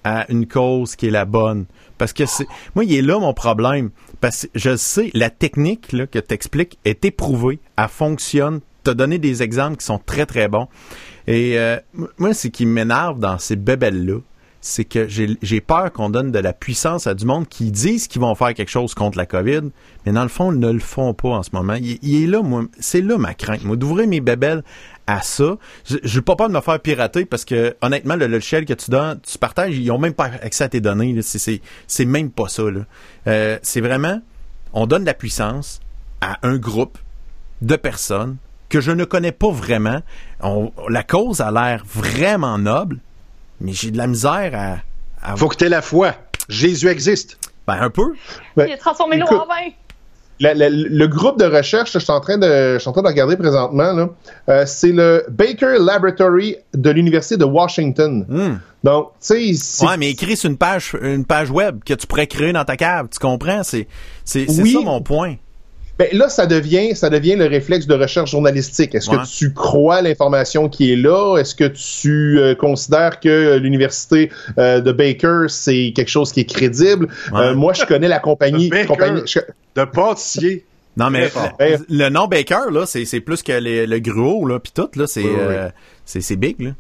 à une cause qui est la bonne? Parce que c'est... Moi, il est là mon problème. Parce que je sais, la technique là, que tu expliques est éprouvée, elle fonctionne. Tu as donné des exemples qui sont très, très bons. Et euh, moi, ce qui m'énerve dans ces bébelles-là, c'est que j'ai peur qu'on donne de la puissance à du monde qui disent qu'ils vont faire quelque chose contre la COVID, mais dans le fond, ils ne le font pas en ce moment. Il, est là, moi, c'est là ma crainte, moi, d'ouvrir mes bébelles à ça. Je n'ai pas peur de me faire pirater parce que, honnêtement, le logiciel que tu donnes, tu partages, ils ont même pas accès à tes données. C'est- même pas ça. Euh, c'est vraiment, on donne de la puissance à un groupe de personnes que je ne connais pas vraiment. On- la cause a l'air vraiment noble, mais j'ai de la misère à... à Faut que tu aies la foi. Jésus existe. ben, un peu. Ben, Il a transformé l'eau en vin. la- la- le groupe de recherche, je suis en train de, je suis en train de regarder présentement, euh, c'est le Baker Laboratory de l'Université de Washington. Hmm. Donc, tu sais, c'est- Ouais, mais écrit sur une page, une page web que tu pourrais créer dans ta cave. Tu comprends? C'est, c'est, c'est Oui. ça mon point. Ben là, ça devient, ça devient le réflexe de recherche journalistique. Est-ce Ouais. que tu crois l'information qui est là? Est-ce que tu euh, considères que l'université euh, de Baker, c'est quelque chose qui est crédible? Ouais. Euh, moi, je connais la compagnie. [LAUGHS] Baker? compagnie je- De pâtissier. Non, mais le, le nom Baker, là, c'est, c'est plus que les- le gruau, là, pis tout, là, c'est, Oui, oui, oui. euh, c'est, c'est big, là.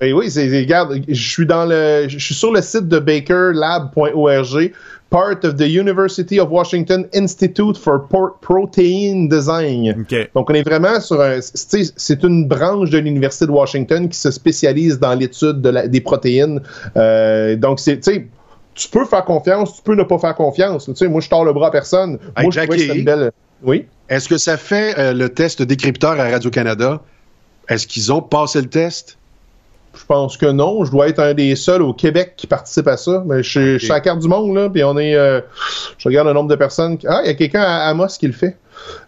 Ben oui, c'est- regarde, je suis dans le, je suis sur le site de bakerlab.org, part of the University of Washington Institute for Protein Design. Donc, on est vraiment sur un. c'est une branche de l'Université de Washington qui se spécialise dans l'étude de des protéines. Euh, donc, c'est. tu sais, Tu peux faire confiance, tu peux ne pas faire confiance. Tu sais, moi, je tords le bras à personne. Hey, moi, je trouvais que une belle. Oui? Est-ce que ça fait euh, le test décrypteur à Radio-Canada? Est-ce qu'ils ont passé le test? Je pense que non. Je dois être un des seuls au Québec qui participe à ça. Mais je, suis- je suis à la carte du monde, là, puis on est. euh, je regarde le nombre de personnes. Ah, il y a quelqu'un à Amos qui le fait.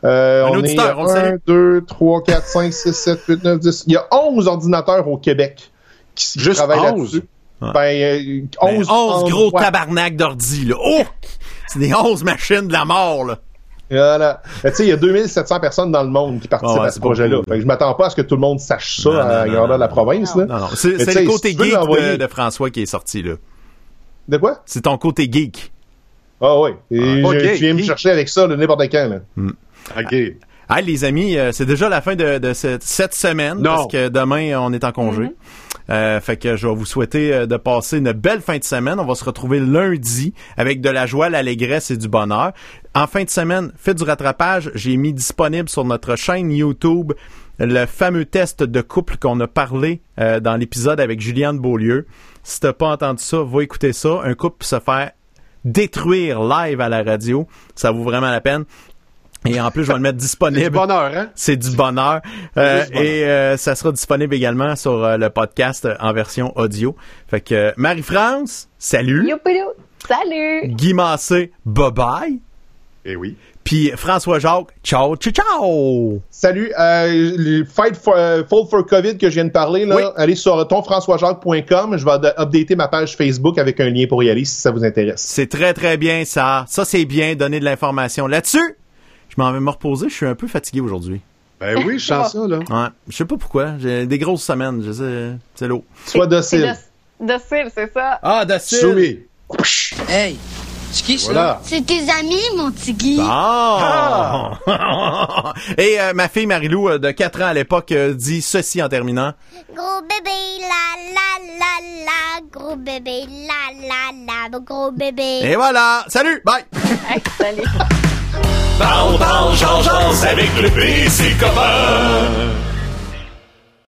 Euh, Un on auditeur, est on le salue. 1, 2, 3, 4, 5, 6, 7, 8, 9, 10. Il y a 11 ordinateurs au Québec qui, Juste travaillent 11? là-dessus. Ouais. Ben, euh, 11, Ben, 11 gros tabarnak d'ordi, là. Oh! C'est des 11 machines de la mort, là. Voilà. Tu sais, il y a 2700 personnes dans le monde qui participent Ah ouais, à ce projet-là. que je m'attends pas à ce que tout le monde sache ça Non, à la non, grandeur non, de la non. province. Là. Non, non. C'est, tu le côté si tu geek de, François qui est sorti, là. De quoi? C'est ton côté geek. Ah oui. Et Ah, je- tu viens me chercher avec ça de n'importe quand. Là. OK. Hey, les amis, euh, c'est déjà la fin de, de cette, cette semaine Non. parce que demain on est en congé. Euh, fait que je vais vous souhaiter euh, de passer une belle fin de semaine. On va se retrouver lundi avec de la joie, l'allégresse et du bonheur. En fin de semaine, faites du rattrapage. J'ai mis disponible sur notre chaîne YouTube le fameux test de couple qu'on a parlé euh, dans l'épisode avec Juliane Beaulieu. Si t'as pas entendu ça, va écouter ça. Un couple se faire détruire live à la radio. Ça vaut vraiment la peine. Et en plus, je vais le mettre Du disponible. bonheur, hein? C'est du bonheur. Euh, C'est du bonheur. Et euh, ça sera disponible également sur euh, le podcast euh, en version audio. Fait que euh, Marie-France, salut. Youpidou! Salut! Guy Massé, bye-bye. Eh oui. Puis François Jacques, ciao, ciao, ciao. Salut. Euh, Fight for, euh, Fall for COVID que je viens de parler, là, Oui. allez sur tonfrançoisjacques.com. Je vais updater ma page Facebook avec un lien pour y aller si ça vous intéresse. C'est très, très bien, ça. Ça, c'est bien, donner de l'information là-dessus. Je m'en vais me reposer. Je suis un peu fatigué aujourd'hui. Ben oui, je sens ça, là. Ouais. Je sais pas pourquoi. J'ai des grosses semaines. Je sais. C'est l'eau. Sois docile. doc- docile, c'est ça. Ah, docile. Soumis. Hey, c'est qui ça? Voilà. C'est tes amis, mon Tigui. Ah! [LAUGHS] Et euh, ma fille Marilou, euh, de 4 ans à l'époque, euh, dit ceci en terminant. Gros bébé, la la la la. Gros bébé, la la la. Gros bébé. Et voilà! Salut! Bye! Hey, salut! [LAUGHS] Parle, parle, change, avec le PC copain.